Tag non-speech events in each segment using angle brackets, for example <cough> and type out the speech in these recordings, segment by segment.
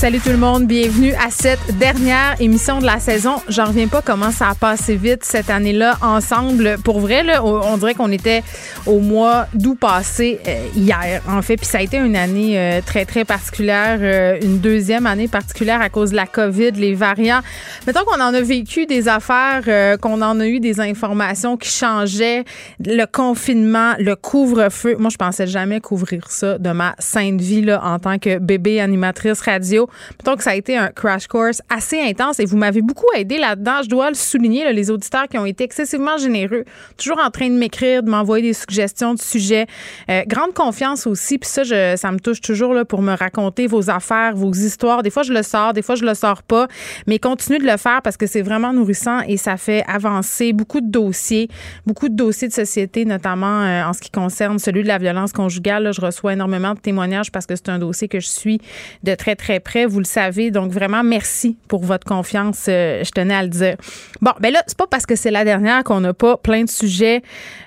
Salut tout le monde, bienvenue à cette dernière émission de la saison. J'en reviens pas comment ça a passé vite cette année-là ensemble. Pour vrai, là, on dirait qu'on était au mois d'août passé euh, hier, en fait. Puis ça a été une année euh, très, très particulière, euh, une deuxième année particulière à cause de la COVID, les variants. Mettons qu'on en a vécu des affaires, qu'on en a eu des informations qui changeaient, le confinement, le couvre-feu. Moi, je pensais jamais couvrir ça de ma sainte vie là, en tant que bébé animatrice radio. Mettons que ça a été un crash course assez intense et vous m'avez beaucoup aidé là-dedans. Je dois le souligner, les auditeurs qui ont été excessivement généreux, toujours en train de m'écrire, de m'envoyer des suggestions de sujets. Euh, grande confiance aussi, puis ça, ça me touche toujours pour me raconter vos affaires, vos histoires. Des fois, je le sors, des fois, je le sors pas, mais continuez de le faire parce que c'est vraiment nourrissant et ça fait avancer beaucoup de dossiers, beaucoup de dossiers de société, notamment euh, en ce qui concerne celui de la violence conjugale. je reçois énormément de témoignages parce que c'est un dossier que je suis de très, très près vous le savez. Donc, vraiment, merci pour votre confiance. Euh, je tenais à le dire. Bon, ben là, c'est pas parce que c'est la dernière qu'on n'a pas plein de sujets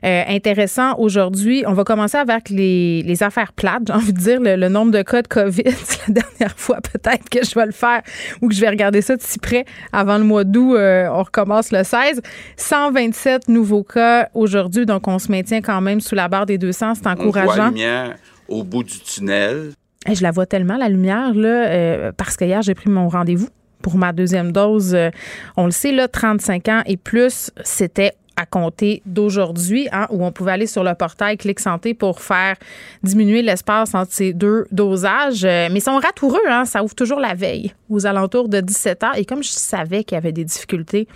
euh, intéressants aujourd'hui. On va commencer avec les, les affaires plates, j'ai envie de dire, le, nombre de cas de COVID. <laughs> C'est la dernière fois peut-être que je vais le faire ou que je vais regarder ça de si près avant le mois d'août. Euh, on recommence le 16. 127 nouveaux cas aujourd'hui, donc on se maintient quand même sous la barre des 200. C'est encourageant. On voit lumière au bout du tunnel je la vois tellement, la lumière, là, euh, parce que hier, j'ai pris mon rendez-vous pour ma deuxième dose. Euh, on le sait, là, 35 ans et plus, c'était à compter d'aujourd'hui, hein, où on pouvait aller sur le portail Clic Santé pour faire diminuer l'espace entre ces deux dosages. Euh, mais ils sont ratoureux, hein, ça ouvre toujours la veille, aux alentours de 17 h. Et comme je savais qu'il y avait des difficultés,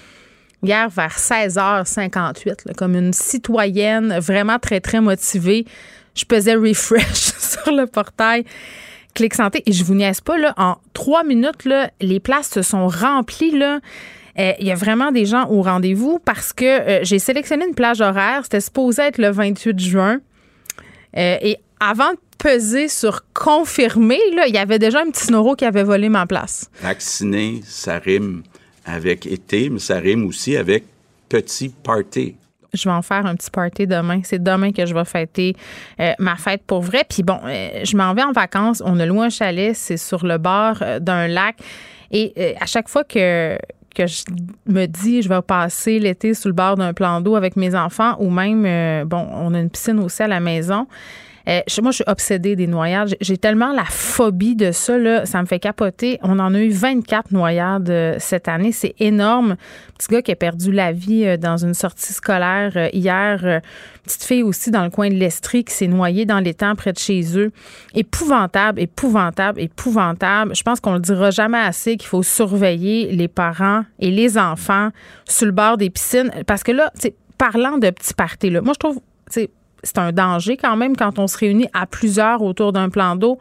hier vers 16h58, comme une citoyenne vraiment très, très motivée, je pesais refresh <laughs> sur le portail Clic Santé et je vous niaise pas, là, en trois minutes, là, les places se sont remplies. Là. Euh, il y a vraiment des gens au rendez-vous parce que euh, j'ai sélectionné une plage horaire. C'était supposé être le 28 juin. Euh, et avant de peser sur confirmer, il y avait déjà un petit noro qui avait volé ma place. Vacciné, ça rime avec été, mais ça rime aussi avec petit party je vais en faire un petit party demain. C'est demain que je vais fêter euh, ma fête pour vrai. Puis bon, euh, je m'en vais en vacances. On a loué un chalet, c'est sur le bord euh, d'un lac. Et à chaque fois que que je me dis je vais passer l'été sous le bord d'un plan d'eau avec mes enfants ou même bon on a une piscine aussi à la maison euh, moi, je suis obsédée des noyades. J'ai tellement la phobie de ça, là, ça me fait capoter. On en a eu 24 noyades euh, cette année. C'est énorme. Petit gars qui a perdu la vie euh, dans une sortie scolaire hier. Petite fille aussi dans le coin de l'Estrie qui s'est noyée dans l'étang près de chez eux. Épouvantable, épouvantable, épouvantable. Je pense qu'on le dira jamais assez qu'il faut surveiller les parents et les enfants sur le bord des piscines. Parce que là, parlant de petits parties, là, moi, je trouve, c'est un danger quand même quand on se réunit à plusieurs autour d'un plan d'eau.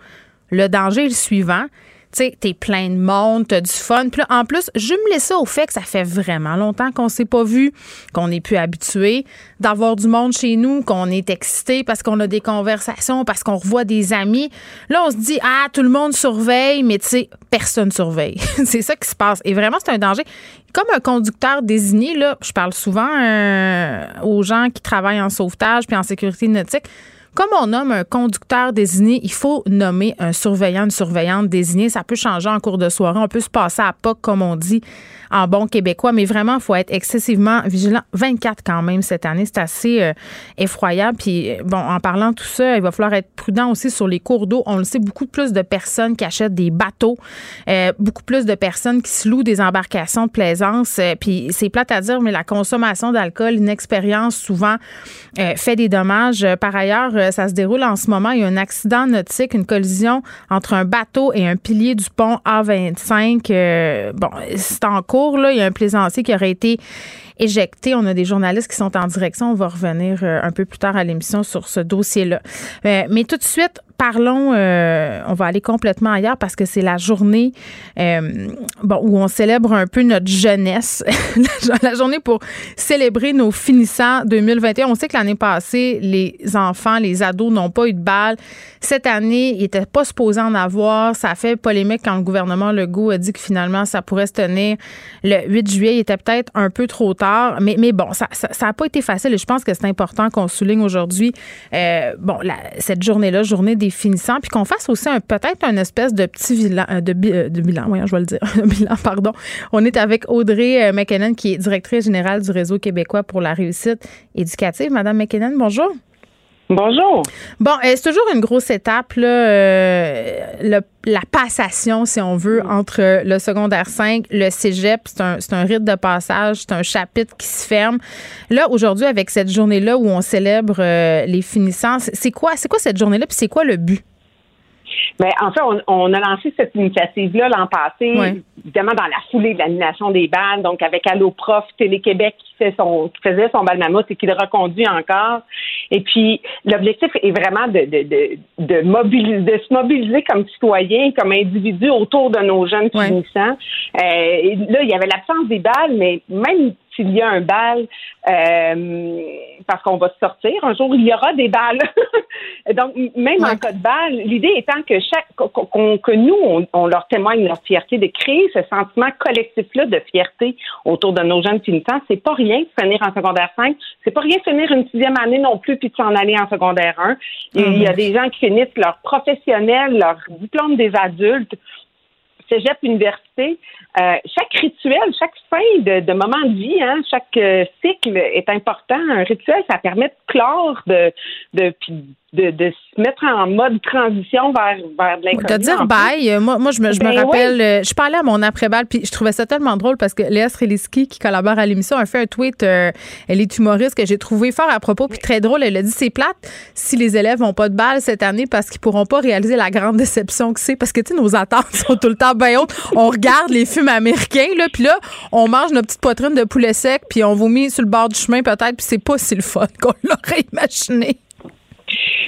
Le danger est le suivant. Sais, t'es plein de monde, t'as du fun. Puis en plus, je me laisse ça au fait que ça fait vraiment longtemps qu'on s'est pas vu, qu'on n'est plus habitué d'avoir du monde chez nous, qu'on est excité parce qu'on a des conversations, parce qu'on revoit des amis. Là, on se dit, ah, tout le monde surveille, mais tu sais, personne surveille. <laughs> c'est ça qui se passe. Et vraiment, c'est un danger comme un conducteur désigné, là, je parle souvent euh, aux gens qui travaillent en sauvetage puis en sécurité nautique. Comme on nomme un conducteur désigné, il faut nommer un surveillant, une surveillante désignée. Ça peut changer en cours de soirée. On peut se passer à POC, comme on dit en bon québécois, mais vraiment, il faut être excessivement vigilant. 24 quand même cette année, c'est assez euh, effroyable. Puis, euh, bon, en parlant de tout ça, il va falloir être prudent aussi sur les cours d'eau. On le sait, beaucoup plus de personnes qui achètent des bateaux, euh, beaucoup plus de personnes qui se louent des embarcations de plaisance. puis, c'est plate à dire, mais la consommation d'alcool, une expérience souvent fait des dommages. Par ailleurs, ça se déroule en ce moment. Il y a un accident nautique, une collision entre un bateau et un pilier du pont A25. bon, c'est en cours il y a un plaisancier qui aurait été On a des journalistes qui sont en direction. On va revenir un peu plus tard à l'émission sur ce dossier-là. mais tout de suite, parlons, euh, on va aller complètement ailleurs parce que c'est la journée euh, bon, où on célèbre un peu notre jeunesse, <laughs> la journée pour célébrer nos finissants 2021. On sait que l'année passée, les enfants, les ados n'ont pas eu de balles. Cette année, ils n'étaient pas supposés en avoir. Ça a fait polémique quand le gouvernement Legault a dit que finalement, ça pourrait se tenir le 8 juillet. Il était peut-être un peu trop tard, mais, bon, ça n'a pas été facile et je pense que c'est important qu'on souligne aujourd'hui, euh, bon, cette journée-là, journée des finissants, puis qu'on fasse aussi un peut-être un espèce de petit bilan, euh, de, euh, de bilan, je vais le dire, <laughs> bilan, pardon. On est avec Audrey McKinnon, qui est directrice générale du Réseau québécois pour la réussite éducative. Madame McKinnon, bonjour. Bonjour. Bon, c'est toujours une grosse étape, là, la passation, si on veut, entre le secondaire 5, le cégep. C'est un, un, rite de passage, c'est un chapitre qui se ferme. Là, aujourd'hui, avec cette journée-là où on célèbre les finissants, c'est quoi, c'est quoi cette journée-là, puis c'est quoi le but? Mais en fait, on, a lancé cette initiative-là l'an passé, évidemment dans la foulée de l'annulation des balles, donc avec Allo Prof, Télé-Québec qui, fait son, qui faisait son bal mammouth et qui le reconduit encore. Et puis, l'objectif est vraiment de, de, de, de, mobiliser, de se mobiliser comme citoyen, comme individu autour de nos jeunes finissants. Euh, là, il y avait l'absence des balles, mais même s'il y a un bal, euh, parce qu'on va sortir un jour, il y aura des balles. <laughs> Donc, même en cas de balle, l'idée étant que chaque que nous, on, leur témoigne leur fierté de créer ce sentiment collectif-là de fierté autour de nos jeunes finissants. C'est pas rien de finir en secondaire 5. C'est pas rien de finir une sixième année non plus puis de s'en aller en secondaire 1. il y a des gens qui finissent leur professionnel, leur diplôme des adultes cégep, université, euh, chaque rituel, chaque fin de, de moment de vie, hein, chaque euh, cycle est important. Un rituel, ça permet de clore, de, de, de, de, se mettre en mode transition vers, vers de l'inconnu. De dire bye. Moi, moi, je me, je me ben rappelle, euh, je parlais à mon après-balle, puis je trouvais ça tellement drôle parce que Léa Streliski, qui collabore à l'émission, a fait un tweet. Euh, elle est humoriste que j'ai trouvé fort à propos, puis très drôle. Elle a dit c'est plate si les élèves n'ont pas de balle cette année parce qu'ils pourront pas réaliser la grande déception que c'est. Parce que, tu sais, nos attentes <laughs> sont tout le temps bien hautes. On regarde les films américains, là, puis là, on mange nos petites poitrines de poulet sec, puis on vomit sur le bord du chemin peut-être, puis c'est pas si le fun <laughs> qu'on l'aurait imaginé.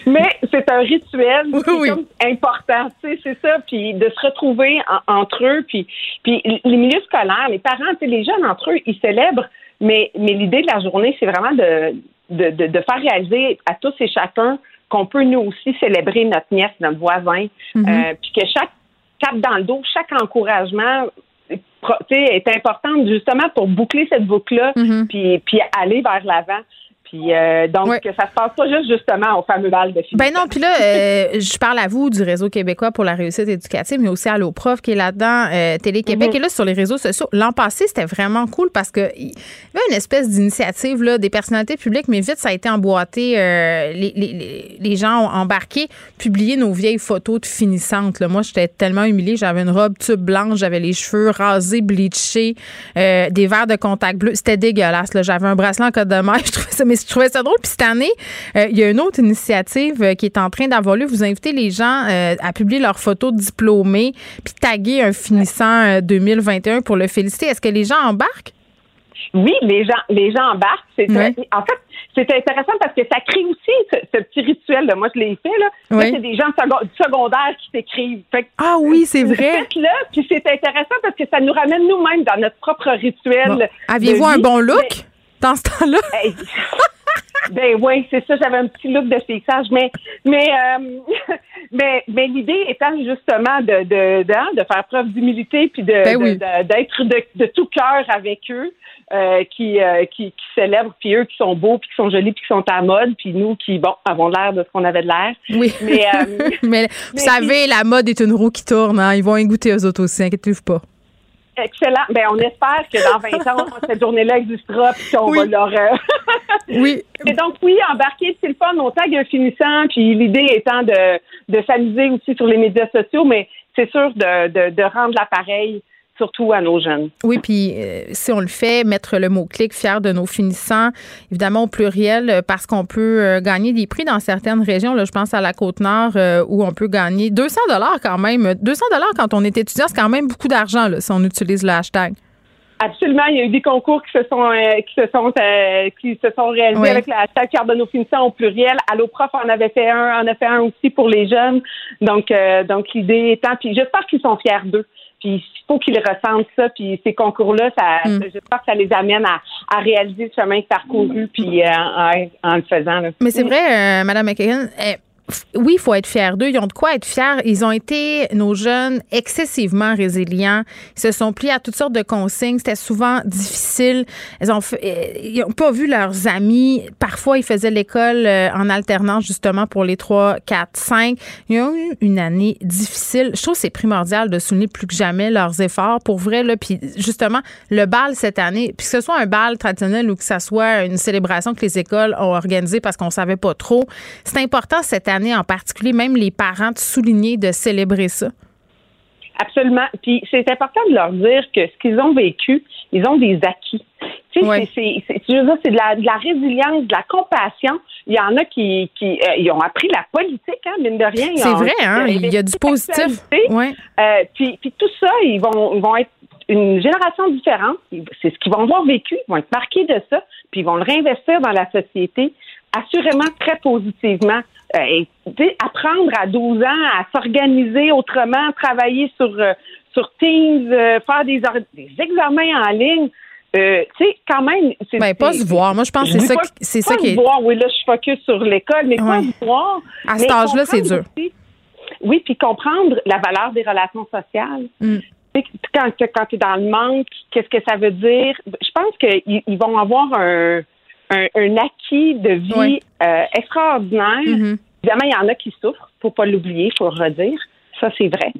Mais c'est un rituel oui, important, tu sais, c'est ça. Puis de se retrouver entre eux, puis, puis les milieux scolaires, les parents, les jeunes entre eux, ils célèbrent. Mais, mais l'idée de la journée, c'est vraiment de, de, de, faire réaliser à tous et chacun qu'on peut nous aussi célébrer notre nièce, notre voisin, mm-hmm. euh, puis que chaque cap dans le dos, chaque encouragement est important justement pour boucler cette boucle-là, puis, puis aller vers l'avant. Puis euh, donc, ça ça se passe pas juste justement au fameux bal de Ben non, puis là, euh, je parle à vous du réseau québécois pour la réussite éducative, mais aussi à l'OPROF qui est là-dedans, euh, Télé-Québec. Mhm. Et là, sur les réseaux sociaux, l'an passé, c'était vraiment cool parce qu'il y avait une espèce d'initiative là, des personnalités publiques, mais vite, ça a été emboîté. Les, les, les, gens ont embarqué, publié nos vieilles photos de finissantes. Là. Moi, j'étais tellement humiliée. J'avais une robe tube blanche, j'avais les cheveux rasés, bleachés, des verres de contact bleu. C'était dégueulasse. J'avais un bracelet en code de mer. <laughs> Je trouvais ça, mais je trouvais ça drôle. Puis cette année, euh, il y a une autre initiative euh, qui est en train d'avoir lieu. Vous invitez les gens euh, à publier leurs photos diplômées puis taguer un finissant 2021 pour le féliciter. Est-ce que les gens embarquent? Oui, les gens, les gens embarquent. C'est En fait, c'est intéressant parce que ça crée aussi ce, petit rituel. Là. Moi, je l'ai fait. Là. c'est des gens secondaires qui s'écrivent. Ah oui, c'est vrai. là, puis c'est intéressant parce que ça nous ramène nous-mêmes dans notre propre rituel. Aviez-vous un bon look dans ce temps-là? <laughs> <laughs> Ben oui, c'est ça, j'avais un petit look de fixage, mais mais euh, <laughs> mais, mais l'idée étant justement de de, de, hein, de faire preuve d'humilité puis de, ben d'être de, de, tout cœur avec eux. Euh, qui, euh, qui, qui célèbrent, puis eux qui sont beaux, puis qui sont jolis, puis qui sont à mode, puis nous qui, bon, avons l'air de ce qu'on avait de l'air. Oui. Mais, <laughs> mais, vous savez, la mode est une roue qui tourne. Hein? Ils vont y goûter eux autres aussi, inquiétez-vous pas. Excellent. Ben, on espère que dans 20 ans, <laughs> cette journée-là existera puis qu'on va leur. <laughs> Oui. Et donc, oui, embarquer, c'est le fun. On tag un finissant, puis l'idée étant de, de s'amuser aussi sur les médias sociaux, mais c'est sûr de, de, de rendre l'appareil surtout à nos jeunes. Oui, puis euh, si on le fait, mettre le mot-clic fier de nos finissants, évidemment au pluriel, euh, parce qu'on peut euh, gagner des prix dans certaines régions. Là, je pense à la Côte-Nord où on peut gagner 200 dollars quand même. 200 dollars quand on est étudiant, c'est quand même beaucoup d'argent si on utilise le hashtag. Absolument, il y a eu des concours qui se sont euh, qui se sont euh, qui se sont réalisés avec la hashtag Carbonofinition au pluriel. Alloprof en avait fait un, en a fait un aussi pour les jeunes. Donc euh, donc l'idée étant, puis j'espère qu'ils sont fiers d'eux. Puis il faut qu'ils ressentent ça. Puis ces concours-là, ça, mm. j'espère que ça les amène à, à réaliser le chemin parcouru, puis en, en, le faisant. Mais c'est vrai, Madame McKagan, oui, il faut être fier d'eux. Ils ont de quoi être fiers. Ils ont été, nos jeunes, excessivement résilients. Ils se sont pliés à toutes sortes de consignes. C'était souvent difficile. Ils ont, ils ont pas vu leurs amis. Parfois, ils faisaient l'école euh, en alternance, justement, pour les 3, 4, 5. Ils ont eu une année difficile. Je trouve que c'est primordial de souligner plus que jamais leurs efforts. Pour vrai, là, puis justement, le bal cette année, puis que ce soit un bal traditionnel ou que ce soit une célébration que les écoles ont organisée parce qu'on savait pas trop, c'est important cette année en particulier, même les parents, de souligner, de célébrer ça? Absolument. Puis c'est important de leur dire que ce qu'ils ont vécu, ils ont des acquis. Tu sais, c'est, c'est de la, de la résilience, de la compassion. Il y en a qui, qui euh, ils ont appris la politique, hein, mine de rien. C'est vrai, hein? Il y a du positif. Ouais. Euh, puis, puis tout ça, ils vont, ils vont être une génération différente. C'est ce qu'ils vont avoir vécu. Ils vont être marqués de ça. Puis ils vont le réinvestir dans la société assurément très positivement. Euh, apprendre à 12 ans à s'organiser autrement, travailler sur, euh, sur Teams, euh, faire des, des, examens en ligne. Euh, tu sais, quand même. C'est, ben, pas se voir. Moi, je pense que c'est ça, c'est ça qui est. voir, oui, là, je focus sur l'école, mais pas se voir. À cet âge-là, c'est dur. oui, puis comprendre la valeur des relations sociales. Mm. Quand, quand tu es dans le manque, qu'est-ce que ça veut dire? Je pense qu'ils vont avoir un un, acquis de vie euh, extraordinaire. Mm-hmm. Évidemment, il y en a qui souffrent, faut pas l'oublier, faut le redire. Ça, c'est vrai.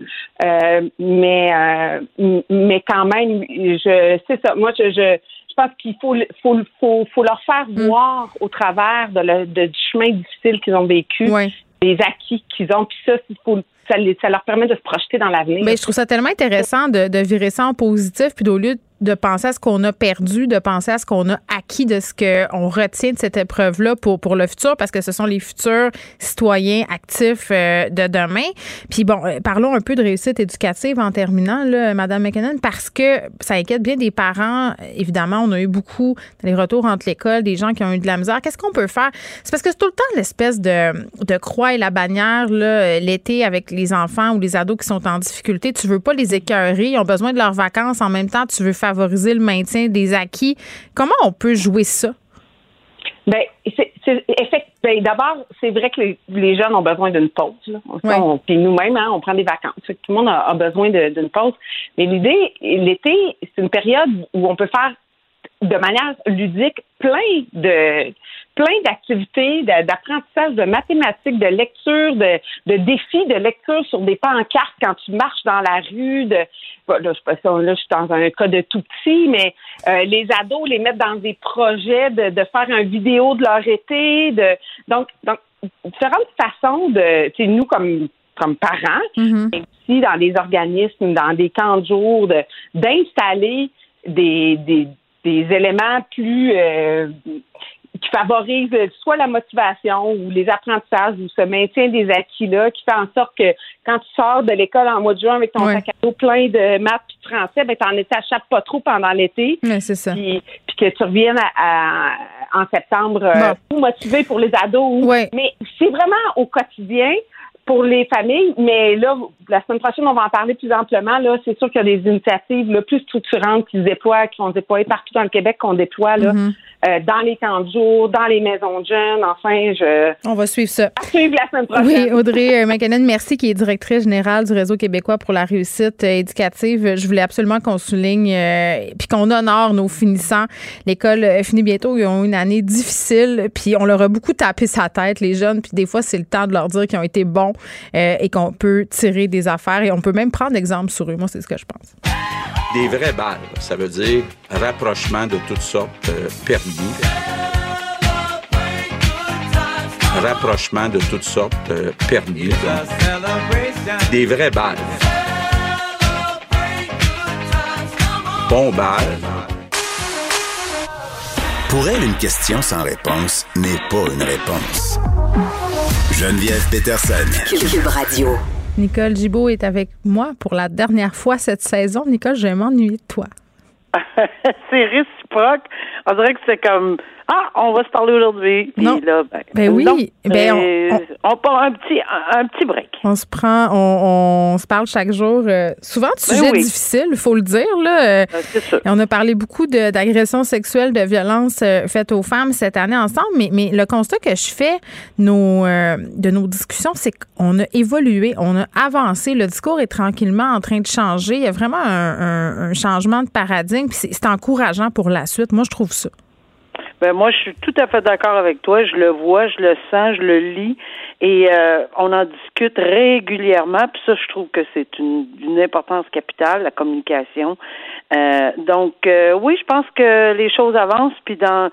Euh, mais euh, mais quand même, je c'est ça. Moi, je, je, pense qu'il faut, faut, faut, faut leur faire mm. voir au travers de le, de, du chemin difficile qu'ils ont vécu, des acquis qu'ils ont. Puis ça, il faut ça, ça, leur permet de se projeter dans l'avenir. Mais je trouve ça tellement intéressant de, de virer ça en positif, puis au lieu de penser à ce qu'on a perdu, de penser à ce qu'on a acquis, de ce qu'on retient de cette épreuve-là pour, pour le futur, parce que ce sont les futurs citoyens actifs euh, de demain. Puis bon, euh, parlons un peu de réussite éducative en terminant, là, Madame McKinnon, parce que ça inquiète bien des parents. Évidemment, on a eu beaucoup les retours entre l'école, des gens qui ont eu de la misère. Qu'est-ce qu'on peut faire? C'est parce que c'est tout le temps l'espèce de, de croix et la bannière, l'été avec les enfants ou les ados qui sont en difficulté. Tu veux pas les écœurer, ils ont besoin de leurs vacances. En même temps, tu veux faire favoriser le maintien des acquis. Comment on peut jouer ça? Bien, ben, d'abord, c'est vrai que les, jeunes ont besoin d'une pause. Puis nous-mêmes, hein, on prend des vacances. tout le monde a, besoin d'une pause. Mais l'idée, l'été, c'est une période où on peut faire de manière ludique plein de plein d'activités, d'apprentissage de mathématiques, de lecture, de, de, défis de lecture sur des pancartes quand tu marches dans la rue. De, là, je, là, je suis dans un cas de tout petit, mais euh, les ados les mettre dans des projets de, de faire une vidéo de leur été. De, donc, donc, différentes façons de, tu nous comme comme parents, et aussi dans des organismes, dans des camps de jour, d'installer des, des, des éléments plus euh, qui favorisent soit la motivation ou les apprentissages ou ce maintien des acquis-là, qui fait en sorte que quand tu sors de l'école en mois de juin avec ton sac à dos plein de maths et de français, ben t'en t'échappes pas trop pendant l'été. c'est ça. Puis, que tu reviennes à, en septembre euh, motivé pour les ados. Mais c'est vraiment au quotidien pour les familles, mais là, la semaine prochaine, on va en parler plus amplement. Là, c'est sûr qu'il y a des initiatives là, plus structurantes qui se déploient, qui vont déployer partout dans le Québec, qu'on déploie là, mm-hmm. Euh, dans les camps de jour, dans les maisons de jeunes. Enfin, je. On va suivre ça. À suivre la semaine prochaine. Oui, Audrey euh, McKinnon, merci, qui est directrice générale du Réseau québécois pour la réussite euh, éducative. Je voulais absolument qu'on souligne puis qu'on honore nos finissants. L'école finit bientôt. Ils ont une année difficile, puis on leur a beaucoup tapé sa tête, les jeunes. Puis des fois, c'est le temps de leur dire qu'ils ont été bons euh, et qu'on peut tirer des affaires et on peut même prendre exemple sur eux. Moi, c'est ce que je pense. Des vraies balles, ça veut dire rapprochement de toutes sortes Rapprochement de toutes sortes euh, permis. Des vraies balles. Bon bal. Pour elle, une question sans réponse n'est pas une réponse. Geneviève Peterson. Cube Radio. Nicole Gibault est avec moi pour la dernière fois cette saison. Nicole, je vais m'ennuyer de toi. <laughs> c'est réciproque. On dirait que c'est comme ah, on va se parler aujourd'hui. Non. Là, ben, ben oui. Ben on, on, part un petit, un, petit break. On se prend, on, on se parle chaque jour. Euh, souvent de ben sujets difficiles, il faut le dire. Là. Euh, ben, c'est sûr. on a parlé beaucoup d'agressions sexuelles, de violences euh, faites aux femmes cette année ensemble, mais, mais le constat que je fais nos, de nos discussions, c'est qu'on a évolué, on a avancé. Le discours est tranquillement en train de changer. Il y a vraiment un, un, un changement de paradigme. C'est encourageant pour la suite. Moi, je trouve ça. Ben moi, je suis tout à fait d'accord avec toi. Je le vois, je le sens, je le lis, et euh, on en discute régulièrement. Puis ça, je trouve que c'est une, une, importance capitale, la communication. Euh, donc, euh, oui, je pense que les choses avancent. Puis dans,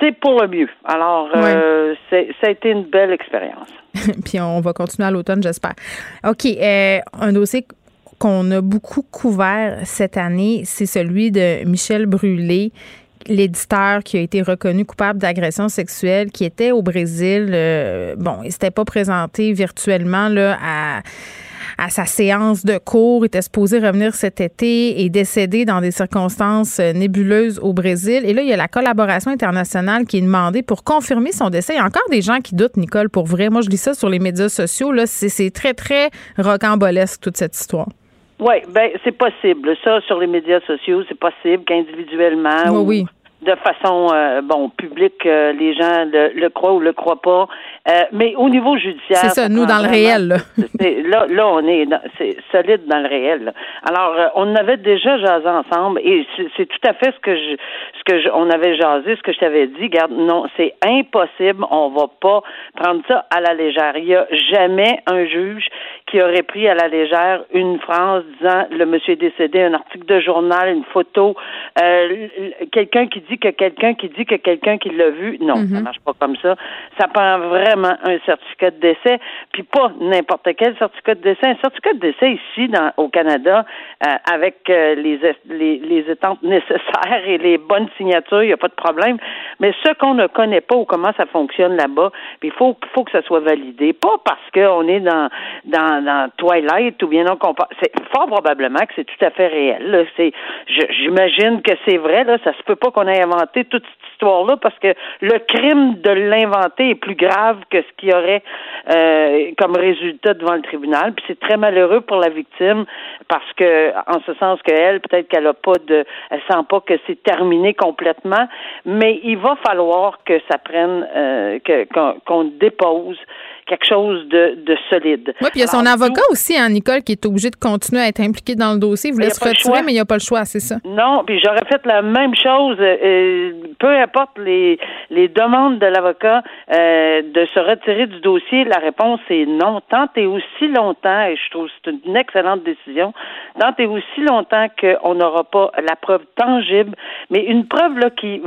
sais, pour le mieux. Alors, euh, c'est, ça a été une belle expérience. <laughs> puis on va continuer à l'automne, j'espère. Ok, euh, un dossier qu'on a beaucoup couvert cette année, c'est celui de Michel Brûlé l'éditeur qui a été reconnu coupable d'agression sexuelle, qui était au Brésil. Euh, bon, il s'était pas présenté virtuellement là, à sa séance de cours, il était supposé revenir cet été et décédé dans des circonstances euh, nébuleuses au Brésil. Et là, il y a la collaboration internationale qui est demandée pour confirmer son décès. Il y a encore des gens qui doutent, Nicole, pour vrai. Moi, je lis ça sur les médias sociaux. Là, c'est très, très rocambolesque, toute cette histoire. Oui, ben c'est possible. Ça, sur les médias sociaux, c'est possible qu'individuellement oui, de façon euh, bon publique, euh, les gens le, le, croient ou le croient pas. Euh, mais au niveau judiciaire, c'est ça. Nous dans le réel. Là. <laughs> là, là, on est c'est solide dans le réel. Alors, on avait déjà jasé ensemble et c'est tout à fait ce que je, ce que je, on avait jasé, ce que je t'avais dit. Garde, non, c'est impossible. On va pas prendre ça à la légère. Il y a jamais un juge qui aurait pris à la légère une phrase disant le monsieur est décédé, un article de journal, une photo, quelqu'un qui dit que quelqu'un qui dit que quelqu'un qui l'a vu. Non, ça mhm. marche pas comme ça. Ça prend vraiment un certificat de décès, puis pas n'importe quel certificat de décès. Un certificat de décès ici, dans, au Canada, euh, avec euh, les, les, les étampes <laughs> nécessaires et les bonnes signatures, il n'y a pas de problème. Mais ce qu'on ne connaît pas ou comment ça fonctionne là-bas, il faut, faut que ça soit validé. Pas parce qu'on est dans, dans, dans Twilight ou bien non, c'est fort probablement que c'est tout à fait réel. C'est, j'imagine que c'est vrai. Là, ça se peut pas qu'on ait inventé toute cette histoire-là parce que le crime de l'inventer est plus grave que ce qu'il y aurait euh, comme résultat devant le tribunal. Puis c'est très malheureux pour la victime parce que, en ce sens qu'elle, peut-être qu'elle a pas de, elle sent pas que c'est terminé complètement, mais il va falloir que ça prenne, euh, que qu'on dépose quelque chose de, de solide. Oui, puis il y a son avocat aussi, hein, Nicole, qui est obligé de continuer à être impliqué dans le dossier. Il voulait se retirer, mais il n'y a pas le choix, c'est ça? Non, puis j'aurais fait la même chose. Euh, peu importe les, les demandes de l'avocat euh, de se retirer du dossier, la réponse est non. Tant et aussi longtemps, et je trouve que c'est une excellente décision, tant et aussi longtemps qu'on n'aura pas la preuve tangible, mais une preuve là, qui,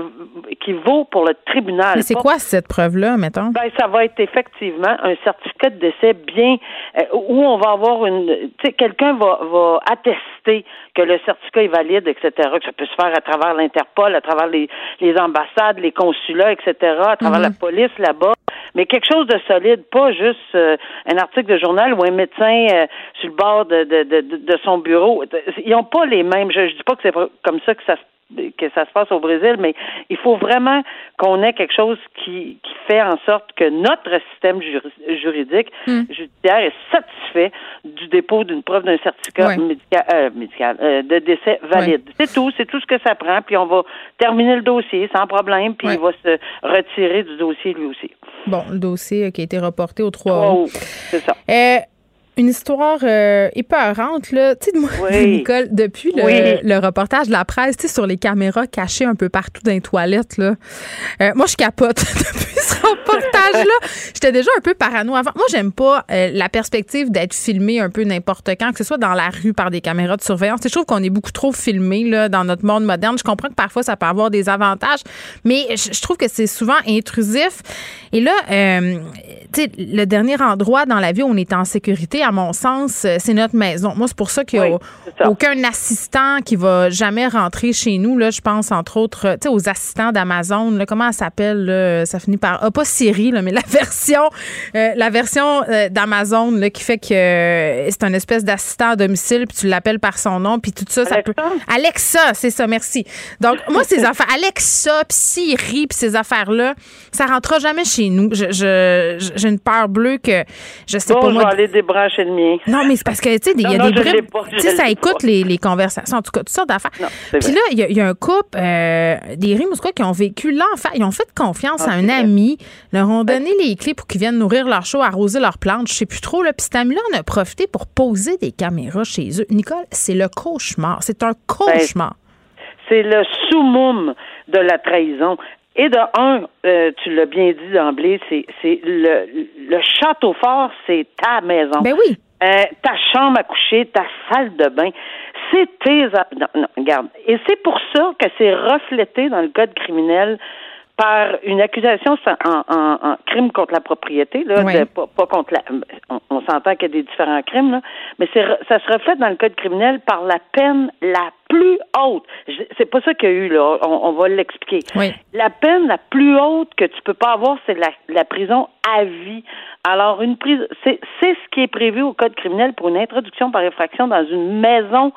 qui vaut pour le tribunal. Mais c'est quoi cette preuve-là, mettons? Ben, ça va être effectivement un certificat de décès bien euh, où on va avoir une tu sais quelqu'un va va attester que le certificat est valide etc que ça peut se faire à travers l'Interpol à travers les les ambassades les consulats etc à travers la mhm. police là-bas mais quelque chose de solide pas juste euh, un article de journal ou un médecin euh, sur le bord de de, de, de son bureau ils n'ont pas les mêmes je, je dis pas que c'est comme ça que ça se que ça se passe au Brésil, mais il faut vraiment qu'on ait quelque chose qui, qui fait en sorte que notre système juridique hmm. judiciaire est satisfait du dépôt d'une preuve d'un certificat euh, médical, euh, de décès valide. C'est tout, c'est tout ce que ça prend, puis on va terminer le dossier sans problème, puis il va se retirer du dossier lui aussi. Bon, le dossier qui a été reporté au 3 août. c'est ça. Euh, une histoire euh, épeurante, là. Tu sais, moi, <laughs> Nicole, depuis le, reportage de la presse, tu sais, sur les caméras cachées un peu partout dans les toilettes, là. Euh, moi, je capote <laughs> depuis ce reportage-là. J'étais déjà un peu parano avant. Moi, j'aime pas euh, la perspective d'être filmé un peu n'importe quand, que ce soit dans la rue par des caméras de surveillance. Je trouve qu'on est beaucoup trop filmé, là, dans notre monde moderne. Je comprends que parfois, ça peut avoir des avantages, mais je trouve que c'est souvent intrusif. Et là, euh, tu sais, le dernier endroit dans la vie où on est en sécurité, à mon sens, euh, c'est notre maison. Moi, c'est pour ça qu'il n'y a aucun assistant qui va jamais rentrer chez nous. Là, je pense, entre autres, aux assistants d'Amazon. Comment ça s'appelle? Ça finit par... Ah, pas Siri, là, mais la <laughs> version, euh, la version euh, d'Amazon là, qui fait que euh, c'est un espèce d'assistant à domicile, puis tu l'appelles par son nom, puis tout ça, ça peut. Alexa, c'est ça, merci. Donc, moi, ces <laughs> affaires, Alexa, puis Siri, puis ces affaires-là, ça rentrera jamais chez nous. Je, je- j'ai une peur bleue que je sais Bon, pas je moi. vais aller débrancher le mien. Non, mais c'est parce que, tu sais, il y a Non, des bribes. Tu sais, ça écoute les, les conversations, en tout cas, toutes sortes d'affaires. Puis là, il y, a- il y a un couple, euh, des rimes ou quoi, qui ont vécu l'enfer. Ils ont fait confiance Ah, à un c'est vrai. ami, leur ont donné les clés pour qu'ils viennent nourrir leur show, arroser leurs plantes, je sais plus trop. Là. Puis cet ami-là en a profité pour poser des caméras chez eux. Nicole, c'est le cauchemar. C'est un cauchemar. C'est le summum de la trahison. Et de un, euh, tu l'as bien dit d'emblée, c'est c'est le, le château fort, c'est ta maison. Ben oui. Euh, ta chambre à coucher, ta salle de bain, c'est tes... Non, non, regarde. Et c'est pour ça que c'est reflété dans le code criminel par une accusation en, en- en crime contre la propriété, là, de- pas, pas contre la... On, on s'entend qu'il y a des différents crimes, là, mais c'est, ça se reflète dans le code criminel par la peine la plus haute. Je- C'est pas ça qu'il y a eu, là. On, on va l'expliquer. Oui. La peine la plus haute que tu peux pas avoir, c'est la, la prison à vie. Alors, une prison, c'est, c'est ce qui est prévu au code criminel pour une introduction par effraction dans une maison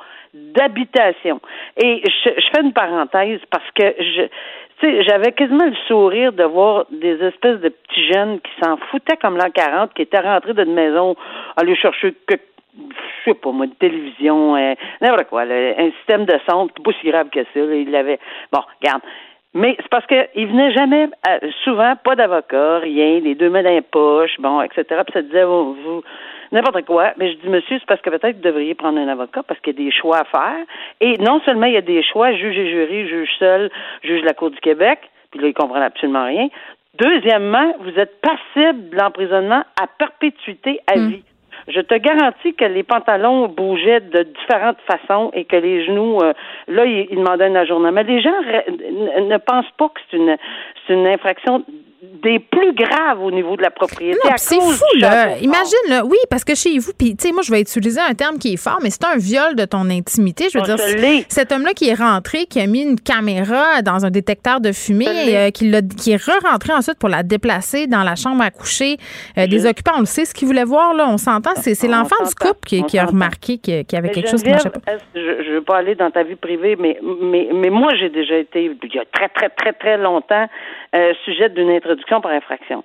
d'habitation. Et je, je fais une parenthèse parce que je, j'avais quasiment le sourire de voir des espèces de petits jeunes qui s'en foutaient comme l'an 40, qui étaient rentrés d'une maison, aller chercher que je sais pas moi, une télévision, euh, n'importe quoi, un système de son, c'est pas si grave que ça. Là, il avait. Bon, regarde. Mais c'est parce qu'il venait jamais, euh, souvent, pas d'avocat, rien, les deux mains dans les poches, bon, etc. Puis ça disait, oh, vous, n'importe quoi. Mais je dis, monsieur, c'est parce que peut-être vous devriez prendre un avocat parce qu'il y a des choix à faire. Et non seulement il y a des choix, juge et jury, juge seul, juge de la Cour du Québec, puis là, ils comprennent absolument rien. Deuxièmement, vous êtes passible de l'emprisonnement à perpétuité à vie. Je te garantis que les pantalons bougeaient de différentes façons et que les genoux, euh, là, ils, ils demandaient un ajournement. Les gens ne, ne pensent pas que c'est une, c'est une infraction des plus graves au niveau de la propriété. C'est fou, là. Imagine, là. Oui, parce que chez vous, puis, tu sais, moi, je vais utiliser un terme qui est fort, mais c'est un viol de ton intimité. Je veux On dire, cet homme-là qui est rentré, qui a mis une caméra dans un détecteur de fumée, euh, qui, l'a- qui est re-rentré ensuite pour la déplacer dans la chambre à coucher euh, des occupants. On le sait, ce qu'il voulait voir, là. On s'entend. C'est, l'enfant du couple qui, a remarqué qu'il y avait Mais quelque chose qui marchait pas. Je ne veux pas aller dans ta vie privée, mais, mais, mais moi, j'ai déjà été, il y a très, très, très, très longtemps, euh, sujet d'une par infraction.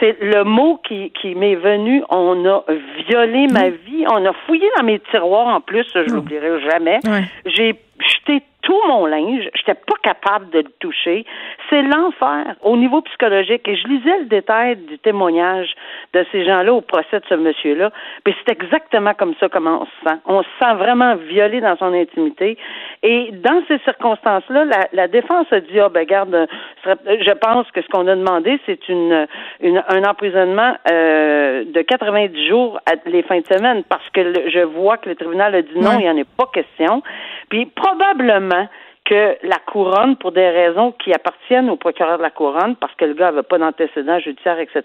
C'est le mot qui, qui m'est venu. On a violé ma vie. On a fouillé dans mes tiroirs en plus. Je l'oublierai jamais. Ouais. J'ai jeté tout mon linge. J'étais pas capable de le toucher. C'est l'enfer au niveau psychologique. Et je lisais le détail du témoignage de ces gens-là au procès de ce monsieur-là. Puis c'est exactement comme ça comment on se sent. On se sent vraiment violé dans son intimité. Et dans ces circonstances-là, la, la défense a dit, ah ben garde, je pense que ce qu'on a demandé, c'est une, une- un emprisonnement euh, de 90 jours à les fins de semaine, parce que le- je vois que le tribunal a dit non, il n'y en a pas question. Puis probablement que la couronne, pour des raisons qui appartiennent au procureur de la couronne, parce que le gars n'avait pas d'antécédent judiciaire, etc.,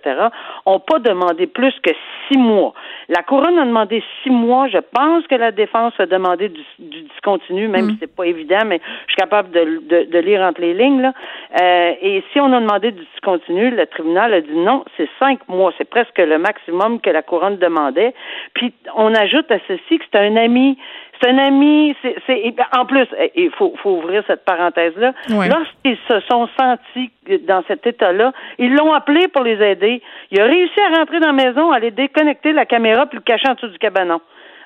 ont pas demandé plus que six mois. La couronne a demandé six mois. Je pense que la défense a demandé du, du discontinu, même si c'est pas évident, mais je suis capable de, de, de lire entre les lignes. Là. Euh, et si on a demandé du discontinu, le tribunal a dit non, c'est cinq mois. C'est presque le maximum que la couronne demandait. Puis on ajoute à ceci que c'est un ami c'est un ami, c'est, c'est, ben, en plus, eh, il faut, faut ouvrir cette parenthèse-là. Ouais. Lorsqu'ils se sont sentis dans cet état-là, ils l'ont appelé pour les aider. Il a réussi à rentrer dans la maison, aller déconnecter la caméra puis le cacher en dessous du cabanon.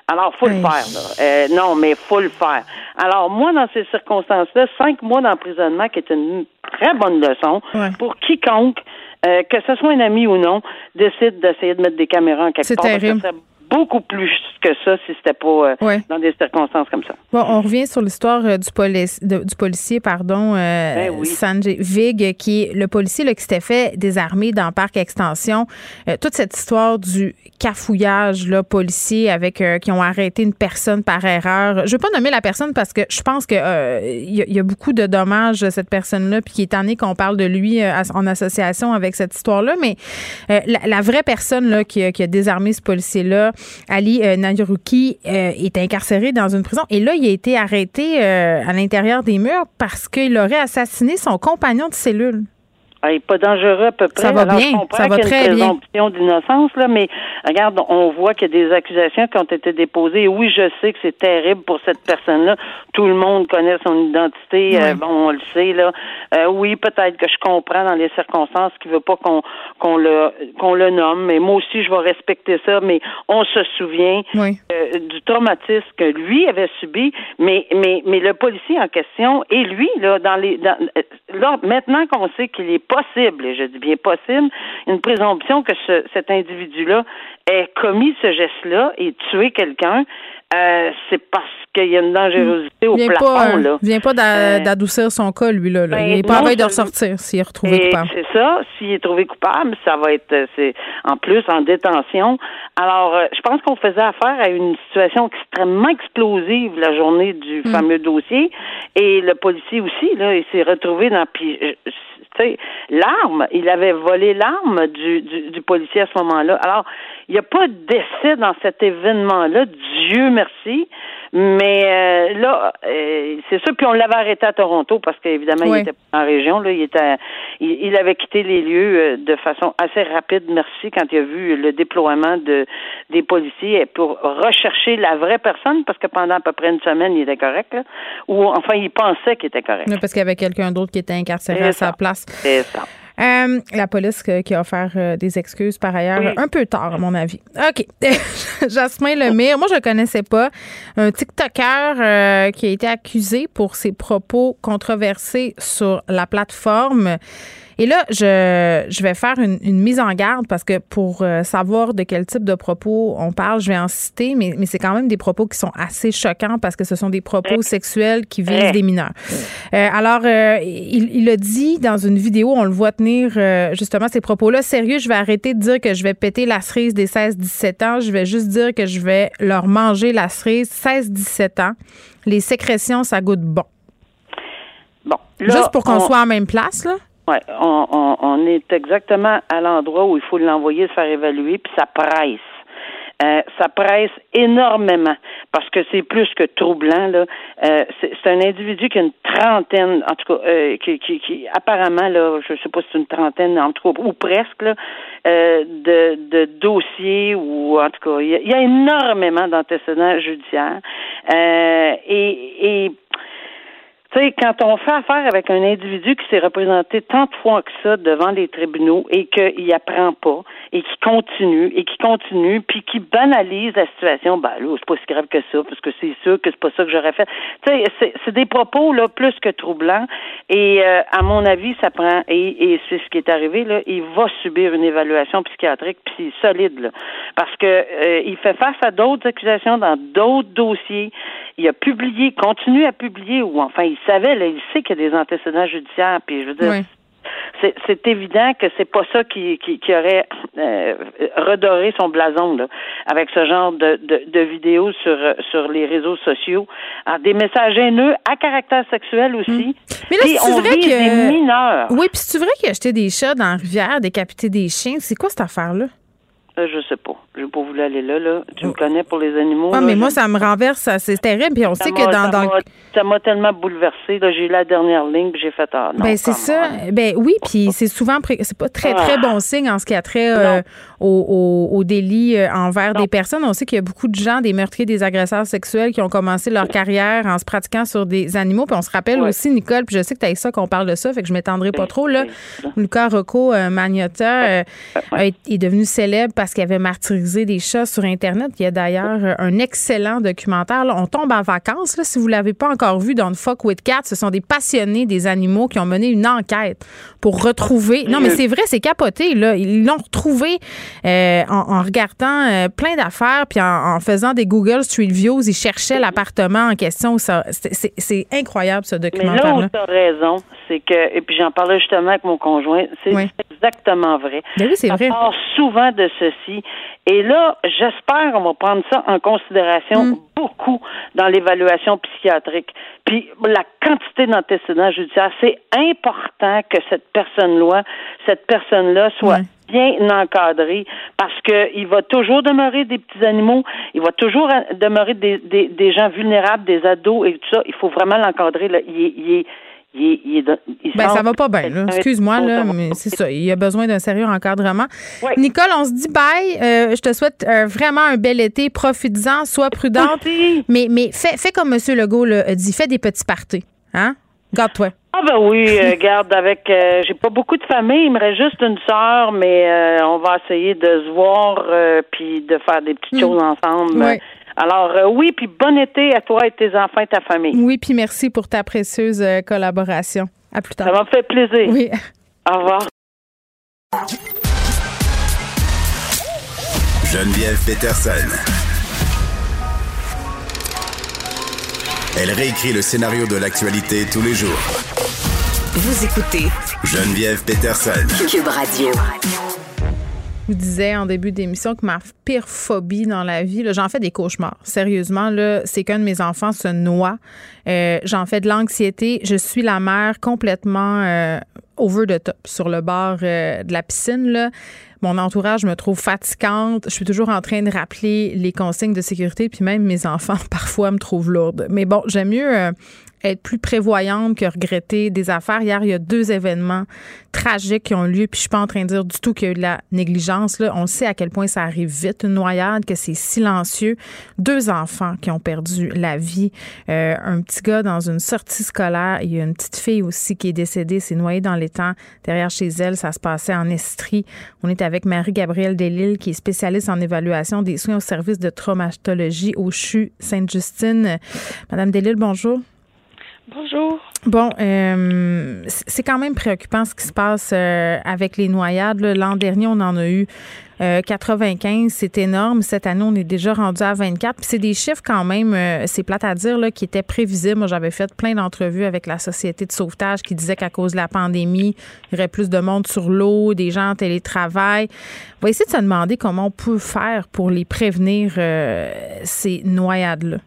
Alors, faut le faire, là. Euh, non, mais faut le faire. Alors, moi, dans ces circonstances-là, cinq mois d'emprisonnement, qui est une très bonne leçon pour quiconque, euh, que ce soit un ami ou non, décide d'essayer de mettre des caméras en quelque C'est part. parce que terrible. ça beaucoup plus que ça si c'était pas euh, Ouais. dans des circonstances comme ça. Bon, on revient sur l'histoire euh, du, police, de- du policier, pardon, euh, Ben oui. Sanjay Vig, qui est le policier là, qui s'était fait désarmer dans Parc Extension. Euh, toute cette histoire du cafouillage là, policier avec euh, qui ont arrêté une personne par erreur. Je veux pas nommer la personne parce que je pense que il y, a- il y a beaucoup de dommages de cette personne-là, puis qui est tanné qu'on parle de lui en association avec cette histoire-là. Mais la, la vraie personne là, qui a désarmé ce policier-là, Ali euh, Nayuruki, euh, est incarcéré dans une prison. Et là, il a été arrêté euh, à l'intérieur des murs parce qu'il aurait assassiné son compagnon de cellule. N'est pas dangereux à peu près. Ça va bien. ça va très une présomption d'innocence, là, mais regarde, on voit qu'il y a des accusations qui ont été déposées. oui, je sais que c'est terrible pour cette personne-là. Tout le monde connaît son identité. Euh, bon, on le sait, là. Euh, oui, peut-être que je comprends dans les circonstances qu'il veut pas qu'on qu'on le qu'on le nomme, mais moi aussi, je vais respecter ça. Mais on se souvient euh, du traumatisme que lui avait subi, mais mais mais le policier en question et lui, là, dans les dans, là, maintenant qu'on sait qu'il est possible, et je dis bien possible, une présomption que ce, cet individu-là ait commis ce geste-là et tué quelqu'un, euh, c'est parce qu'il y a une dangerosité au plafond. Pas, là. vient pas euh, d'adoucir son cas, lui. Là, ben, il n'est pas en de ressortir s'il est retrouvé coupable. C'est ça. S'il est trouvé coupable, ça va être euh, c'est en plus en détention. Alors, je pense qu'on faisait affaire à une situation extrêmement explosive la journée du mm. fameux dossier. Et le policier aussi, là, il s'est retrouvé dans l'arme, il avait volé l'arme du, du, policier à ce moment-là. Alors, il n'y a pas de décès dans cet événement-là, Dieu merci. Mais euh, là, euh, c'est ça. Puis on l'avait arrêté à Toronto parce qu'évidemment, il était en région. Là, il était, il, avait quitté les lieux euh, de façon assez rapide. Merci quand il a vu le déploiement de des policiers pour rechercher la vraie personne parce que pendant à peu près une semaine, il était correct. Ou enfin, il pensait qu'il était correct. parce qu'il y avait quelqu'un d'autre qui était incarcéré à sa place. C'est ça. Euh, la police qui a offert euh, des excuses par ailleurs, un peu tard à mon avis. OK. <laughs> Jasmin Lemire, moi je le connaissais pas, un TikToker euh, qui a été accusé pour ses propos controversés sur la plateforme. Et là, je, je vais faire une, mise en garde parce que pour euh, savoir de quel type de propos on parle, je vais en citer, mais, mais c'est quand même des propos qui sont assez choquants parce que ce sont des propos sexuels qui visent des mineurs. Euh, alors, euh, il, il a dit dans une vidéo, on le voit tenir justement ces propos-là. Sérieux, je vais arrêter de dire que je vais péter la cerise des 16-17 ans. Je vais juste dire que je vais leur manger la cerise 16-17 ans. Les sécrétions, ça goûte bon. Bon. Juste pour qu'on soit en même place, là? Oui, on, on, on, est exactement à l'endroit où il faut l'envoyer se faire évaluer, puis ça presse. Euh, ça presse énormément parce que c'est plus que troublant. Là. Euh, c'est un individu qui a une trentaine, en tout cas, euh, qui, qui, qui, apparemment, là, je sais pas si c'est une trentaine, en tout cas, ou presque, là, euh, de, de dossiers ou en tout cas, il y a, énormément d'antécédents judiciaires. Euh, et, et tu sais, quand on fait affaire avec un individu qui s'est représenté tant de fois que ça devant les tribunaux et qu'il apprend pas et qui continue et qui continue puis qui banalise la situation, ben là, c'est pas si grave que ça parce que c'est sûr que c'est pas ça que j'aurais fait. Tu sais, c'est des propos là plus que troublants et euh, à mon avis, ça prend et, et c'est ce qui est arrivé là, il va subir une évaluation psychiatrique puis solide là parce que euh, il fait face à d'autres accusations dans d'autres dossiers. Il a publié, continue à publier ou enfin il savait, là, il sait qu'il y a des antécédents judiciaires, puis je veux dire, c'est évident que c'est pas ça qui, qui, aurait euh, redoré son blason là, avec ce genre de, de, de vidéos sur, sur les réseaux sociaux. Alors, des messages haineux à caractère sexuel aussi. Hmm. Mais là, c'est vrai que... des mineurs. Oui, puis c'est vrai qu'il a acheté des chats dans la rivière, décapité des chiens? C'est quoi cette affaire-là? Euh, je sais pas. Je n'ai pas voulu aller là, là. Tu me oh. connais pour les animaux. Ah, mais moi, ça me renverse. C'est terrible. Puis on sait que dans. Ça ça m'a tellement bouleversé. J'ai eu la dernière ligne, puis j'ai fait. Ah, non, ben, c'est ça. Ben oui, puis c'est souvent. C'est pas très, très ah. bon signe en ce qui a trait euh, au, au, délit euh, envers des personnes. On sait qu'il y a beaucoup de gens, des meurtriers, des agresseurs sexuels qui ont commencé leur carrière en se pratiquant sur des animaux. Puis on se rappelle aussi, Nicole, puis je sais que tu as ça qu'on parle de ça, fait que je m'étendrai pas trop. Là. Lucas Rocco Magnotta est devenu célèbre parce qu'il avait martyrisé des chats sur Internet. Il y a d'ailleurs euh, un excellent documentaire. on tombe en vacances. Là, si vous ne l'avez pas encore vu, dans Fuck with Cats, ce sont des passionnés des animaux qui ont mené une enquête pour retrouver. Non, mais c'est vrai, c'est capoté. Là. Ils l'ont retrouvé euh, en, regardant euh, plein d'affaires, puis en, faisant des Google Street Views. Ils cherchaient l'appartement en question. C'est incroyable, ce documentaire. Mais là où tu as raison, c'est que, et puis j'en parlais justement avec mon conjoint, c'est exactement vrai. Ben oui, c'est vrai. On parle souvent de ceci. Et là, j'espère qu'on va prendre ça en considération mm. beaucoup dans l'évaluation psychiatrique. Puis la quantité d'antécédents judiciaires, c'est important que cette personne-là, cette personne-là soit bien encadrée parce qu'il va toujours demeurer des petits animaux, il va toujours demeurer des, des, des gens vulnérables, des ados et tout ça. Il faut vraiment l'encadrer. Il, il, est il, il, ben, ça va pas bien. Excuse-moi, là, mais c'est ça. Il y a besoin d'un sérieux encadrement. Nicole, on se dit bye. Euh, je te souhaite euh, vraiment un bel été. Profites-en, sois prudente. Mais, mais fais, fais comme M. Legault a dit, fais des petits parties. Hein? Garde-toi. Ah ben oui, euh, <laughs> garde avec j'ai pas beaucoup de famille, il me reste juste une sœur, mais on va essayer de se voir puis de faire des petites hmm. choses ensemble. Alors euh, oui, puis bon été à toi et tes enfants et ta famille. Oui, puis merci pour ta précieuse euh, collaboration. À plus tard. Ça m'a fait plaisir. Oui. Au revoir. Geneviève Peterson. Elle réécrit le scénario de l'actualité tous les jours. Vous écoutez Geneviève Peterson. Cube Radio vous disais en début d'émission que ma pire phobie dans la vie, j'en fais des cauchemars. Sérieusement, là, c'est qu'un de mes enfants se noie. Euh, j'en fais de l'anxiété. Je suis la mère complètement euh, over the top sur le bord euh, de la piscine. Mon entourage me trouve fatigante. Je suis toujours en train de rappeler les consignes de sécurité, puis même mes <laughs> enfants parfois me trouvent lourde. Mais bon, j'aime mieux être plus prévoyante que regretter des affaires. Hier, il y a deux événements tragiques qui ont lieu, puis je suis pas en train de dire du tout qu'il y a eu de la négligence. Là. On sait à quel point ça arrive vite, une noyade, que c'est silencieux. Deux enfants qui ont perdu la vie. Euh, un petit gars dans une sortie scolaire. Il y a une petite fille aussi qui est décédée, s'est noyée dans temps derrière chez elle. Ça se passait en Estrie. On est avec Marie-Gabrielle Delille, qui est spécialiste en évaluation des soins au service de traumatologie au CHU Sainte-Justine. Madame Delille, bonjour. Bonjour. Bon, euh, c'est quand même préoccupant ce qui se passe euh, avec les noyades. L'an dernier, on en a eu 95, euh, c'est énorme. Cette année, on est déjà rendu à 24. Puis c'est des chiffres quand même, c'est plate à dire, qui étaient prévisibles. Moi, j'avais fait plein d'entrevues avec la Société de sauvetage qui disait qu'à cause de la pandémie, il y aurait plus de monde sur l'eau, des gens en télétravail. On va essayer de se demander comment on peut faire pour les prévenir, ces noyades-là.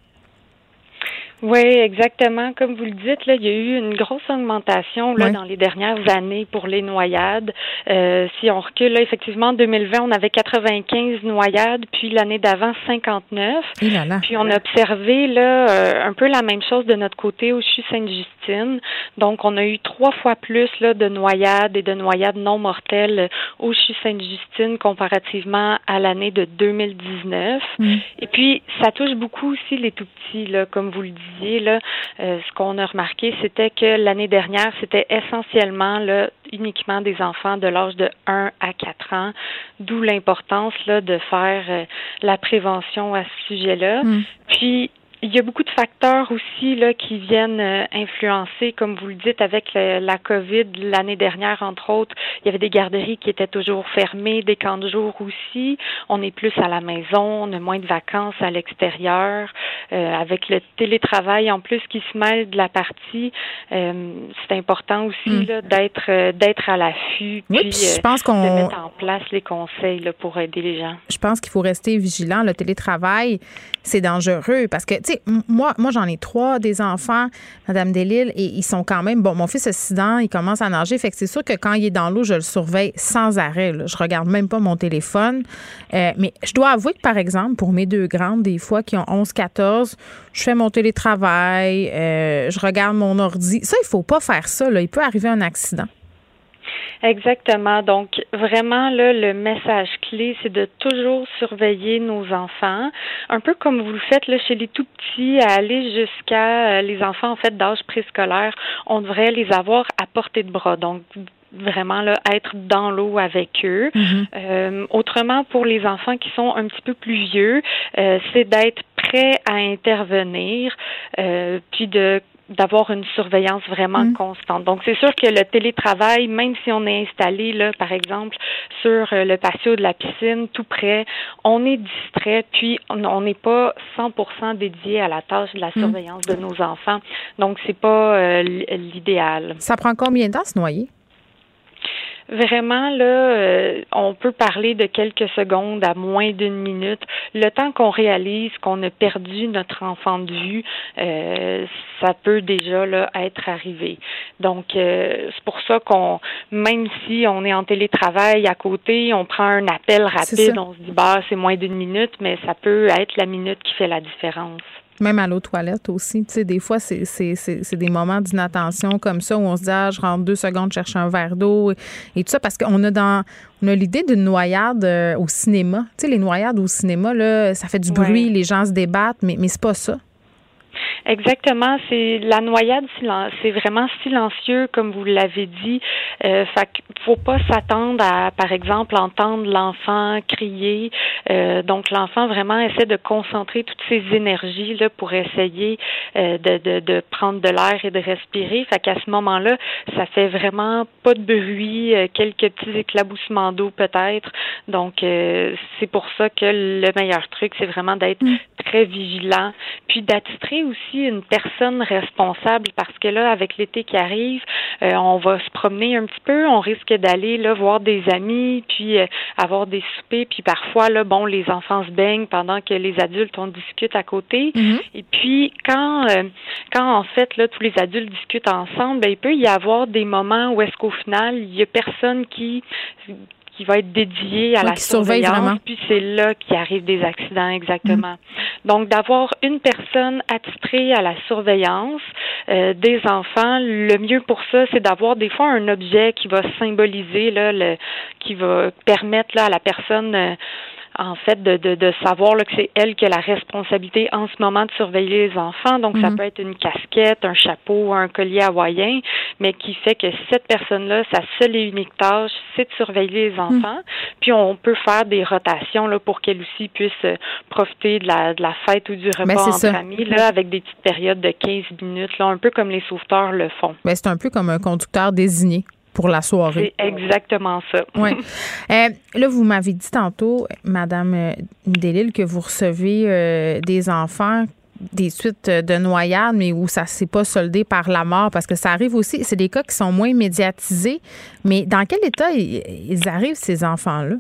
Oui, exactement. Comme vous le dites, là, il y a eu une grosse augmentation là, dans les dernières années pour les noyades. Euh, si on recule, là, effectivement, en 2020, on avait 95 noyades, puis l'année d'avant, 59. Puis on a observé là, euh, un peu la même chose de notre côté au CHU Sainte-Justine. Donc, on a eu trois fois plus là, de noyades et de noyades non mortelles au CHU Sainte-Justine comparativement à l'année de 2019. Mm. Et puis, ça touche beaucoup aussi les tout-petits, là, comme vous le dites là, euh, ce qu'on a remarqué, c'était que l'année dernière, c'était essentiellement là, uniquement des enfants de l'âge de 1 à 4 ans, d'où l'importance là, de faire euh, la prévention à ce sujet-là. Mm. Puis, il y a beaucoup de facteurs aussi là qui viennent euh, influencer, comme vous le dites, avec la COVID l'année dernière, entre autres. Il y avait des garderies qui étaient toujours fermées, des camps de jour aussi. On est plus à la maison, on a moins de vacances à l'extérieur. Euh, avec le télétravail en plus qui se mêle de la partie, euh, c'est important aussi là, d'être d'être à l'affût. Oui, puis, je pense qu'on de mettre en place les conseils là, pour aider les gens. Je pense qu'il faut rester vigilant. Le télétravail, c'est dangereux parce que moi, j'en ai trois des enfants, Madame Delille, et ils sont quand même. Bon, mon fils a 6 ans, il commence à nager. Fait que c'est sûr que quand il est dans l'eau, je le surveille sans arrêt. Là. Je regarde même pas mon téléphone. Euh, mais je dois avouer que, par exemple, pour mes deux grandes, des fois qui ont 11, 14, je fais mon télétravail, euh, je regarde mon ordi. Ça, il faut pas faire ça. Il peut arriver un accident. Exactement. Donc, vraiment, là, le message clé, c'est de toujours surveiller nos enfants, un peu comme vous le faites là, chez les tout petits, à aller jusqu'à euh, les enfants, en fait, d'âge préscolaire. On devrait les avoir à portée de bras. Donc, vraiment là, être dans l'eau avec eux. Mm-hmm. Euh, autrement, pour les enfants qui sont un petit peu plus vieux, euh, c'est d'être prêt à intervenir, euh, puis de d'avoir une surveillance vraiment mm. constante. Donc, c'est sûr que le télétravail, même si on est installé, là, par exemple, sur euh, le patio de la piscine, tout près, on est distrait, puis on n'est pas 100% dédié à la tâche de la mm. surveillance de nos enfants. Donc, c'est pas euh, l'idéal. Ça prend combien de temps se noyer? Vraiment, là, euh, on peut parler de quelques secondes à moins d'une minute. Le temps qu'on réalise qu'on a perdu notre enfant de vue, euh, ça peut déjà là, être arrivé. Donc, euh, c'est pour ça qu'on, même si on est en télétravail à côté, on prend un appel rapide, on se dit, bah, c'est moins d'une minute, mais ça peut être la minute qui fait la différence. Même à l'eau toilette aussi. Tu sais, des fois, c'est des moments d'inattention comme ça où on se dit, ah, je rentre deux secondes chercher un verre d'eau et, tout ça parce qu'on a dans on a l'idée d'une noyade euh, au cinéma. Tu sais, les noyades au cinéma, là, ça fait du bruit, les gens se débattent, mais, mais c'est pas ça. Exactement, c'est la noyade, c'est vraiment silencieux, comme vous l'avez dit. Euh, fait faut pas s'attendre à, par exemple, entendre l'enfant crier. Euh, donc l'enfant vraiment essaie de concentrer toutes ses énergies là pour essayer euh, de, de, de, prendre de l'air et de respirer. Fait qu'à ce moment-là, ça fait vraiment pas de bruit, euh, quelques petits éclaboussements d'eau peut-être. Donc euh, c'est pour ça que le meilleur truc, c'est vraiment d'être mm. très vigilant, puis d'attitrer aussi une personne responsable parce que là, avec l'été qui arrive, euh, on va se promener un petit peu, on risque d'aller là voir des amis, puis euh, avoir des soupers, puis parfois là, bon, les enfants se baignent pendant que les adultes on discute à côté. Mm-hmm. Et puis quand euh, quand en fait là tous les adultes discutent ensemble, ben, il peut y avoir des moments où est-ce qu'au final il y a personne qui qui va être dédié à la surveillance. Puis c'est là qu'il arrive des accidents exactement. Donc d'avoir une personne attitrée à la surveillance euh, des enfants, le mieux pour ça, c'est d'avoir des fois un objet qui va symboliser là, le, qui va permettre là à la personne euh, en fait, de, de, de savoir là, que c'est elle qui a la responsabilité en ce moment de surveiller les enfants. Donc, ça mhm. peut être une casquette, un chapeau, un collier hawaïen, mais qui fait que cette personne-là, sa seule et unique tâche, c'est de surveiller les mhm. enfants. Puis, on peut faire des rotations là, pour qu'elle aussi puisse euh, profiter de la, de la fête ou du repas en famille, là, avec des petites périodes de 15 minutes, là, un peu comme les sauveteurs le font. Mais c'est un peu comme un conducteur désigné pour la soirée. C'est exactement ça. Oui. <laughs> Euh, là, vous m'avez dit tantôt, Madame euh, Delille, que vous recevez euh, des enfants des suites de noyades, mais où ça s'est pas soldé par la mort, parce que ça arrive aussi. C'est des cas qui sont moins médiatisés. Mais dans quel état ils arrivent, ces enfants-là?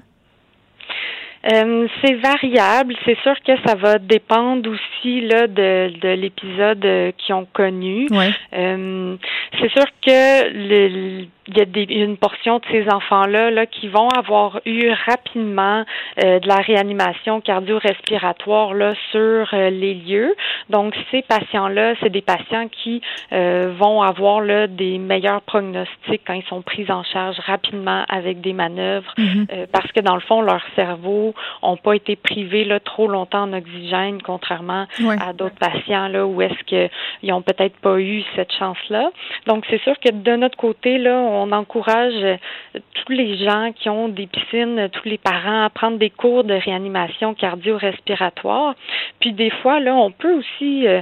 Euh, c'est variable. C'est sûr que ça va dépendre aussi là de, de l'épisode qu'ils ont connu. Euh, c'est sûr que le, il y a des, une portion de ces enfants-là là, qui vont avoir eu rapidement euh, de la réanimation cardio-respiratoire là, sur euh, les lieux. Donc, ces patients-là, c'est des patients qui euh, vont avoir là, des meilleurs prognostics quand ils sont pris en charge rapidement avec des manœuvres mm-hmm. parce que, dans le fond, leurs cerveaux n'ont pas été privés là, trop longtemps en oxygène, contrairement à d'autres patients là, où est-ce qu'ils n'ont peut-être pas eu cette chance-là. Donc, c'est sûr que de notre côté, là, on encourage euh, tous les gens qui ont des piscines, tous les parents à prendre des cours de réanimation cardio-respiratoire. Puis des fois, là, on peut aussi euh,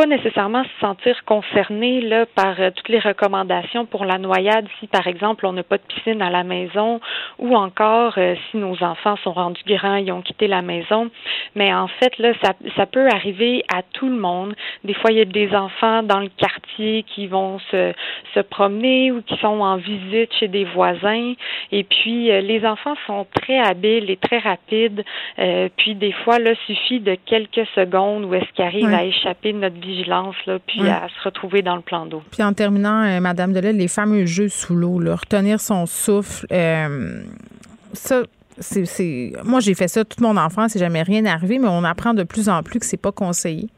pas nécessairement se sentir concerné là par euh, toutes les recommandations pour la noyade si par exemple on n'a pas de piscine à la maison ou encore euh, si nos enfants sont rendus grands ils ont quitté la maison. Mais en fait là ça, ça peut arriver à tout le monde. Des fois il y a des enfants dans le quartier qui vont se, se promener ou qui sont en visite chez des voisins. Et puis euh, les enfants sont très habiles et très rapides. Puis des fois là suffit de quelques secondes où est-ce qu'ils arrivent à échapper de notre vigilance, là, puis à se retrouver dans le plan d'eau. Puis en terminant, euh, Madame Delay, les fameux jeux sous l'eau, retenir son souffle, euh, ça, c'est, moi j'ai fait ça toute mon enfance, c'est jamais rien arrivé, mais on apprend de plus en plus que c'est pas conseillé.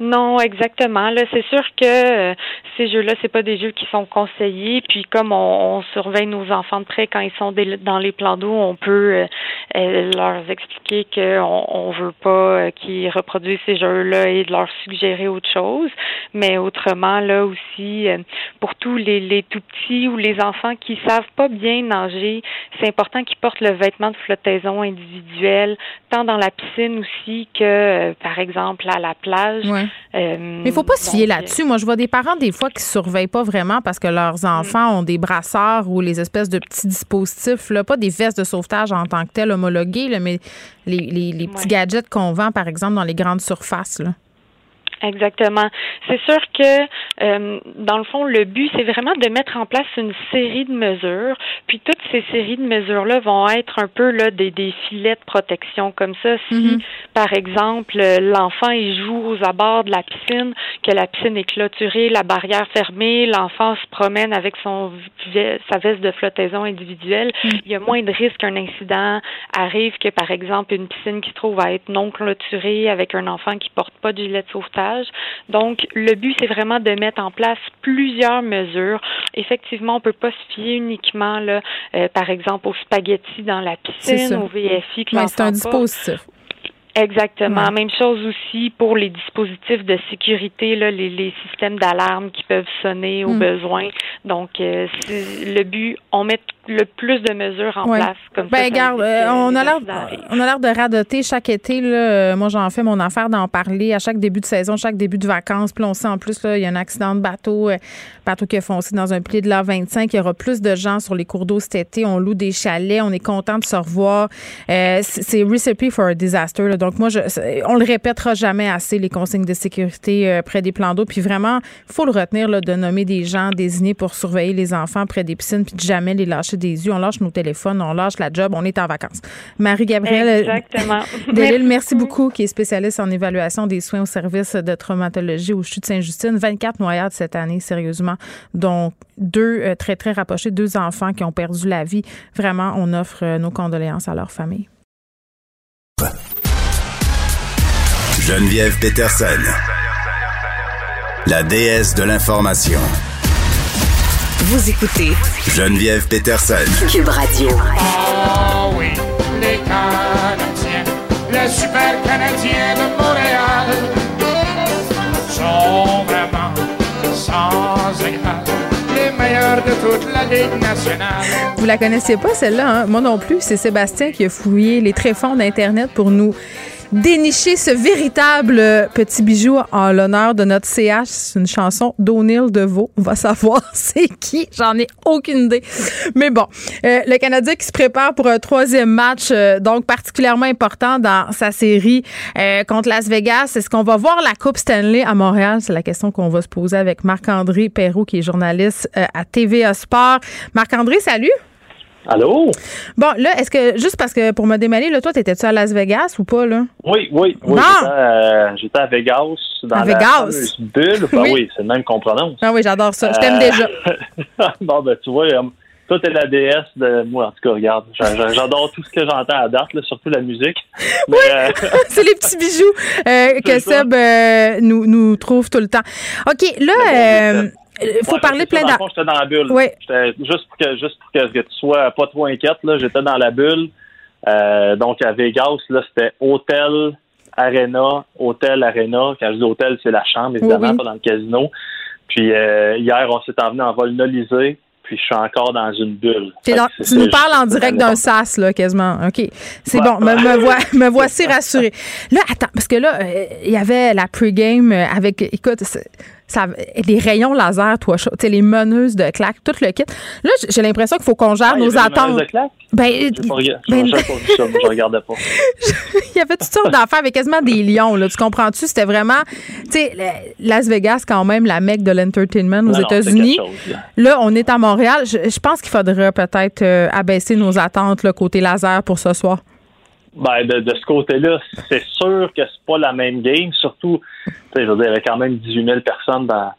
Non, exactement. Là, c'est sûr que euh, ces jeux-là, c'est pas des jeux qui sont conseillés. Puis comme on, surveille nos enfants de près quand ils sont dans les plans d'eau, on peut euh, euh, leur expliquer qu'on on veut pas qu'ils reproduisent ces jeux-là et de leur suggérer autre chose. Mais autrement, là aussi, pour tous les, les tout petits ou les enfants qui savent pas bien nager, c'est important qu'ils portent le vêtement de flottaison individuel, tant dans la piscine aussi que, par exemple, à la plage. Euh, Mais il faut pas se fier là-dessus. Moi, je vois des parents, des fois, qui surveillent pas vraiment parce que leurs mm. enfants ont des brasseurs ou les espèces de petits dispositifs, là, pas des vestes de sauvetage en tant que telles homologuées, mais les, petits gadgets qu'on vend, par exemple, dans les grandes surfaces. Exactement. C'est sûr que, euh, dans le fond, le but, c'est vraiment de mettre en place une série de mesures. Puis toutes ces séries de mesures-là vont être un peu là des, des filets de protection. Comme ça, si, Mhm. par exemple, l'enfant il joue aux abords de la piscine, que la piscine est clôturée, la barrière fermée, l'enfant se promène avec son sa veste de flottaison individuelle, il y a moins de risques qu'un incident arrive que, par exemple, une piscine qui se trouve à être non clôturée avec un enfant qui porte pas de gilet de sauvetage. Donc, le but, c'est vraiment de mettre en place plusieurs mesures. Effectivement, on peut pas se fier uniquement, là, euh, par exemple, aux spaghettis dans la piscine, au VFI que Ouais, c'est un dispositif. Exactement. Ouais. Même chose aussi pour les dispositifs de sécurité, là, les, les systèmes d'alarme qui peuvent sonner au Mm. besoin. Donc, euh, le but, on met le plus de mesures en Ouais. place. Comme Ben, ça, regarde, euh, que on a l'air, on a l'air de radoter chaque été. Là, Euh, moi, j'en fais mon affaire d'en parler à chaque début de saison, chaque début de vacances. Puis on sait en plus, là, il y a un accident de bateau, euh, bateau qui a foncé dans un pli de la 25. Il y aura plus de gens sur les cours d'eau cet été. On loue des chalets. On est content de se revoir. Euh, c'est recipe for a disaster. là. Donc, moi, je, on le répétera jamais assez, les consignes de sécurité euh, près des plans d'eau. Puis vraiment, il faut le retenir là, de nommer des gens désignés pour surveiller les enfants près des piscines puis de jamais les lâcher des yeux. On lâche nos téléphones, on lâche la job, on est en vacances. Marie-Gabrielle Exactement. <laughs> Delille, merci beaucoup, qui est spécialiste en évaluation des soins au service de traumatologie au CHU de Sainte-Justine. 24 noyades cette année, sérieusement, dont deux euh, très, très rapprochés, deux enfants qui ont perdu la vie. Vraiment, on offre euh, nos condoléances à leur famille. Geneviève Peterson. La déesse de l'information. Vous écoutez Geneviève Peterson. Cube Radio. Ah oui, les Canadiens, les super Canadiens de Montréal sont vraiment sans égal, les meilleurs de toute la Ligue nationale. Vous la connaissiez pas, celle-là? Hein? Moi non plus. C'est Sébastien qui a fouillé les tréfonds d'Internet pour nous dénicher ce véritable euh, petit bijou en l'honneur de notre CH. C'est une chanson d'O'Neill Deveau. On va savoir <laughs> c'est qui. J'en ai aucune idée. Mais bon, euh, le Canadien qui se prépare pour un troisième match, euh, donc particulièrement important dans sa série euh, contre Las Vegas. Est-ce qu'on va voir la Coupe Stanley à Montréal? C'est la question qu'on va se poser avec Marc-André Perrault, qui est journaliste euh, à TVA Sport. Marc-André, salut! Allô? Bon, là, est-ce que, juste parce que pour me démêler, là, toi, t'étais-tu à Las Vegas ou pas, là? Oui, oui, oui. J'étais, euh, j'étais à Vegas, dans À la Vegas? bulle. Ben Oui. oui, c'est le même qu'on prononce. Ah oui, j'adore ça. Je t'aime Euh, déjà. <laughs> bon, ben, tu vois, euh, toi, t'es la déesse de moi, en tout cas, regarde. j'a- j'a- J'adore tout ce que j'entends à date, là, surtout la musique. Mais, euh, <laughs> C'est les petits bijoux <laughs> que. Seb nous, nous trouve tout le temps. OK, là, il faut ouais, parler plein fond, J'étais dans la bulle. Oui. Juste pour que, juste pour que, que tu sois pas trop inquiète, là, j'étais dans la bulle. Euh, donc, à Vegas, là, c'était hôtel, arena, hôtel, arena. Quand je dis hôtel, c'est la chambre, évidemment, Oui, pas dans le casino. Puis, euh, hier, on s'est emmené en vol nolisé. Puis, je suis encore dans une bulle. Dans- tu nous parles en direct d'un sas, là, quasiment. OK. C'est Ouais. bon. Me, <laughs> me, voici rassurée. Là, attends, parce que là, euh, il y avait la pre-game euh, avec, écoute, c'est- ça, des rayons laser, toi, chaud. Tu sais, les meneuses de claques, tout le kit. Là, j'ai l'impression qu'il faut qu'on gère Ah, nos attentes. de claques? Ben, ben, je regardais pas. <laughs> il y avait toutes sortes d'affaires avec quasiment des lions. Là, tu comprends-tu? C'était vraiment, tu sais, Las Vegas, quand même, la mecque de l'entertainment aux États-Unis. là. Là, on est à Montréal. Je, je pense qu'il faudrait peut-être euh, abaisser nos attentes le côté laser pour ce soir. Ben, de, de ce côté-là, c'est sûr que c'est pas la même game. Surtout, je veux dire, il y avait quand même 18 000 personnes dans,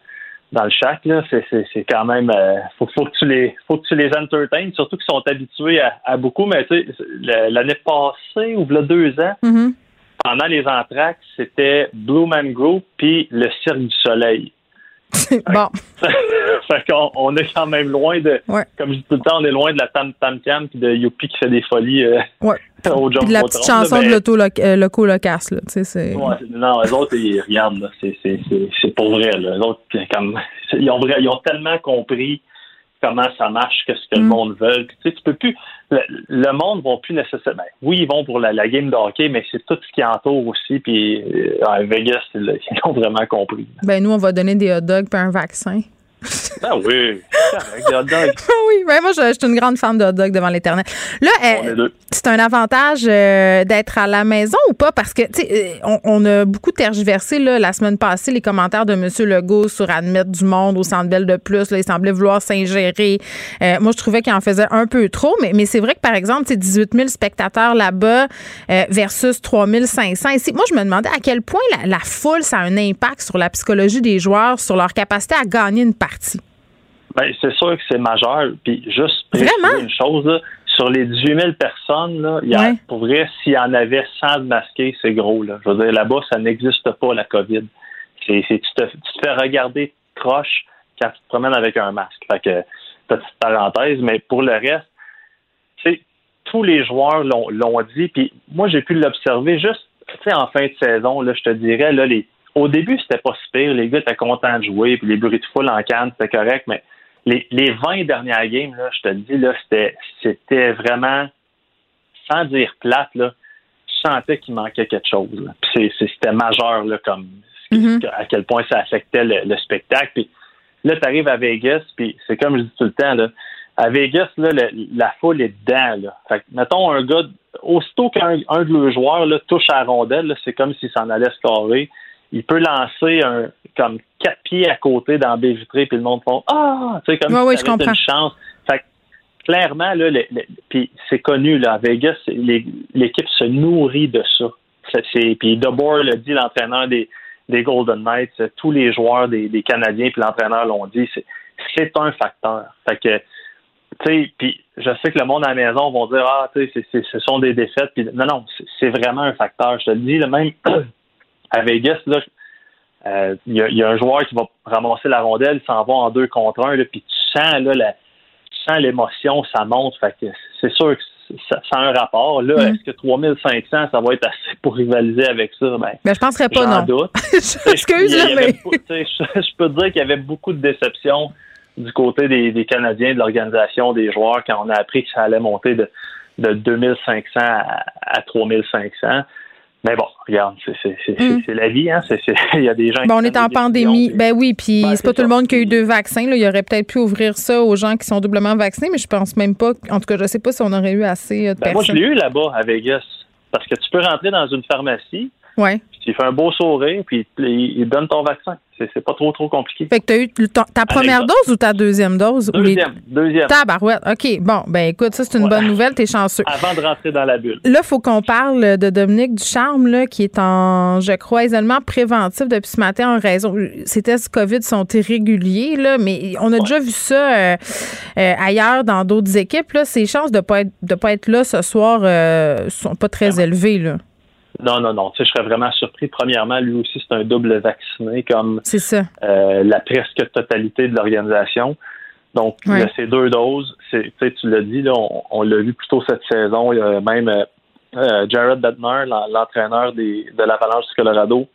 dans le shack, là. C'est, c'est, c'est quand même, euh, faut, faut que tu les, faut que tu les entertaines, surtout qu'ils sont habitués à, à beaucoup. Mais tu sais, l'année passée, ou a deux ans, Mhm. pendant les entractes, c'était Blue Man Group puis le Cirque du Soleil. Bon, <laughs> fait qu'on on est quand même loin de, Ouais. comme je dis tout le temps, on est loin de la Tam Tam Tam puis de Youpi qui fait des folies euh, ouais. <laughs> au John de la petite là, chanson mais- de l'auto euh, locasse, là. Tu sais, c'est. Ouais, c'est- non, les autres, ils regardent, là. C'est, c'est, c'est, c'est pour vrai, là. Les autres, comme, ils, ont ils ont tellement compris comment ça marche, qu'est-ce que le Mm. monde veut. Puis, tu sais, tu peux plus. Le, le monde va plus nécessairement. ben, oui, ils vont pour la, la game de hockey, mais c'est tout ce qui entoure aussi. Puis, euh, à Vegas, ils ont vraiment compris. Ben, nous, on va donner des hot dogs puis un vaccin. Ah oui, hot dogs. <laughs> oui, ben moi, je, je suis une grande fan de hot dog devant l'éternel. Là, euh, c'est un avantage euh, d'être à la maison ou pas? Parce que, tu sais, euh, on, on a beaucoup tergiversé là, la semaine passée les commentaires de M. Legault sur admettre du monde au Centre Bell de plus. Là, il semblait vouloir s'ingérer. Euh, moi, je trouvais qu'il en faisait un peu trop, mais, mais c'est vrai que, par exemple, c'est 18 000 spectateurs là-bas euh, versus 3 500 ici. Moi, je me demandais à quel point la, la foule, ça a un impact sur la psychologie des joueurs, sur leur capacité à gagner une partie. Ben, c'est sûr que c'est majeur. Puis juste préciser Vraiment? une chose, là, sur les 18 000 personnes, là, il y a, Ouais. pour vrai, s'il y en avait 100 de masqués, c'est gros. Là. Je veux dire, là-bas, ça n'existe pas, la COVID. C'est, tu, te, tu te fais regarder croche quand tu te promènes avec un masque. Fait que, petite parenthèse, mais pour le reste, tu sais, tous les joueurs l'ont, l'ont dit, puis moi, j'ai pu l'observer juste, tu sais, en fin de saison, là, je te dirais, là, les, au début, c'était pas si pire. Les gars étaient contents de jouer, puis les bruits de foule en canne, c'était correct, mais les, les 20 dernières games, là, je te le dis, là, c'était, c'était vraiment, sans dire plate, là, tu sentais qu'il manquait quelque chose. là. Puis c'est, c'était majeur, là, comme Mhm. à quel point ça affectait le, le spectacle. Puis là, tu arrives à Vegas, puis c'est comme je dis tout le temps, là, à Vegas, là, le- la foule est dedans. Là. Fait que, mettons, un gars, aussitôt qu'un un de leurs joueurs là, touche à la rondelle, là, c'est comme s'il s'en allait scorer. Il peut lancer un comme quatre pieds à côté dans la baie vitrée, puis le monde font Ah! Tu sais, comme Ouais, si une chance. Fait que, clairement, là, le- le- puis c'est connu, là, à Vegas, l'équipe se nourrit de ça. C'est- Puis DeBoer l'a dit, l'entraîneur des, des Golden Knights, tous les joueurs des, des Canadiens puis l'entraîneur l'ont dit, c'est, c'est un facteur. Fait que, tu sais, puis je sais que le monde à la maison vont dire, ah, tu sais, ce sont des défaites. Puis non, non, c'est, c'est vraiment un facteur. Je te le dis, le même <clears throat> à Vegas, là, euh, il y, a, il y a un joueur qui va ramasser la rondelle, il s'en va en deux contre un, là, puis tu sens là, la, tu sens l'émotion, ça monte. Fait que c'est sûr que ça, ça a un rapport. Là, Mm. est-ce que 3500, ça va être assez pour rivaliser avec ça? Ben, Mais je penserais pas, non. doute. <laughs> Excuse, Il mais. je, peux te dire qu'il y avait beaucoup de déception du côté des, des Canadiens, de l'organisation des joueurs, quand on a appris que ça allait monter de, de 2500 à, à 3500. Mais bon, regarde, c'est Mm. c'est la vie, hein. <laughs> Il y a des gens qui Bon, on prennent est en pandémie. Ben oui, puis Ben, c'est pas tout le monde qui a eu deux vaccins. Là. Il aurait peut-être pu ouvrir ça aux gens qui sont doublement vaccinés, mais je pense même pas. En tout cas, je sais pas si on aurait eu assez euh, de Ben, moi, je personnes. l'ai eu là-bas à Vegas. Parce que tu peux rentrer dans une pharmacie, Ouais. puis tu fais un beau sourire, puis il donne ton vaccin. C'est pas trop, trop compliqué. Fait que t'as eu le- ta, ta première dose ou ta deuxième dose? Ou les- Deuxième, deuxième. Tabarouette. OK. Bon, ben écoute, ça, c'est une Ouais. bonne nouvelle. T'es chanceux. Avant de rentrer dans la bulle. Là, il faut qu'on parle de Dominique Ducharme, là, qui est en, je crois, isolement préventif depuis ce matin en raison. Ces tests COVID sont irréguliers, là, mais on a déjà vu ça euh, euh, ailleurs dans d'autres équipes. Là. Ses chances de ne pas, être- de pas être là ce soir euh, sont pas très élevées. Là. Non, non, non. Tu sais, je serais vraiment surpris. Premièrement, lui aussi, c'est un double vacciné, comme ça. euh, la presque totalité de l'organisation. Donc, Ouais. ces deux doses. Tu sais, tu l'as dit, là, on, on l'a vu plus tôt cette saison. Il y a même euh, euh, Jared l'en- l'entraîneur de l'Avalanche du Colorado,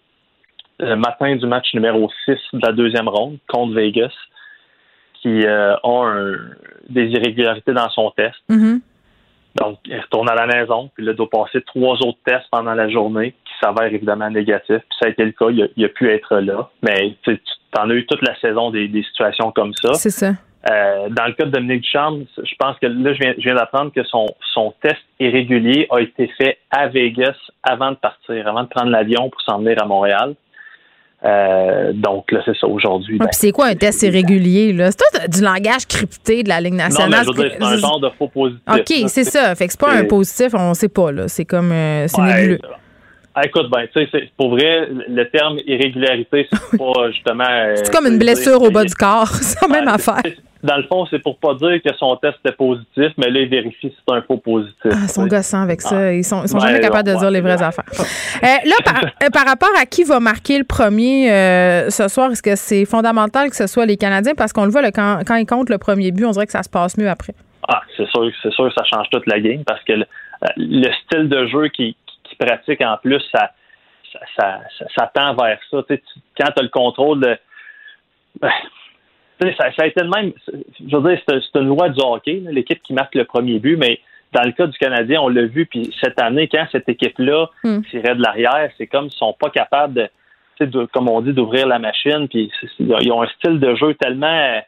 le matin du match numéro 6 de la deuxième ronde contre Vegas, qui euh, a un- des irrégularités dans son test. Mhm. Donc, il retourne à la maison, puis là, il doit passer trois autres tests pendant la journée qui s'avèrent évidemment négatifs. Puis ça a été le cas, il a, il a pu être là. Mais tu en as eu toute la saison des, des situations comme ça. C'est ça. Euh, dans le cas de Dominique Ducharme, je pense que là, je viens, je viens d'apprendre que son, son test irrégulier a été fait à Vegas avant de partir, avant de prendre l'avion pour s'en venir à Montréal. Euh, donc là, c'est ça aujourd'hui. Ouais, ben, puis c'est quoi un test irrégulier? là? C'est tout du langage crypté de la Ligue non, mais nationale. c'est un genre de faux positif. OK, c'est ça. Fait que c'est pas un positif, on sait pas. là. C'est comme. euh, c'est Ouais, nébuleux. ah, écoute, ben, tu sais, pour vrai, le terme irrégularité, c'est <laughs> pas justement. euh, C'est comme une blessure au bas du corps. <laughs> C'est la même affaire. Dans le fond, c'est pour pas dire que son test était positif, mais là, il vérifie si c'est un faux positif. Ah, ils sont gossants avec ça. Ils sont, ils sont Ouais, jamais capables de dire les vraies affaires. Euh, là, par, <laughs> euh, par rapport à qui va marquer le premier euh, ce soir, est-ce que c'est fondamental que ce soit les Canadiens? Parce qu'on le voit, là, quand, quand ils comptent le premier but, on dirait que ça se passe mieux après. Ah, c'est sûr, c'est sûr que ça change toute la game parce que le, le style de jeu qu'il qu'il pratique en plus, ça, ça, ça, ça- ça tend vers ça. Tu sais, tu- quand tu as le contrôle de. Ça, ça a été le même. Je veux dire, c'est une loi du hockey, l'équipe qui marque le premier but, mais dans le cas du Canadien, on l'a vu, puis cette année, quand cette équipe-là Hmm. tirait de l'arrière, c'est comme s'ils sont pas capables de, tu sais, de- comme on dit, d'ouvrir la machine, puis ils ont un style de jeu tellement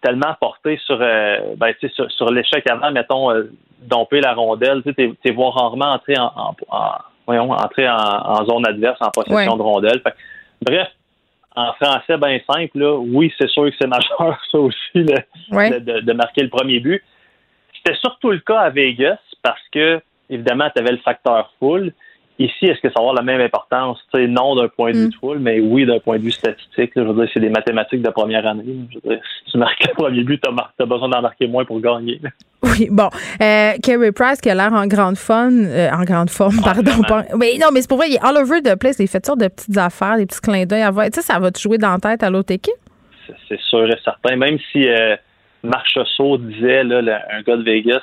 tellement porté sur, euh, ben, sur, sur l'échec avant, mettons, euh, domper la rondelle. Tu sais, t'es voir rarement entrer en, en, en voyons, entrer en, zone adverse en possession de rondelle. bref, en français bien simple, là, oui, c'est sûr que c'est majeur, <laughs> ça aussi, de, de, marquer le premier but. C'était surtout le cas à Vegas parce que, évidemment, tu avais le facteur full. Ici, est-ce que ça va avoir la même importance? non d'un point de vue mm. de foule, mais oui d'un point de vue statistique. je veux dire, c'est des mathématiques de première année. Je veux dire, si tu marques le premier but, tu as, besoin d'en marquer moins pour gagner. Oui, bon. Euh, Kerry Price qui a l'air en grande fun, euh, en grande forme, pardon. mais non, mais c'est pour vrai, il est all over the place. Il fait toutes de petites affaires, des petits clins d'œil. Tu sais, ça va te jouer dans la tête à l'autre équipe? C'est sûr et certain. Même si euh, Marchessault disait, là, un gars de Vegas,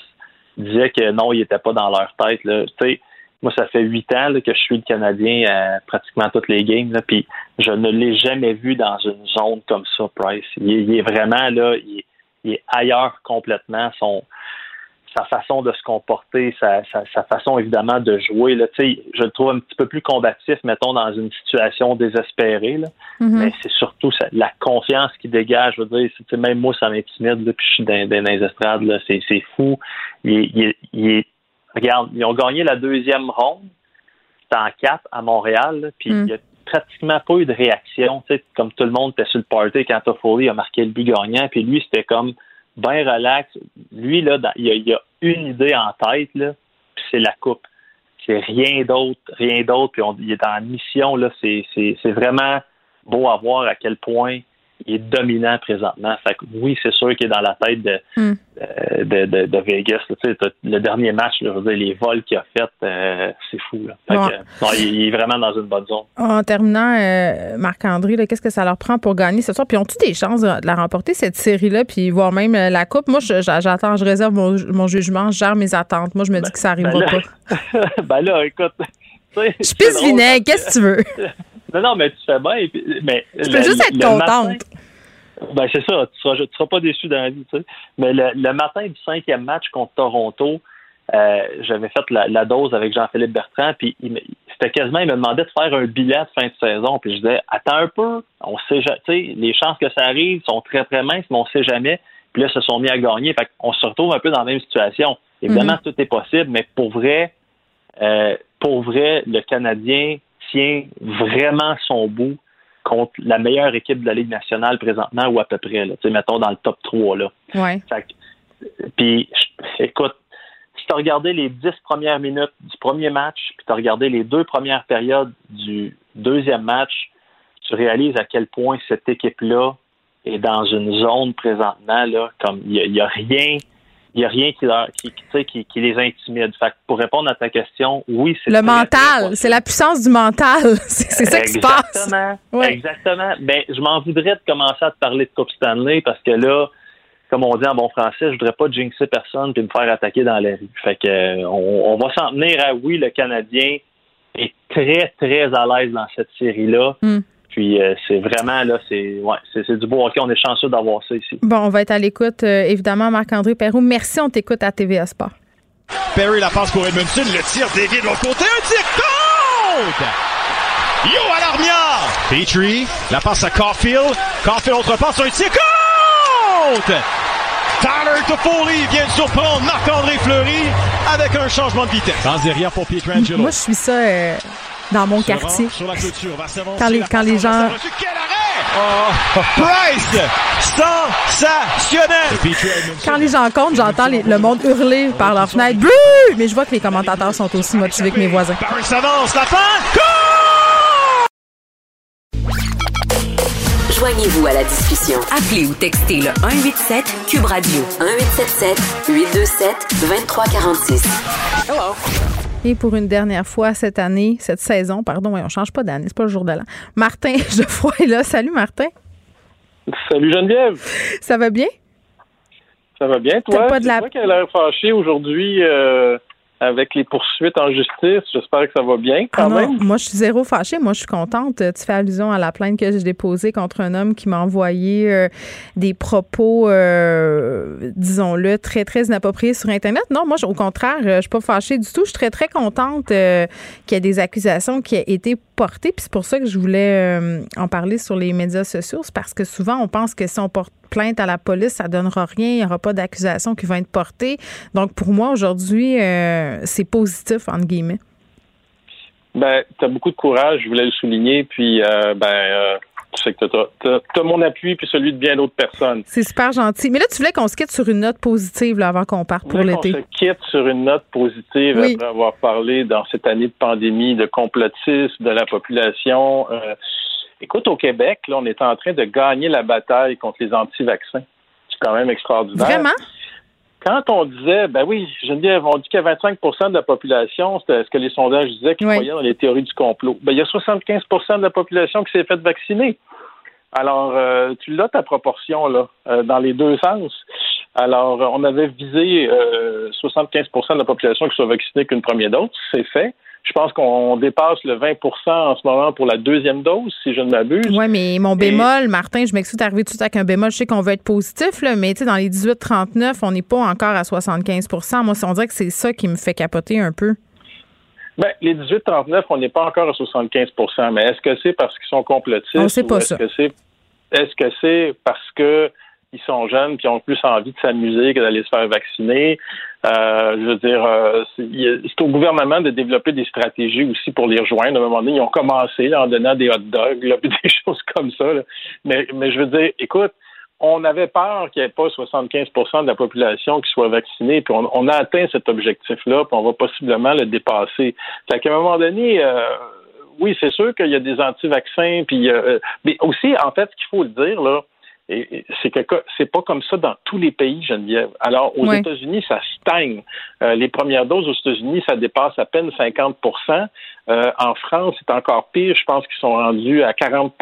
disait que non, il n'était pas dans leur tête. Tu sais, moi, ça fait huit ans que je suis le Canadien à pratiquement toutes les games, puis je ne l'ai jamais vu dans une zone comme ça, Price. Il, est vraiment là, il, est ailleurs complètement. Son, sa façon de se comporter, sa, façon évidemment de jouer. Là, je le trouve un petit peu plus combatif, mettons, dans une situation désespérée. Là. Mm-hmm. Mais c'est surtout la confiance qu'il dégage. Je veux dire, même moi, ça m'intimide, puis je suis dans, dans les estrades. C'est fou. il, est Regarde, ils ont gagné la deuxième ronde. C'était en quatre à Montréal. puis hmm. il n'y a pratiquement pas eu de réaction. Comme tout le monde était sur le party quand Toffoli a marqué le but gagnant. Puis lui, c'était comme bien relax. Lui, là, il, y a, une idée en tête, là, puis c'est la coupe. C'est rien d'autre, rien d'autre. Puis on, il est en mission. Là, c'est, c'est, c'est vraiment beau à voir à quel point il est dominant présentement. Fait que oui, c'est sûr qu'il est dans la tête de, hmm. euh, de, de, Vegas. le dernier match, là, les vols qu'il a fait, euh, c'est fou. il, est vraiment dans une bonne zone. En terminant, euh, Marc-André, qu'est-ce que ça leur prend pour gagner ce soir? Puis ont-ils des chances de, la remporter, cette série-là, puis voir même la Coupe? Moi, j'attends, je réserve mon, jugement, je gère mes attentes. Moi, je me dis que ça n'arrivera ben pas. <laughs> ben là, écoute. Je pisse vinaigre, qu'est-ce que tu veux? <laughs> Non, non, mais tu fais bien. Mais tu peux juste être contente. ben, c'est ça. Tu seras, seras pas déçu dans la vie, tu sais. Mais le, matin du cinquième match contre Toronto, euh, j'avais fait la, dose avec Jean-Philippe Bertrand, puis c'était quasiment, il me demandait de faire un billet de fin de saison, puis je disais, attends un peu, on sait, tu sais, les chances que ça arrive sont très, très minces, mais on sait jamais. Puis là, ils se sont mis à gagner. Fait qu'on se retrouve un peu dans la même situation. Évidemment, mm-hmm. tout est possible, mais pour vrai, euh, pour vrai, le Canadien tient vraiment son bout contre la meilleure équipe de la Ligue nationale présentement ou à peu près, là, mettons dans le top 3. Là. Ouais. Puis, écoute, si tu as regardé les dix premières minutes du premier match, puis tu as regardé les deux premières périodes du deuxième match, tu réalises à quel point cette équipe-là est dans une zone présentement, là, comme il n'y a, rien il n'y a rien qui, leur, qui, qui, qui, les intimide. Fait pour répondre à ta question, oui, c'est le mental, c'est la puissance du mental, <laughs> c'est ça qui se passe. <laughs> Exactement. Ben, je m'en voudrais de commencer à te parler de Coupe Stanley parce que là, comme on dit en bon français, je voudrais pas jinxer personne puis me faire attaquer dans la rue. Fait que euh, on, va s'en tenir à oui, le Canadien est très très à l'aise dans cette série là. Puis euh, c'est vraiment là, c'est ouais, c'est du beau hockey. On est chanceux d'avoir ça ici. Bon, on va être à l'écoute, euh, évidemment, Marc-André Perrault. Merci, on t'écoute à TVA Sport. Perry la passe pour Edmondson, le tir dévié de l'autre côté, un tir contre! Yo à l'armière! Petrie, la passe à Caulfield. Caulfield, autre passe, un tir contre! Tyler Toffoli vient de surprendre Marc-André Fleury avec un changement de vitesse. Sans derrière pour Pietrangelo. Moi, je suis ça... Euh, dans mon quartier. Quand les, quand les gens. Oh. Price! Sensationnel! Quand les gens comptent, j'entends le monde hurler par leur fenêtre. Mais je vois que les commentateurs sont aussi motivés que mes voisins. la fin! Joignez-vous à la discussion. Appelez ou textez le 187 Cube Radio 1877 827 2346. Hello. Et pour une dernière fois cette année, cette saison, pardon, on change pas d'année, c'est pas le jour de l'an. Martin <laughs> Geoffroy est là. Salut Martin. Salut Geneviève. Ça va bien? Ça va bien, toi? Pas de la... qu'elle a l'air fâchée aujourd'hui euh, avec les poursuites en justice. J'espère que ça va bien quand Ah non, même. moi, je suis zéro fâchée. Moi, je suis contente. Tu fais allusion à la plainte que j'ai déposée contre un homme qui m'a envoyé euh, des propos, euh, disons-le, très, très inappropriés sur Internet. Non, moi, au contraire, euh, je suis pas fâchée du tout. Je suis très, très contente euh, qu'il y ait des accusations qui aient été portées. Puis c'est pour ça que je voulais euh, en parler sur les médias sociaux. C'est parce que souvent, on pense que si on porte plainte à la police, ça donnera rien. Il n'y aura pas d'accusation qui va être portée. Donc, pour moi, aujourd'hui, euh, c'est positif, entre guillemets? Ben, tu as beaucoup de courage, je voulais le souligner, puis euh, ben, euh, tu sais que tu as, mon appui puis celui de bien d'autres personnes. C'est super gentil. Mais là, tu voulais qu'on se quitte sur une note positive là, avant qu'on parte pour l'été. se quitte sur une note positive Oui. après avoir parlé dans cette année de pandémie de complotisme de la population. Euh, écoute, au Québec, là, on est en train de gagner la bataille contre les anti-vaccins. C'est quand même extraordinaire. Vraiment? Quand on disait, ben oui, Geneviève, on dit qu'il y a 25% de la population, c'était ce que les sondages disaient, qui Oui. croyaient dans les théories du complot. Ben, il y a 75% de la population qui s'est faite vacciner. Alors, euh, tu l'as ta proportion, là, euh, dans les deux sens. Alors, on avait visé euh, 75% de la population qui soit vaccinée qu'une première dose. C'est fait. Je pense qu'on dépasse le 20% en ce moment pour la deuxième dose, si je ne m'abuse. Oui, mais mon bémol, Martin, je m'excuse d'arriver tout de suite avec un bémol. Je sais qu'on veut être positif, là, mais dans les 18-39, on n'est pas encore à 75% Moi, on dirait que c'est ça qui me fait capoter un peu. Ben, les 18-39, on n'est pas encore à 75% mais est-ce que c'est parce qu'ils sont complotistes? On sait pas ou est-ce ça. Que c'est, est-ce que c'est parce que ils sont jeunes puis ont plus envie de s'amuser que d'aller se faire vacciner? Euh, je veux dire, euh, c'est, au gouvernement de développer des stratégies aussi pour les rejoindre. À un moment donné, ils ont commencé là, en donnant des hot dogs, là, <laughs> des choses comme ça. là. Mais, mais je veux dire, écoute, on avait peur qu'il n'y ait pas 75% de la population qui soit vaccinée, puis on, on a atteint cet objectif-là, puis on va possiblement le dépasser. Fait qu'à un moment donné, euh, oui, c'est sûr qu'il y a des anti-vaccins, puis euh, mais aussi, en fait, ce qu'il faut le dire, là, et- c'est c'est pas comme ça dans tous les pays, Geneviève. Alors, aux. États-Unis, ça stagne. Euh, les premières doses aux États-Unis, ça dépasse à peine 50% Euh, En France, c'est encore pire. Je pense qu'ils sont rendus à 40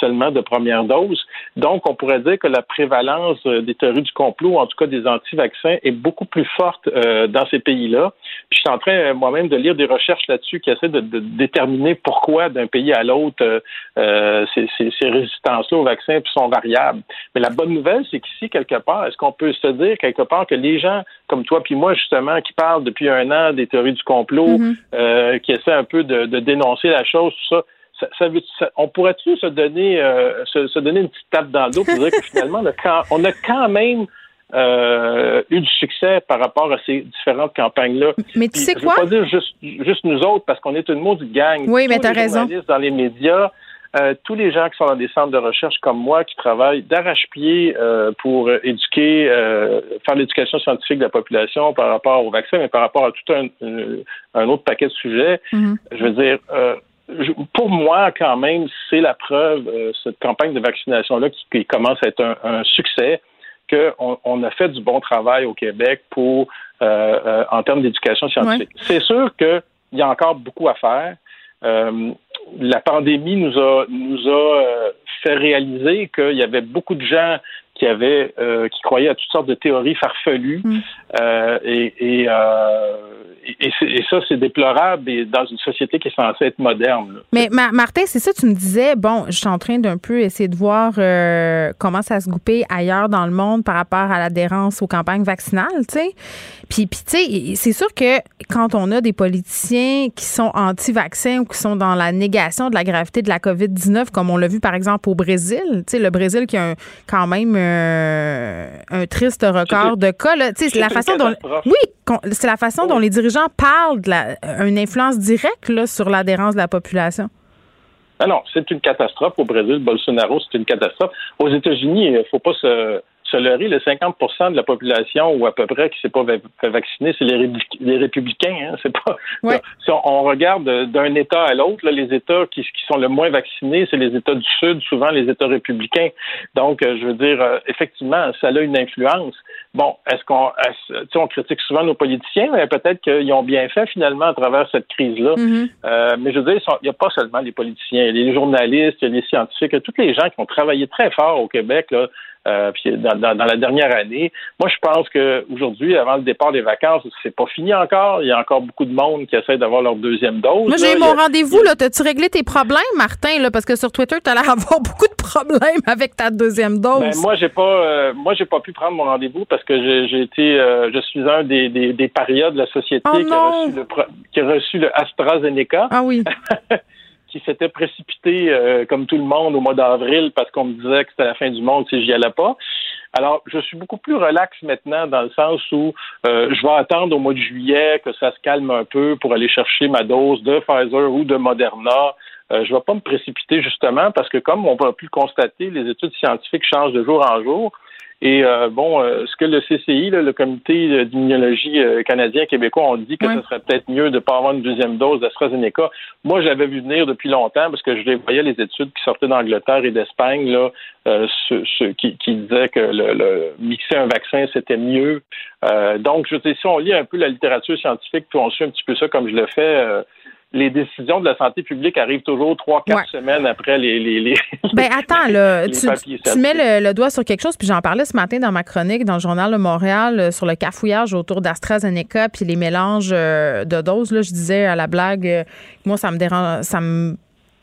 seulement de première dose. Donc, on pourrait dire que la prévalence euh, des théories du complot, en tout cas des anti-vaccins, est beaucoup plus forte euh, dans ces pays-là. Puis, je suis en train euh, moi-même de lire des recherches là-dessus qui essaient de, de déterminer pourquoi d'un pays à l'autre euh, ces, ces- ces résistances-là aux vaccins sont variables. Mais la bonne nouvelle, c'est qu'ici, quelque part, est-ce qu'on peut se dire quelque part que les gens comme toi puis moi, justement, qui parlent depuis un an des théories du complot, euh, qui essaient un peu de, de dénoncer la chose, tout ça, ça, ça veut- ça- on pourrait-tu se donner euh, se, se donner une petite tape dans le dos pour dire que finalement, on a quand, on a quand même euh, eu du succès par rapport à ces différentes campagnes-là. Mais tu Puis, sais je veux quoi? pas dire juste, juste nous autres, parce qu'on est une maudite gang. Oui, mais Tous t'as les raison. journalistes dans les médias, euh, tous les gens qui sont dans des centres de recherche comme moi, qui travaillent d'arrache-pied euh, pour éduquer, euh, faire l'éducation scientifique de la population par rapport au vaccin, mais par rapport à tout un, un autre paquet de sujets, Mhm. je veux dire, je- pour moi, quand même, c'est la preuve, euh, cette campagne de vaccination-là qui, qui commence à être un, un succès, qu'on on a fait du bon travail au Québec pour euh, euh, en termes d'éducation scientifique. C'est sûr qu'il y a encore beaucoup à faire. La pandémie nous a nous a fait réaliser qu'il y avait beaucoup de gens qui avaient euh, qui croyaient à toutes sortes de théories farfelues Euh, et et, euh, et, ça c'est déplorable et dans une société qui est censée être moderne. là. Mais Ma- Martin, c'est ça, tu me disais, bon, je suis en train d'un peu essayer de voir comment ça se goupille ailleurs dans le monde par rapport à l'adhérence aux campagnes vaccinales, tu sais. Puis, puis tu sais, c'est sûr que quand on a des politiciens qui sont anti-vaccins ou qui sont dans la négation de la gravité de la COVID-19, comme on l'a vu par exemple au Brésil, tu sais, le Brésil qui a un- quand même un triste record de cas, c'est la façon dont... Oui, c'est la façon dont les dirigeants parlent de la, une influence directe là, sur l'adhérence de la population. Ah non, c'est une catastrophe au Brésil. Bolsonaro, c'est une catastrophe. Aux États-Unis, il ne faut pas se, se leurrer. Le 50% de la population, ou à peu près, qui ne s'est pas fait vacciner, c'est les, républicains. Hein. C'est pas. Ouais. Si on, on regarde de- d'un État à l'autre, les États qui, qui sont le moins vaccinés, c'est les États du Sud, souvent les États républicains. Donc, euh, je veux dire, euh, effectivement, ça a une influence. Bon, est-ce qu'on, on critique souvent nos politiciens, mais peut-être qu'ils ont bien fait finalement à travers cette crise-là. Euh, mais je veux dire, il n'y a pas seulement les politiciens, il y a les journalistes, il y a les scientifiques, il y a tous les gens qui ont travaillé très fort au Québec là, euh, puis dans, dans, la dernière année. Moi, je pense que aujourd'hui, avant le départ des vacances, c'est pas fini encore. Il y a encore beaucoup de monde qui essaie d'avoir leur deuxième dose. Moi, j'ai mon rendez-vous. Là, t'as-tu réglé tes problèmes, Martin? Là, parce que sur Twitter, t'as l'air d'avoir <laughs> beaucoup de problèmes avec ta deuxième dose. Ben, moi, j'ai pas, euh, moi, j'ai pas pu prendre mon rendez-vous parce que j'ai été, euh, je suis un des, des, des parias de la société oh qui, a reçu le, qui a reçu le AstraZeneca. Ah oui. <laughs> qui s'était précipité euh, comme tout le monde au mois d'avril parce qu'on me disait que c'était la fin du monde si j'y allais pas. Alors, je suis beaucoup plus relax maintenant dans le sens où euh, je vais attendre au mois de juillet que ça se calme un peu pour aller chercher ma dose de Pfizer ou de Moderna. Euh, je ne vais pas me précipiter justement parce que comme on va plus le constater, les études scientifiques changent de jour en jour. Et euh, bon, euh, ce que le CCI, le comité d'immunologie euh, canadien québécois, ont dit que ce serait peut-être mieux de ne pas avoir une deuxième dose d'AstraZeneca. Moi, j'avais vu venir depuis longtemps parce que je voyais les études qui sortaient d'Angleterre et d'Espagne, là, ce, qui, qui, disaient que le, mixer un vaccin, c'était mieux. donc, je sais, si on lit un peu la littérature scientifique, puis on suit un petit peu ça comme je le fais les décisions de la santé publique arrivent toujours trois, quatre semaines après les. les, les <laughs> ben attends, là, tu, mets le, doigt sur quelque chose, puis j'en parlais ce matin dans ma chronique dans le Journal de Montréal euh, sur le cafouillage autour d'AstraZeneca puis les mélanges euh, de doses. Là, je disais à la blague, euh, moi, ça me dérange, ça me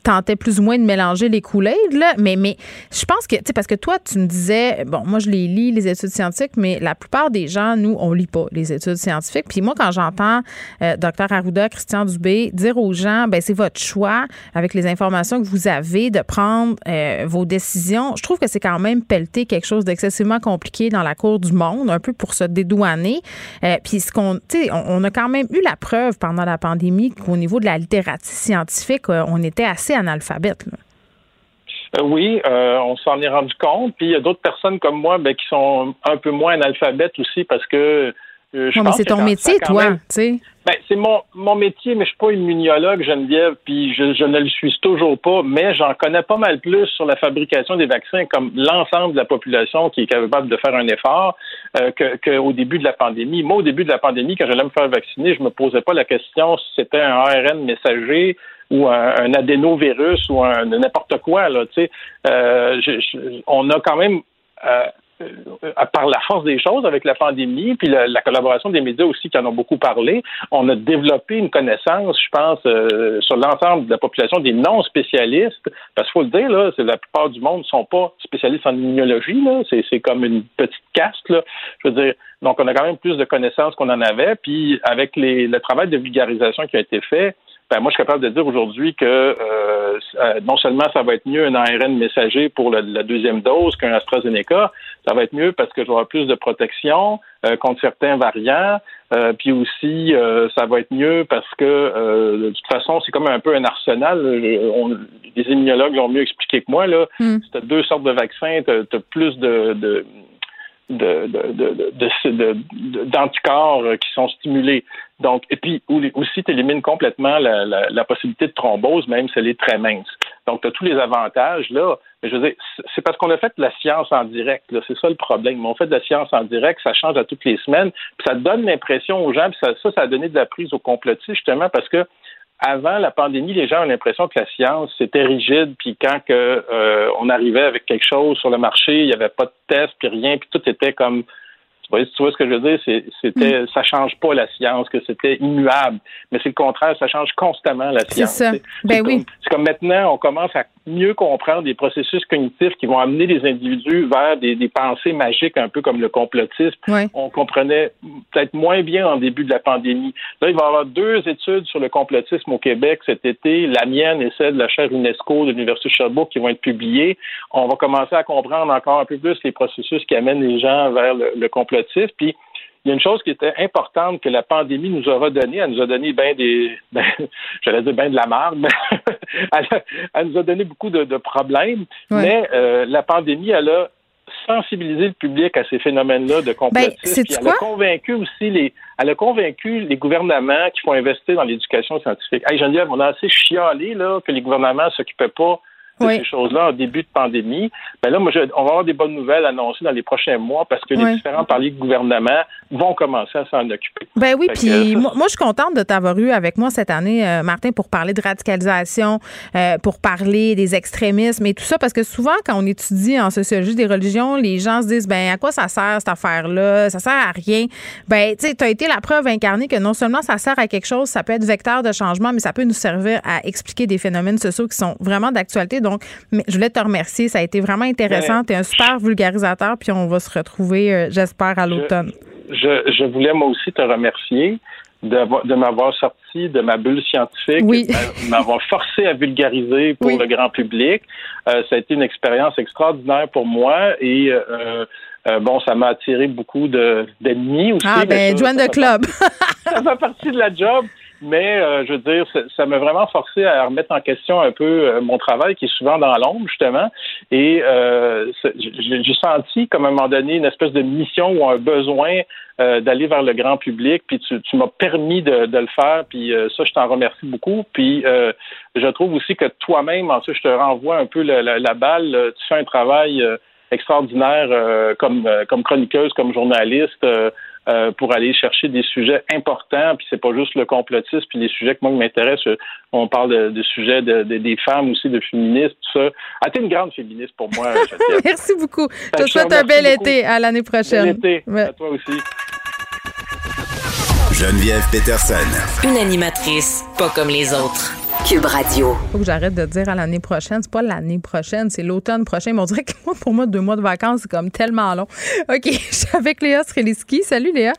tentait plus ou moins de mélanger les coulées, là. Mais, mais je pense que, tu sais, parce que toi, tu me disais, bon, moi, je les lis, les études scientifiques, mais la plupart des gens, nous, on lit pas les études scientifiques. Puis moi, quand j'entends euh, Dr. Arruda, Christian Dubé dire aux gens, ben c'est votre choix, avec les informations que vous avez, de prendre euh, vos décisions, je trouve que c'est quand même pelleter quelque chose d'excessivement compliqué dans la cour du monde, un peu pour se dédouaner. Euh, puis ce qu'on, tu sais, on, a quand même eu la preuve pendant la pandémie qu'au niveau de la littérature scientifique, on était assez analphabète. Euh, oui, euh, on s'en est rendu compte. Puis il y a d'autres personnes comme moi ben, qui sont un peu moins analphabètes aussi parce que euh, je mais c'est ton métier, toi, tu sais. Ben, c'est mon, mon métier, mais je suis pas immunologue, Geneviève, puis je, je ne le suis toujours pas, mais j'en connais pas mal plus sur la fabrication des vaccins comme l'ensemble de la population qui est capable de faire un effort euh, qu'au début de la pandémie. Moi, au début de la pandémie, quand j'allais me faire vacciner, je me posais pas la question si c'était un ARN messager ou un, adénovirus ou un n'importe quoi. Là, euh, on a quand même euh, euh, par la force des choses avec la pandémie, puis la, collaboration des médias aussi qui en ont beaucoup parlé, on a développé une connaissance, je pense, euh, sur l'ensemble de la population des non spécialistes. Parce qu'il faut le dire, là, c'est la plupart du monde ne sont pas spécialistes en immunologie. Là, c'est, comme une petite caste. Là. Je veux dire, donc on a quand même plus de connaissances qu'on en avait. Puis avec les, le travail de vulgarisation qui a été fait, ben, moi, je suis capable de dire aujourd'hui que euh, euh, non seulement ça va être mieux un ARN messager pour la, deuxième dose qu'un AstraZeneca, ça va être mieux parce que j'aurai plus de protection euh, contre certains variants. puis aussi, ça va être mieux parce que de toute façon, c'est comme un peu un arsenal. les immunologues l'ont mieux expliqué que moi. Là. Mm. Si tu as deux sortes de vaccins, tu as, plus de de, d'anticorps euh, qui sont stimulés. Donc, et puis aussi, tu élimines complètement la, possibilité de thrombose, même si elle est très mince. Donc, tu as tous les avantages là. Mais je veux dire, c'est parce qu'on a fait de la science en direct. C'est ça le problème. On fait de la science en direct, ça change à toutes les semaines, puis ça donne l'impression aux gens, puis ça, ça, ça a donné de la prise au complotistes, justement, parce que avant la pandémie, les gens ont l'impression que la science c'était rigide, puis quand que euh, on arrivait avec quelque chose sur le marché, il n'y avait pas de test, puis rien, puis tout était comme tu vois, ce que je veux dire, c'était, mm. ça change pas la science, que c'était immuable, mais c'est le contraire, ça change constamment la science. C'est ça. Ben oui. C'est comme maintenant, on commence à mieux comprendre des processus cognitifs qui vont amener les individus vers des, pensées magiques, un peu comme le complotisme. On comprenait peut-être moins bien en début de la pandémie. Là, il va y avoir deux études sur le complotisme au Québec cet été, la mienne et celle de la chaire UNESCO de l'Université de Sherbrooke qui vont être publiées. On va commencer à comprendre encore un peu plus les processus qui amènent les gens vers le, le complotisme. Puis, il y a une chose qui était importante que la pandémie nous a redonné. Elle nous a donné bien des, <laughs> ben, j'allais dire bien de la marde, elle, nous a donné beaucoup de, problèmes. Mais euh, la pandémie, elle a sensibilisé le public à ces phénomènes-là de ben, complotisme. elle a convaincu aussi les, elle a convaincu les gouvernements qui font investir dans l'éducation scientifique. Hey Geneviève, on a assez chialé là que les gouvernements s'occupaient pas de ces choses-là en début de pandémie. Ben là, moi, je, on va avoir des bonnes nouvelles annoncées dans les prochains mois parce que les différents paliers de gouvernement vont commencer à s'en occuper. Ben oui, puis moi, je suis contente de t'avoir eu avec moi cette année, euh, Martin, pour parler de radicalisation, euh, pour parler des extrémismes et tout ça, parce que souvent, quand on étudie en sociologie des religions, les gens se disent, ben à quoi ça sert cette affaire-là? Ça sert à rien. Ben, tu sais, tu as été la preuve incarnée que non seulement ça sert à quelque chose, ça peut être vecteur de changement, mais ça peut nous servir à expliquer des phénomènes sociaux qui sont vraiment d'actualité. Donc, je voulais te remercier. Ça a été vraiment intéressant. Tu es un super vulgarisateur, puis on va se retrouver, euh, j'espère, à l'automne. Je, je, voulais moi aussi te remercier de, m'avoir sorti de ma bulle scientifique, de m'avoir forcé à vulgariser pour le grand public. Euh, ça a été une expérience extraordinaire pour moi et euh, euh, bon, ça m'a attiré beaucoup d'ennemis aussi. Ah ben, join the club. ça fait partie de la job. Mais euh, je veux dire, ça m'a vraiment forcé à remettre en question un peu euh, mon travail qui est souvent dans l'ombre, justement. Et euh, j'ai senti, comme à un moment donné, une espèce de mission ou un besoin d'aller vers le grand public. Puis tu, tu m'as permis de, de, le faire. Puis ça, je t'en remercie beaucoup. Puis je trouve aussi que toi-même, en je te renvoie un peu la, la, balle. Tu fais un travail extraordinaire comme, comme chroniqueuse, comme journaliste. Euh, pour aller chercher des sujets importants, puis c'est pas juste le complotisme, puis les sujets que moi qui m'intéressent, on parle de, sujets de, des femmes aussi, de féministes, tout ça. Ah, t'es une grande féministe pour moi. <laughs> merci beaucoup. Je te souhaite un bel été. À l'année prochaine. Bel été. À toi aussi. Geneviève Peterson. Une animatrice pas comme les autres. Cube Radio. Faut que j'arrête de dire à l'année prochaine. C'est pas l'année prochaine, c'est l'automne prochain. Mais on dirait que moi, pour moi, deux mois de vacances, c'est comme tellement long. OK, <laughs> je suis avec Léa Streliski. Salut Léa.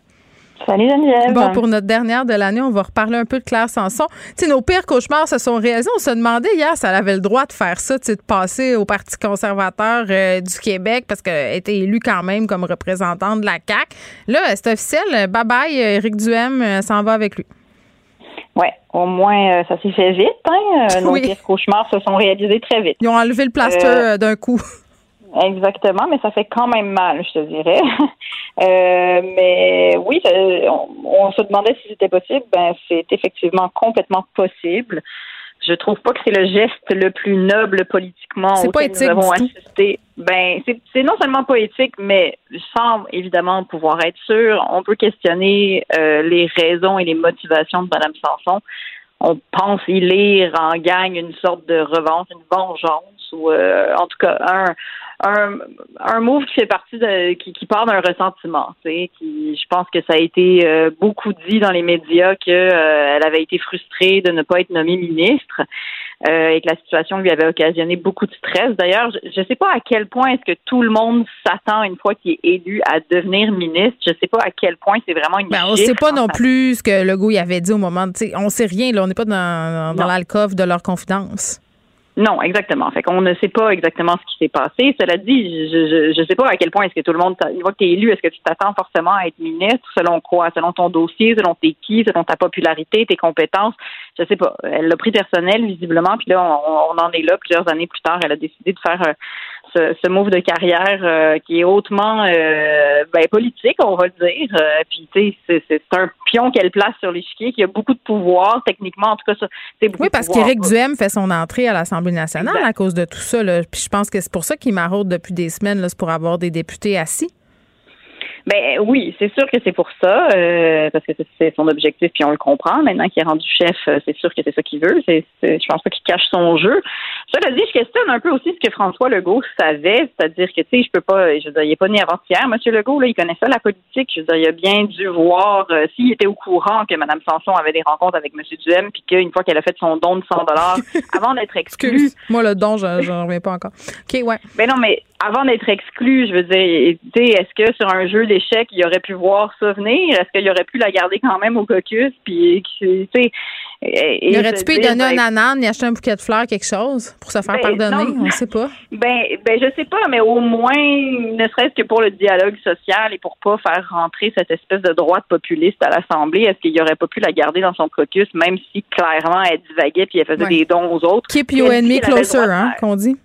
Salut Geneviève. Bon, pour notre dernière de l'année, on va reparler un peu de Claire Sanson. Tu sais, nos pires cauchemars se sont réalisés. On se demandait hier si elle avait le droit de faire ça, de passer au Parti conservateur euh, du Québec parce qu'elle était élue quand même comme représentante de la CAQ. Là, c'est officiel. Bye bye, Éric Duhem euh, s'en va avec lui. Oui, au moins, euh, ça s'est fait vite. Hein? <laughs> Nos pires cauchemars se sont réalisés très vite. Ils ont enlevé le plaster d'un coup. <laughs> Exactement, mais ça fait quand même mal, je te dirais. <laughs> Euh, mais oui, on, se demandait si c'était possible. Ben, c'est effectivement complètement possible. Je trouve pas que c'est le geste le plus noble politiquement auquel nous avons assisté. Ben, c'est non seulement poétique, mais sans évidemment pouvoir être sûr. On peut questionner euh, les raisons et les motivations de Mme Sanson. On pense y lire en gagne une sorte de revanche, une vengeance, ou euh, en tout cas un, un, un move qui fait partie de qui, qui part d'un ressentiment. Tu sais, qui, je pense que ça a été euh, beaucoup dit dans les médias qu'elle euh, avait été frustrée de ne pas être nommée ministre euh, et que la situation lui avait occasionné beaucoup de stress. D'ailleurs, je ne sais pas à quel point est-ce que tout le monde s'attend une fois qu'il est élu à devenir ministre. Je ne sais pas à quel point c'est vraiment une. Ben, on ne sait pas non plus ce que Legault y avait dit au moment. De, on sait rien. Là, on n'est pas dans, dans l'alcove de leur confidence. Non, exactement. Fait qu'on ne sait pas exactement ce qui s'est passé. Cela dit, je ne sais pas à quel point est-ce que tout le monde, une fois que tu es élu, est-ce que tu t'attends forcément à être ministre? Selon quoi? Selon ton dossier, selon tes qui, selon ta popularité, tes compétences? Je sais pas. Elle l'a pris personnel, visiblement, puis là, on, on, en est là plusieurs années plus tard. Elle a décidé de faire euh, ce, ce move de carrière euh, qui est hautement euh, ben, politique, on va le dire. Euh, puis tu sais, c'est un pion qu'elle place sur l'échiquier qui a beaucoup de pouvoir techniquement. En tout cas, ça, c'est beaucoup. Oui, parce qu'Éric Duhem fait son entrée à l'Assemblée nationale à cause de tout ça. Là. Puis je pense que c'est pour ça qu'il maraude depuis des semaines, là, c'est pour avoir des députés assis. Ben oui, c'est sûr que c'est pour ça, euh, parce que c'est son objectif, puis on le comprend. Maintenant qu'il est rendu chef, c'est sûr que c'est ça qu'il veut. C'est, je pense pas qu'il cache son jeu. Cela dit, je questionne un peu aussi ce que François Legault savait, c'est-à-dire que tu sais, je peux pas, je veux dire, il est pas né avant-hier, Monsieur Legault, là, il connaît ça la politique. Je veux dire, il a bien dû voir euh, s'il était au courant que Mme Sanson avait des rencontres avec Monsieur Duhem, puis qu'une fois qu'elle a fait son don de 100 dollars, <laughs> avant d'être exclue. Moi, le don, j'en reviens pas encore. Ok, ouais. Ben non, mais avant d'être exclu, je veux dire, tu sais, est-ce que sur un jeu d'échecs, il aurait pu voir ça venir? Est-ce qu'il aurait pu la garder quand même au caucus? Puis, tu sais. Il aurait-tu pu lui donner un ben, ananas, y acheter un bouquet de fleurs, quelque chose, pour se faire ben, pardonner? on ne sait pas. Ben, ben, je sais pas, mais au moins, ne serait-ce que pour le dialogue social et pour pas faire rentrer cette espèce de droite populiste à l'Assemblée, est-ce qu'il aurait pas pu la garder dans son caucus, même si clairement elle divaguait puis elle faisait des dons aux autres? Keep your enemy closer, hein, qu'on dit.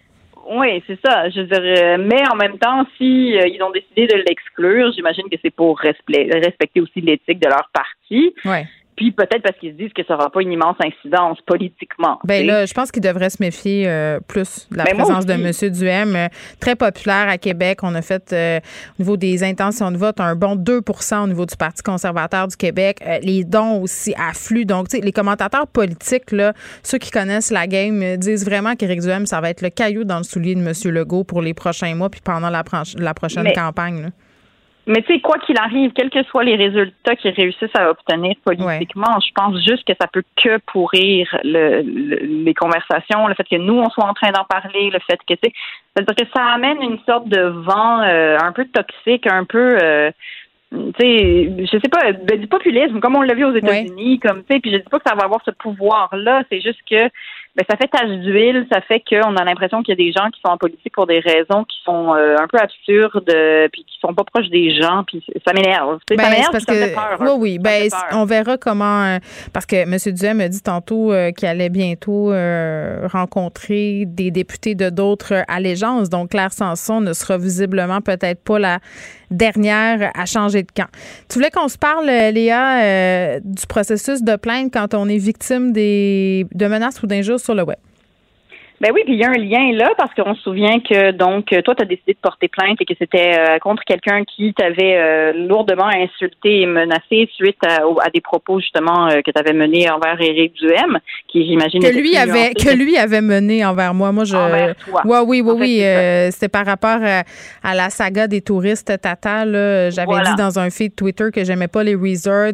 Oui, c'est ça. Je dirais, mais en même temps, si euh, ils ont décidé de l'exclure, j'imagine que c'est pour respecter aussi l'éthique de leur parti. Ouais. Puis peut-être parce qu'ils se disent que ça n'aura pas une immense incidence politiquement. Ben là, je pense qu'ils devraient se méfier euh, plus de la ben, présence de M. Duhem. Euh, très populaire à Québec. On a fait, euh, au niveau des intentions de vote, un bon 2% au niveau du Parti conservateur du Québec. les dons aussi affluent. Donc, tu sais, les commentateurs politiques, là, ceux qui connaissent la game, disent vraiment qu'Éric Duhem, ça va être le caillou dans le soulier de M. Legault pour les prochains mois puis pendant la, la prochaine campagne. Là. Mais tu sais, quoi qu'il arrive, quels que soient les résultats qu'ils réussissent à obtenir politiquement, je pense juste que ça peut que pourrir le, les conversations, le fait que nous, on soit en train d'en parler, le fait que, tu sais, c'est-à-dire que ça amène une sorte de vent euh, un peu toxique, un peu... Euh, tu sais, je sais pas, ben, du populisme, comme on l'a vu aux États-Unis, comme tu sais, puis je dis pas que ça va avoir ce pouvoir-là, c'est juste que ben, ça fait tache d'huile, ça fait qu'on a l'impression qu'il y a des gens qui sont en politique pour des raisons qui sont euh, un peu absurdes, puis qui sont pas proches des gens, puis ça m'énerve. ça ben, m'énerve, parce que peur, oui, oui, ben, on verra comment, euh, parce que M. Duhem a dit tantôt euh, qu'il allait bientôt rencontrer des députés de d'autres allégeances, donc Claire Sanson ne sera visiblement peut-être pas la dernière à changer de camp. Tu voulais qu'on se parle, Léa, du processus de plainte quand on est victime des, de menaces ou d'injures sur le web. Ben oui, puis il y a un lien là parce qu'on se souvient que donc toi tu as décidé de porter plainte et que c'était euh, contre quelqu'un qui t'avait euh, lourdement insulté et menacé suite à, des propos justement euh, que tu avais menés envers Éric Duhem, qui j'imagine que lui avait que lui avait mené envers moi. Moi je envers toi. oui oui oui, c'était par rapport à, la saga des touristes Tata j'avais dit dans un feed Twitter que j'aimais pas les resorts.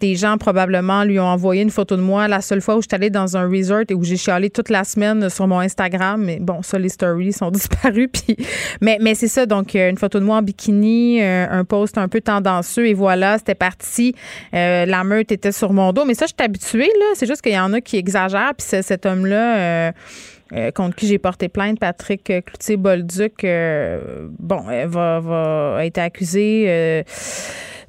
Des gens probablement lui ont envoyé une photo de moi la seule fois où je suis allée dans un resort et où j'ai chialé toute la semaine sur mon Instagram. Mais bon, ça, les stories sont <laughs> disparues. Puis, mais mais c'est ça. Donc, euh, une photo de moi en bikini, euh, un post un peu tendancieux. Et voilà, c'était parti. Euh, la meute était sur mon dos. Mais ça, je suis habituée. Là. C'est juste qu'il y en a qui exagèrent. Puis cet homme-là. contre qui j'ai porté plainte, Patrick Cloutier-Bolduc, bon, va, va être accusé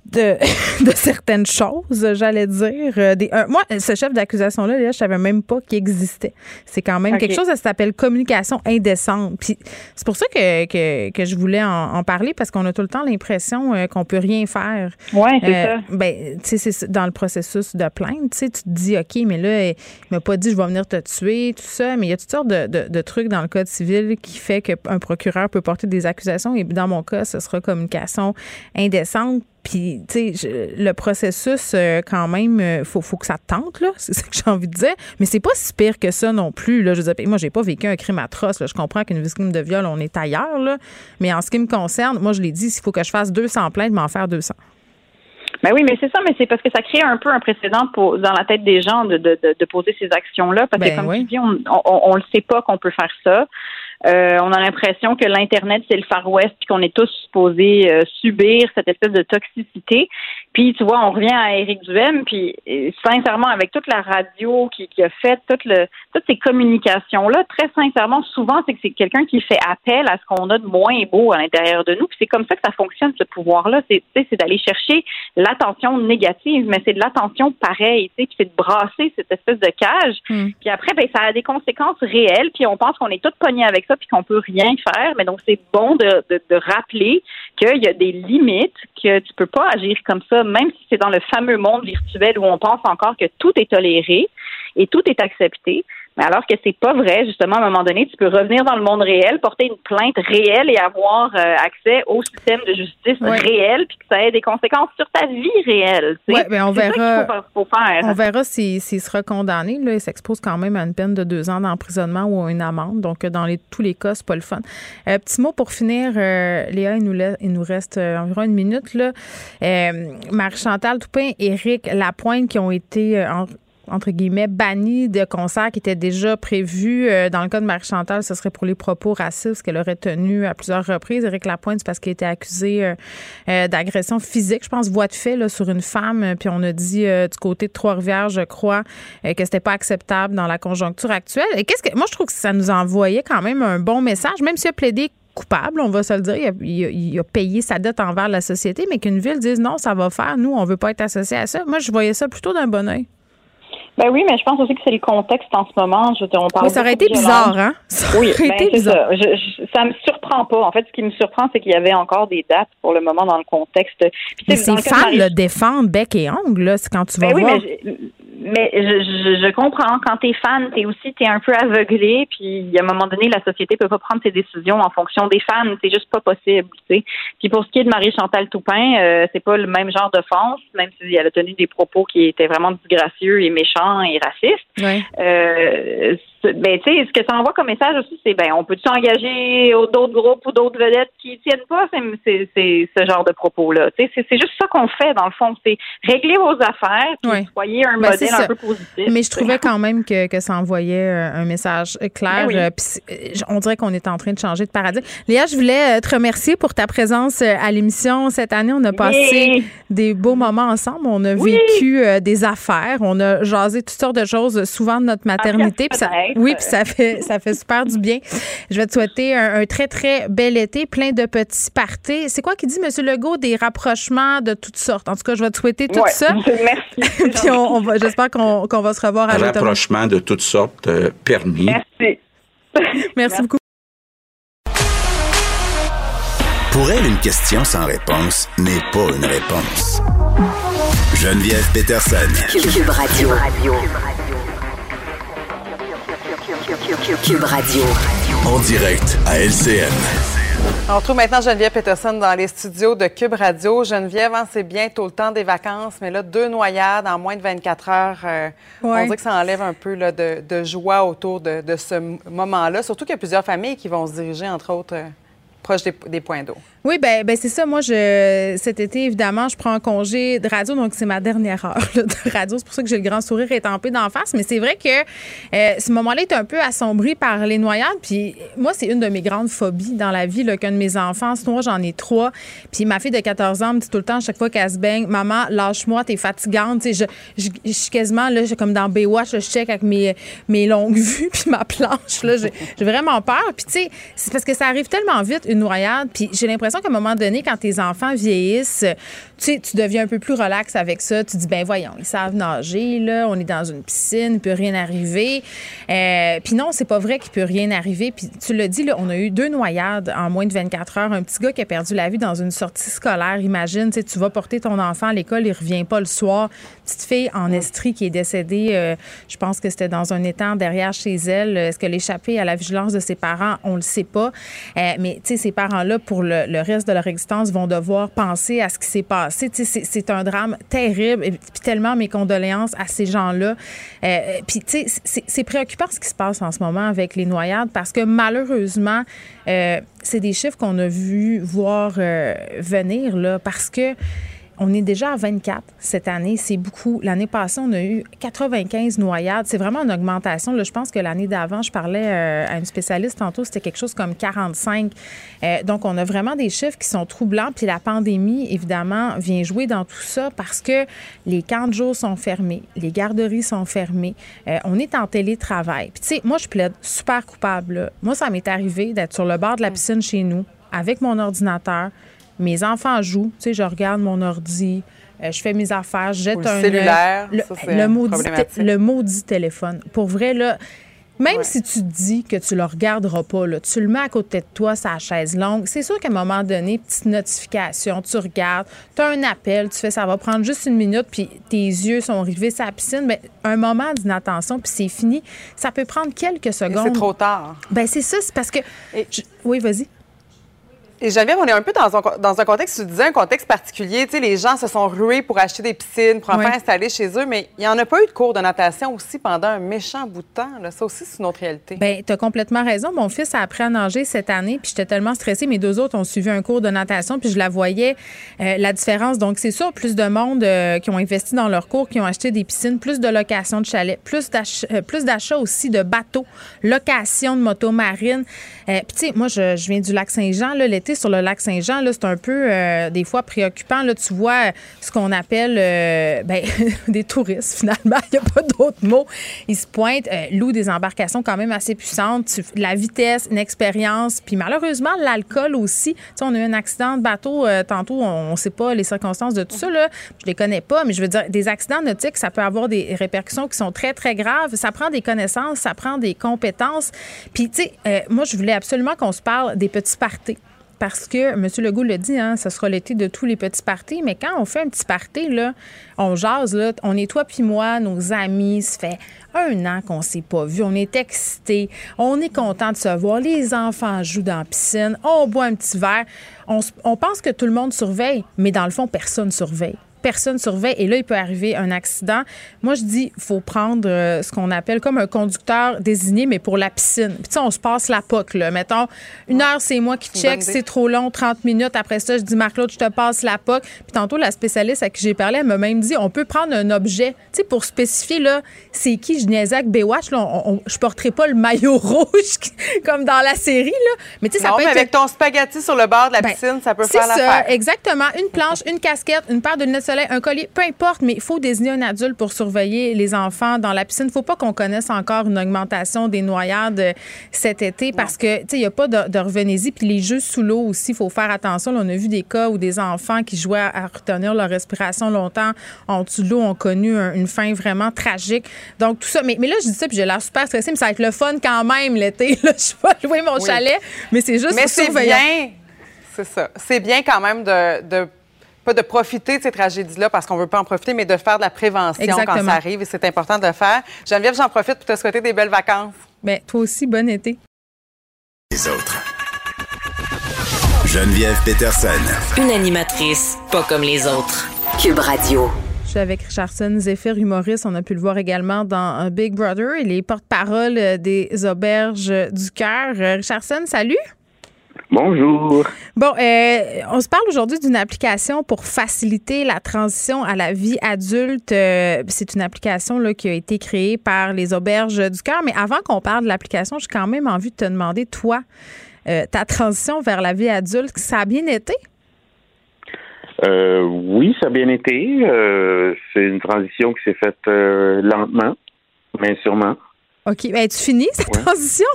de, <laughs> de certaines choses, j'allais dire. Euh, moi, ce chef d'accusation-là, là, je savais même pas qu'il existait. C'est quand même quelque chose, ça s'appelle communication indécente. Puis c'est pour ça que, que, que je voulais en, parler, parce qu'on a tout le temps l'impression euh, qu'on peut rien faire. Oui, c'est euh, ça. Ben, tu sais, c'est dans le processus de plainte, tu sais, tu te dis, OK, mais là, il m'a pas dit, je vais venir te tuer, tout ça, mais il y a toutes sortes de, de, de trucs dans le code civil qui fait qu'un procureur peut porter des accusations, et dans mon cas, ce sera communication indécente. Puis, tu sais, le processus, euh, quand même, il euh, faut, faut que ça tente, là. <laughs> C'est ça que j'ai envie de dire. Mais c'est pas si pire que ça non plus, là. Je veux dire, moi, j'ai pas vécu un crime atroce, là. Je comprends qu'une victime de viol, on est ailleurs, là. Mais en ce qui me concerne, moi, je l'ai dit, s'il faut que je fasse 200 plaintes, m'en faire 200. Ben oui, mais c'est ça, mais c'est parce que ça crée un peu un précédent pour, dans la tête des gens de, de, de, poser ces actions-là. Parce que, ben comme tu dis, on, on, on, le sait pas qu'on peut faire ça. Euh, on a l'impression que l'Internet, c'est le Far West, puis qu'on est tous supposés euh, subir cette espèce de toxicité. Puis, tu vois, on revient à Éric Duhem, puis euh, sincèrement, avec toute la radio qui, qui a fait, toute le, toutes ces communications-là, très sincèrement, souvent, c'est que c'est quelqu'un qui fait appel à ce qu'on a de moins beau à l'intérieur de nous. Puis c'est comme ça que ça fonctionne, ce pouvoir-là. C'est, c'est d'aller chercher l'attention négative, mais c'est de l'attention pareille, tu sais, qui fait de brasser cette espèce de cage. Hmm. Puis après, ben, ça a des conséquences réelles, puis on pense qu'on est tous pognés avec ça, puis qu'on peut rien faire. Mais donc, c'est bon de, de, de rappeler qu'il y a des limites, que tu peux pas agir comme ça même si c'est dans le fameux monde virtuel où on pense encore que tout est toléré et tout est accepté. Mais alors que c'est pas vrai, justement, à un moment donné, tu peux revenir dans le monde réel, porter une plainte réelle et avoir euh, accès au système de justice réel, puis que ça ait des conséquences sur ta vie réelle. Oui, mais ben, on verra. On verra s'il sera condamné. Là, il s'expose quand même à une peine de deux ans d'emprisonnement ou à une amende. Donc, dans les, tous les cas, c'est pas le fun. Euh, petit mot pour finir, euh, Léa, il nous, il nous reste environ une minute. Là. Marie-Chantal Toupin, Éric Lapointe qui ont été en entre guillemets, banni de concerts qui étaient déjà prévus. Euh, dans le cas de Marie-Chantal, ce serait pour les propos racistes qu'elle aurait tenus à plusieurs reprises. Éric Lapointe, c'est parce qu'il était accusé euh, euh, d'agression physique, je pense, voie de fait, sur une femme. Puis on a dit du côté de Trois-Rivières, je crois, que c'était pas acceptable dans la conjoncture actuelle. Et qu'est-ce que. Moi, je trouve que ça nous envoyait quand même un bon message, même s'il a plaidé coupable, on va se le dire. Il a, il a, payé sa dette envers la société, mais qu'une ville dise non, ça va faire, nous, on veut pas être associé à ça. Moi, je voyais ça plutôt d'un bon oeil. Ben oui, mais je pense aussi que c'est le contexte en ce moment. Je, on parle oui, ça aurait été bizarre, hein? Ça oui, aurait ben, été bizarre. ça. Je, je- ça me surprend pas. En fait, ce qui me surprend, c'est qu'il y avait encore des dates pour le moment dans le contexte. Puis, Mais ces Marie- le défendent bec et ongle, là, c'est quand tu vas Ben oui, voir. mais, mais je, je, je comprends. Quand t'es fan, t'es aussi t'es un peu aveuglé. Puis à un moment donné, la société peut pas prendre ses décisions en fonction des fans. C'est juste pas possible. Tu sais. Puis pour ce qui est de Marie Chantal Toupin, euh, c'est pas le même genre d'offense, même si elle a tenu des propos qui étaient vraiment disgracieux et méchants et racistes. Ouais. Euh, ben, tu sais, ce que ça envoie comme message aussi, c'est ben, on peut s'engager d'autres groupes ou d'autres vedettes qui tiennent pas? Ces- ces- ces- ce genre de propos-là. Tu sais, c'est c'est juste ça qu'on fait dans le fond, c'est régler vos affaires, puis Ouais. soyez un Ben, c'est modèle un peu positif. Mais je trouvais quand même que, que ça envoyait euh, un message clair. Ben oui. euh, c'est- euh, on dirait qu'on est en train de changer de paradigme. Léa, je voulais te remercier pour ta présence à l'émission cette année. On a passé des beaux moments ensemble. On a Oui. vécu des affaires. On a jasé toutes sortes de choses, souvent de notre maternité. Puis ça, connaître. oui, puis ça fait, ça fait super du bien. Je vais te souhaiter un, un très, très bel été, plein de petits parties. C'est quoi qui dit, M. Legault, des rapprochements de toutes sortes? En tout cas, je vais te souhaiter tout Ouais. ça. Merci. <laughs> Puis on, on va, j'espère qu'on qu'on va se revoir à Un l'automne. rapprochement de toutes sortes euh, permis. Merci. <laughs> Merci beaucoup. Pour elle, une question sans réponse n'est pas une réponse. Geneviève Peterson. Cube Radio. Cube Radio. En direct à LCN. On retrouve maintenant Geneviève Peterson dans les studios de Cube Radio. Geneviève, hein, c'est bientôt le temps des vacances, mais là, deux noyades en moins de 24 heures. euh, On dirait que ça enlève un peu là, de, de joie autour de, de ce moment-là. Surtout qu'il y a plusieurs familles qui vont se diriger, entre autres, euh, proche des, des points d'eau. Oui, ben, ben c'est ça. Moi, je cet été, évidemment, je prends un congé de radio, donc c'est ma dernière heure de radio. C'est pour ça que j'ai le grand sourire étampé d'en face. Mais c'est vrai que euh, ce moment-là est un peu assombri par les noyades. Puis moi, c'est une de mes grandes phobies dans la vie qu'un de mes enfants, moi, j'en ai trois. Puis ma fille de 14 ans me dit tout le temps, chaque fois qu'elle se baigne, maman, lâche-moi, t'es fatigante. Je, je, je suis quasiment là, comme dans Baywatch, là, je check avec mes, mes longues <laughs> vues puis ma planche. J'ai vraiment peur. Puis tu sais, c'est parce que ça arrive tellement vite une noyade. Puis j'ai l'impression qu'à un moment donné, quand tes enfants vieillissent, tu sais, tu deviens un peu plus relax avec ça. Tu dis, ben voyons, ils savent nager, là, on est dans une piscine, il peut rien arriver. Euh, puis non, c'est pas vrai qu'il peut rien arriver. Puis tu l'as dit, là, on a eu deux noyades en moins de 24 heures. Un petit gars qui a perdu la vie dans une sortie scolaire. Imagine, tu sais, tu vas porter ton enfant à l'école, il revient pas le soir. Petite fille en Estrie qui est décédée, euh, je pense que c'était dans un étang derrière chez elle. Est-ce qu'elle échappait à la vigilance de ses parents? On le sait pas. Euh, mais, tu sais, ces parents-là, pour le, le reste de leur existence, vont devoir penser à ce qui s'est passé. C'est- un drame terrible. Et puis tellement mes condoléances à ces gens-là. Euh, puis, tu sais, c'est- c'est préoccupant ce qui se passe en ce moment avec les noyades parce que malheureusement, euh, c'est des chiffres qu'on a vu voir euh, venir, là, parce que on est déjà à 24 cette année. C'est beaucoup. L'année passée, on a eu 95 noyades. C'est vraiment une augmentation. Là, je pense que l'année d'avant, je parlais euh, à une spécialiste tantôt, c'était quelque chose comme 45. Euh, donc, on a vraiment des chiffres qui sont troublants. Puis la pandémie, évidemment, vient jouer dans tout ça parce que les camps de jour sont fermés, les garderies sont fermées, euh, on est en télétravail. Puis, tu sais, moi, je plaide super coupable. là. Moi, ça m'est arrivé d'être sur le bord de la piscine chez nous avec mon ordinateur. Mes enfants jouent, tu sais, je regarde mon ordi, euh, je fais mes affaires, je jette Ou le un cellulaire, le, ça, le maudit, le maudit téléphone. Pour vrai, là, même si tu te dis que tu le regarderas pas, là, tu le mets à côté de toi, sa chaise longue, c'est sûr qu'à un moment donné, petite notification, tu regardes, tu as un appel, tu fais ça va prendre juste une minute, puis tes yeux sont rivés sur la piscine, mais un moment d'inattention, puis c'est fini. Ça peut prendre quelques secondes. c'est trop tard. Ben c'est ça, c'est parce que... je- Oui, vas-y. Et Geneviève, on est un peu dans un, dans un contexte, tu disais, un contexte particulier. Tu sais, les gens se sont rués pour acheter des piscines, pour enfin Oui. installer chez eux, mais il n'y en a pas eu de cours de natation aussi pendant un méchant bout de temps. Là. Ça aussi, c'est une autre réalité. Ben, tu as complètement raison. Mon fils a appris à nager cette année, puis j'étais tellement stressée. Mes deux autres ont suivi un cours de natation, puis je la voyais, euh, la différence. Donc, c'est sûr, plus de monde euh, qui ont investi dans leur cours, qui ont acheté des piscines, plus de location de chalets, plus euh, plus d'achats aussi de bateaux, location de motos marines. Euh, puis, tu sais, moi, je, je viens du lac Saint-Jean. L'été, sur le lac Saint-Jean, c'est un peu euh, des fois préoccupant. Tu vois ce qu'on appelle euh, ben, <laughs> des touristes, finalement. Il n'y a pas d'autre mot. Ils se pointent, euh, louent des embarcations quand même assez puissantes. La vitesse, une expérience, puis malheureusement, l'alcool aussi. Tu sais, on a eu un accident de bateau tantôt, on ne sait pas les circonstances de tout ça. Là. Je les connais pas, mais je veux dire, des accidents nautiques, ça peut avoir des répercussions qui sont très, très graves. Ça prend des connaissances, ça prend des compétences. Puis, tu sais, moi, je voulais absolument qu'on se parle des petits parties parce que M. Legault le dit, hein, ça sera l'été de tous les petits parties, mais quand on fait un petit party, on jase, là, on est toi puis moi, nos amis, ça fait un an qu'on s'est pas vu, on est excités, on est content de se voir, les enfants jouent dans la piscine, on boit un petit verre, on, on pense que tout le monde surveille, mais dans le fond, personne surveille personne surveille et là, il peut arriver un accident. Moi, je dis, il faut prendre euh, ce qu'on appelle comme un conducteur désigné, mais pour la piscine. Puis, tu sais, on se passe la POC, là. Mettons, une heure, c'est moi qui check, c'est trop long, 30 minutes. Après ça, je dis, Marc-Claude, je te passe la POC. Puis, tantôt, la spécialiste à qui j'ai parlé, elle m'a même dit, on peut prendre un objet, tu sais, pour spécifier, là, c'est qui, je niaisais avec Baywatch, là, je porterai pas le maillot <laughs> rouge comme dans la série, là. Mais, tu sais, ça peut mais avec ton spaghetti sur le bord de la ben, piscine, ça peut faire l'affaire. Exactement. Une planche, une casquette, une paire de lunettes un collier, peu importe, mais il faut désigner un adulte pour surveiller les enfants dans la piscine. Il ne faut pas qu'on connaisse encore une augmentation des noyades euh, cet été parce que, tu sais, il n'y a pas de, de revenez-y. Puis les jeux sous l'eau aussi, il faut faire attention. on a vu des cas où des enfants qui jouaient à, retenir leur respiration longtemps en dessous de l'eau ont connu une fin vraiment tragique. Donc, tout ça. Mais, mais là, je dis ça, puis j'ai l'air super stressée, mais ça va être le fun quand même l'été. <laughs> Je vais pas louer mon chalet, mais c'est juste mais c'est bien. C'est ça. C'est bien quand même de, de pas de profiter de ces tragédies-là parce qu'on veut pas en profiter, mais de faire de la prévention quand ça arrive et c'est important de le faire. Geneviève, j'en profite pour te souhaiter des belles vacances. Bien, toi aussi, bon été. Les autres. Geneviève Peterson. Une animatrice pas comme les autres. Cube Radio. Je suis avec Richardson Zephyr, humoriste. On a pu le voir également dans Big Brother. Il est porte-parole des auberges du cœur. Richardson, salut. Bonjour. Bon, euh, on se parle aujourd'hui d'une application pour faciliter la transition à la vie adulte. Euh, c'est une application là, qui a été créée par les auberges du cœur. Mais avant qu'on parle de l'application, j'ai quand même envie de te demander, toi, euh, ta transition vers la vie adulte, ça a bien été? oui, ça a bien été. c'est une transition qui s'est faite lentement, mais sûrement. OK. Ben, tu finis cette transition?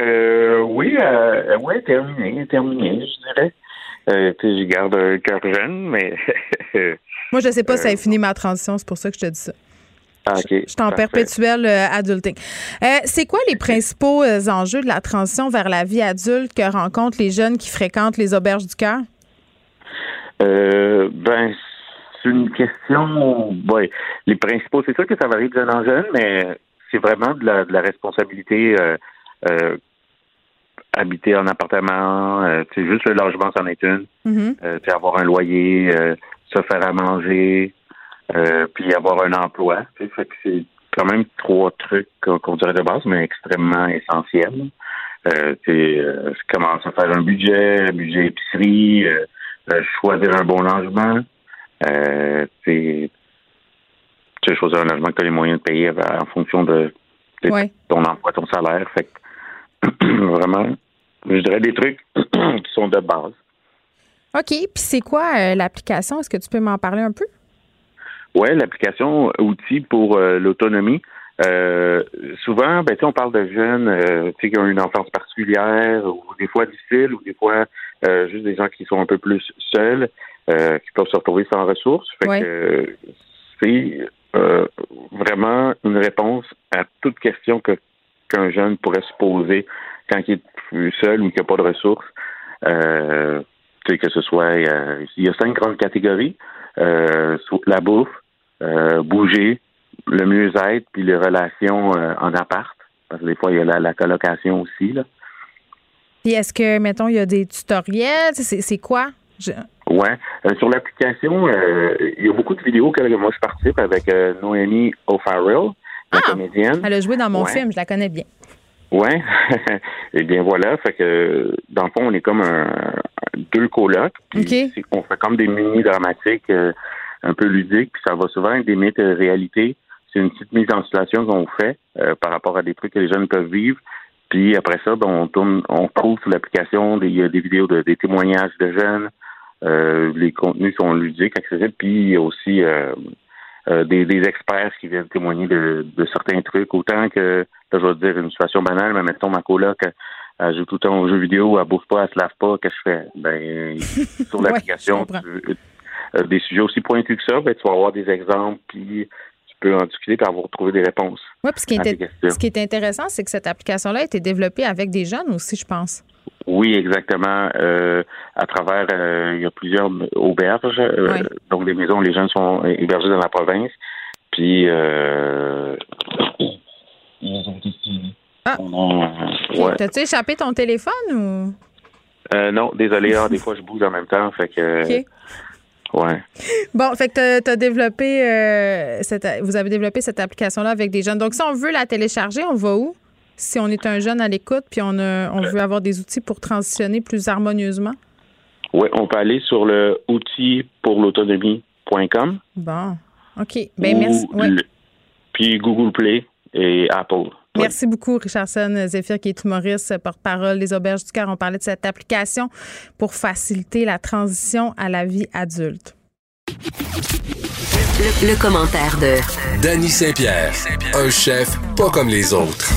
Euh, oui, euh, ouais, terminé, terminé, je dirais. Euh, je garde un cœur jeune, mais. <laughs> Moi, je sais pas si ça a fini ma transition, c'est pour ça que je te dis ça. Ah. Je, suis en perpétuel euh, adulting. Euh, c'est quoi les principaux enjeux de la transition vers la vie adulte que rencontrent les jeunes qui fréquentent les auberges du cœur? ben, c'est une question. Ouais, les principaux, c'est sûr que ça varie de jeune en jeune, mais c'est vraiment de la, de la responsabilité euh, habiter en appartement, euh, c'est juste le logement, c'en est une. Euh, avoir un loyer, se faire à manger, puis avoir un emploi. Fait que c'est quand même trois trucs qu'on dirait de base, mais extrêmement essentiels. Euh, commence à faire un budget, un budget épicerie, choisir un bon logement. Euh, c'est choisir un logement que tu as les moyens de payer en fonction de, ton emploi, ton salaire. Fait <clears throat> vraiment, je dirais des trucs <clears throat> qui sont de base. OK. Puis c'est quoi euh, l'application? Est-ce que tu peux m'en parler un peu? Oui, l'application outil pour euh, l'autonomie. Euh, souvent, ben, on parle de jeunes qui ont une enfance particulière, ou des fois difficile, ou des fois juste des gens qui sont un peu plus seuls, qui peuvent se retrouver sans ressources. Fait que c'est vraiment une réponse à toute question que qu'un jeune pourrait se poser quand il est seul ou qu'il n'a pas de ressources. Euh, que ce soit, il y a cinq grandes catégories euh, la bouffe, euh, bouger, le mieux-être, puis les relations euh, en appart. Parce que des fois, il y a la, colocation aussi. Là. Puis est-ce que, mettons, il y a des tutoriels? C'est quoi? Je... Ouais. sur l'application, il y a beaucoup de vidéos que moi je participe avec Noémie O'Farrell ah, Elle a joué dans mon film, je la connais bien. Oui. Et <laughs> eh bien voilà, fait que dans le fond, on est comme un, deux colocs. Puis On fait comme des mini dramatiques euh, un peu ludiques, puis ça va souvent être des mythes réalité. C'est une petite mise en situation qu'on fait euh, par rapport à des trucs que les jeunes peuvent vivre. Puis après ça, ben, on tourne, on trouve sur l'application des, vidéos de, des témoignages de jeunes. Euh, les contenus sont ludiques, accessibles. Puis il y a aussi euh, euh, des, des, experts qui viennent témoigner de, de, certains trucs. Autant que, là, je vais te dire une situation banale, mais mettons ma coloc, elle joue tout le temps aux jeux vidéo, elle bouffe pas, elle se lave pas, qu'est-ce que je fais? Ben, <laughs> sur l'application, des sujets aussi pointus que ça, ben, tu vas avoir des exemples, puis peux en discuter et avoir trouvé des réponses. Oui, puis ce qui, est, ce qui est intéressant, c'est que cette application-là a été développée avec des jeunes aussi, je pense. Oui, exactement. Euh, à travers, euh, il y a plusieurs auberges, euh, donc des maisons où les jeunes sont hébergés dans la province. Puis, ils ont Ah. Ouais. T'as-tu échappé ton téléphone ou? non, désolé. Ah, des <laughs> fois, je bouge en même temps. Fait que. Ouais. Bon, fait que tu as, développé, euh, cette, vous avez développé cette application-là avec des jeunes. Donc, si on veut la télécharger, on va où? Si on est un jeune à l'écoute puis on, on veut avoir des outils pour transitionner plus harmonieusement? Oui, on peut aller sur le outil pour l'autonomie.com. Bon, OK. Ben, merci. puis Google Play et Apple. Merci beaucoup, Richardson Zephyr, qui est humoriste, porte-parole des Auberges du Cœur. On parlait de cette application pour faciliter la transition à la vie adulte. Le, commentaire de Danny Saint-Pierre, un chef pas comme les autres.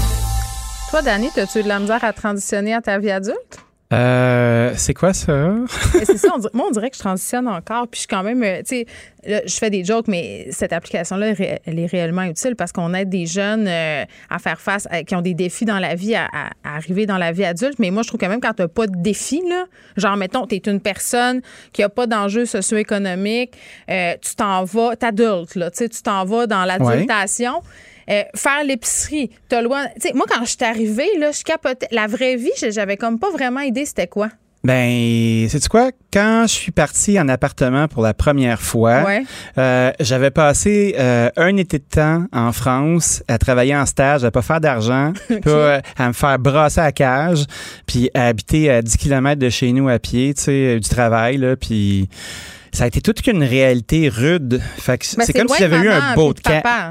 Toi, Danny, as-tu eu de la misère à transitionner à ta vie adulte? Euh, c'est quoi ça? <laughs> c'est ça, moi, on dirait que je transitionne encore. Puis je suis quand même, euh, tu sais, je fais des jokes, mais cette application-là, elle est réellement utile parce qu'on aide des jeunes euh, à faire face, qui ont des défis dans la vie, à, arriver dans la vie adulte. Mais moi, je trouve quand même quand tu n'as pas de défis, là, genre, mettons, tu es une personne qui n'a pas d'enjeux socio-économiques, tu t'en vas, t'adultes, là, tu sais, tu t'en vas dans l'adultation. Euh, faire l'épicerie, t'as loin. moi, quand je suis arrivée, là, je capotais. La vraie vie, j'avais comme pas vraiment idée c'était quoi. Ben, c'est quoi? Quand je suis parti en appartement pour la première fois, euh, j'avais passé euh, un été de temps en France à travailler en stage, à pas faire d'argent, <laughs> à me faire brasser à cage, puis à habiter à 10 km de chez nous à pied, tu sais, du travail, là, puis ça a été toute une réalité rude. Fait c'est comme si j'avais eu un beau de.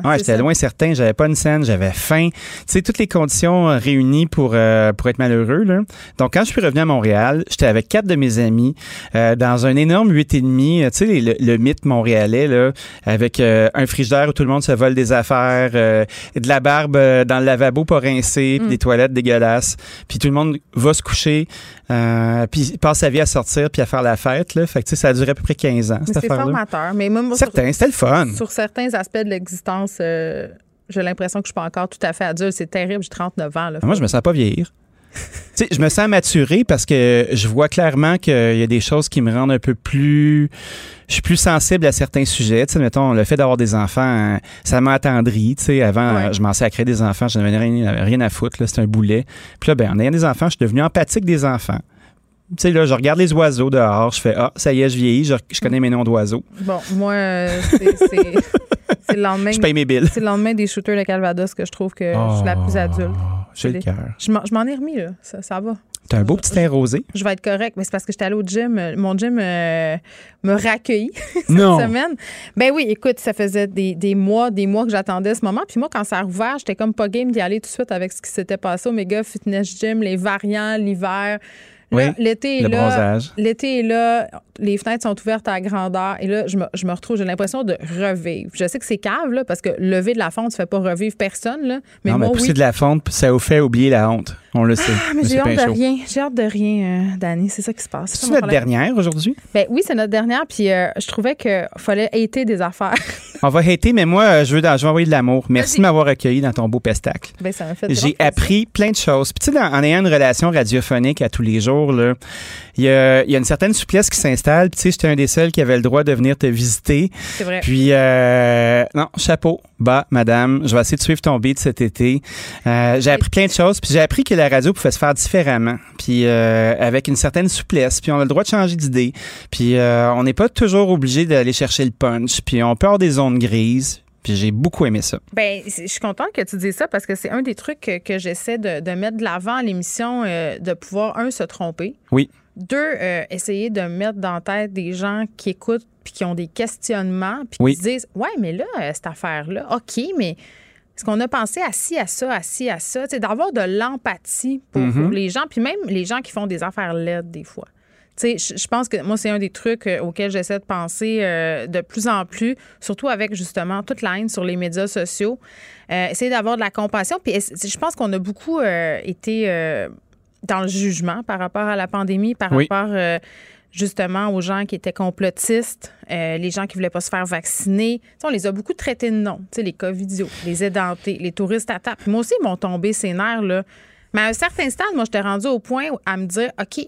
Ouais, j'étais loin certain, j'avais pas une scène, j'avais faim. Tu sais, toutes les conditions euh, réunies pour, euh, pour être malheureux. Là. Donc, quand je suis revenu à Montréal, j'étais avec quatre de mes amis euh, dans un énorme huit et demi, tu sais, le, le, mythe montréalais, là, avec un frigidaire où tout le monde se vole des affaires, de la barbe dans le lavabo pas rincé, puis mm. des toilettes dégueulasses. Puis tout le monde va se coucher, puis passe sa vie à sortir puis à faire la fête. Là. Fait que, ça a duré à peu près 15 ans. C'est formateur. Mais moi, Certains, c'était le fun. Sur certains aspects de l'existence, euh, j'ai l'impression que je suis pas encore tout à fait adulte. C'est terrible, j'ai 39 ans. Là. Moi, je me sens pas vieillir. Je me sens maturé parce que je vois clairement qu'il y a des choses qui me rendent un peu plus. Je suis plus sensible à certains sujets. sais, mettons, le fait d'avoir des enfants, ça m'a attendri. sais, avant, je m'en à créer des enfants, je n'avais rien, rien, à foutre. C'était un boulet. Puis là, ben, en ayant des enfants, je suis devenu empathique des enfants tu sais, là, je regarde les oiseaux dehors, je fais Ah, ça y est, je vieillis, je, connais mes noms d'oiseaux. Bon, moi, euh, c'est le lendemain. <laughs> Je paye mes billes. C'est le lendemain des shooters de Calvados que je trouve que je suis la plus oh, adulte. J'ai le cœur. Je m'en ai remis, là. Ça, ça va. T'as un beau petit teint rosé. Je vais être correct, mais c'est parce que j'étais allée au gym. Mon gym euh, me raccueilli <laughs> cette semaine. Ben oui, écoute, ça faisait des, des mois, des mois que j'attendais ce moment. Puis moi, quand ça a rouvert, j'étais comme pas game d'y aller tout de suite avec ce qui s'était passé au Mega Fitness Gym, les variants, l'hiver. Oui, l'été est là. L'été est là les fenêtres sont ouvertes à grandeur et là, je me, je me retrouve, j'ai l'impression de revivre. Je sais que c'est cave, là, parce que lever de la fonte, ça fait pas revivre personne, là. Mais non, moi, mais pousser de la fonte, ça vous fait oublier la honte. On le sait. Ah, mais j'ai hâte de rien. J'ai hâte de rien, euh, Dani. C'est ça qui se passe. C'est notre dernière aujourd'hui? Ben oui, c'est notre dernière. Puis euh, je trouvais qu'il fallait hater des affaires. <laughs> On va hater, mais moi, euh, je veux, je veux envoyer de l'amour. Merci de m'avoir accueilli dans ton beau pestacle. Ben, ça m'a fait J'ai appris plein de choses. Puis tu sais, en ayant une relation radiophonique à tous les jours, là, il y a, y a, une certaine souplesse qui s'installe. Puis tu sais, j'étais un des seuls qui avait le droit de venir te visiter. C'est vrai. Puis, euh, non, chapeau, bas, madame. Je vais essayer de suivre ton beat cet été. Euh, j'ai appris plein de choses. Puis j'ai appris que la radio pouvait se faire différemment. Puis euh, avec une certaine souplesse. Puis on a le droit de changer d'idée. Puis euh, on n'est pas toujours obligé d'aller chercher le punch. Puis on peut avoir des zones grises. Puis j'ai beaucoup aimé ça. Bien, je suis contente que tu dises ça parce que c'est un des trucs que, j'essaie de, de, mettre de l'avant à l'émission, de pouvoir, un, se tromper. Oui. Deux, euh, essayer de mettre dans la tête des gens qui écoutent puis qui ont des questionnements puis qui se disent Ouais, mais là, euh, cette affaire-là, OK, mais est-ce qu'on a pensé assis à ça, assis à ça, d'avoir de l'empathie pour, mm-hmm. les gens, puis même les gens qui font des affaires laides des fois. Je pense que moi, c'est un des trucs euh, auxquels j'essaie de penser euh, de plus en plus, surtout avec justement toute la haine sur les médias sociaux. Euh, essayer d'avoir de la compassion. Puis je pense qu'on a beaucoup été dans le jugement par rapport à la pandémie, par rapport justement aux gens qui étaient complotistes, les gens qui voulaient pas se faire vacciner. on les a beaucoup traités de non. les covidios, les édentés, les touristes à table. Moi aussi, ils m'ont tombé ces nerfs, là. Mais à un certain stade, moi, j'étais rendu au point à me dire, OK,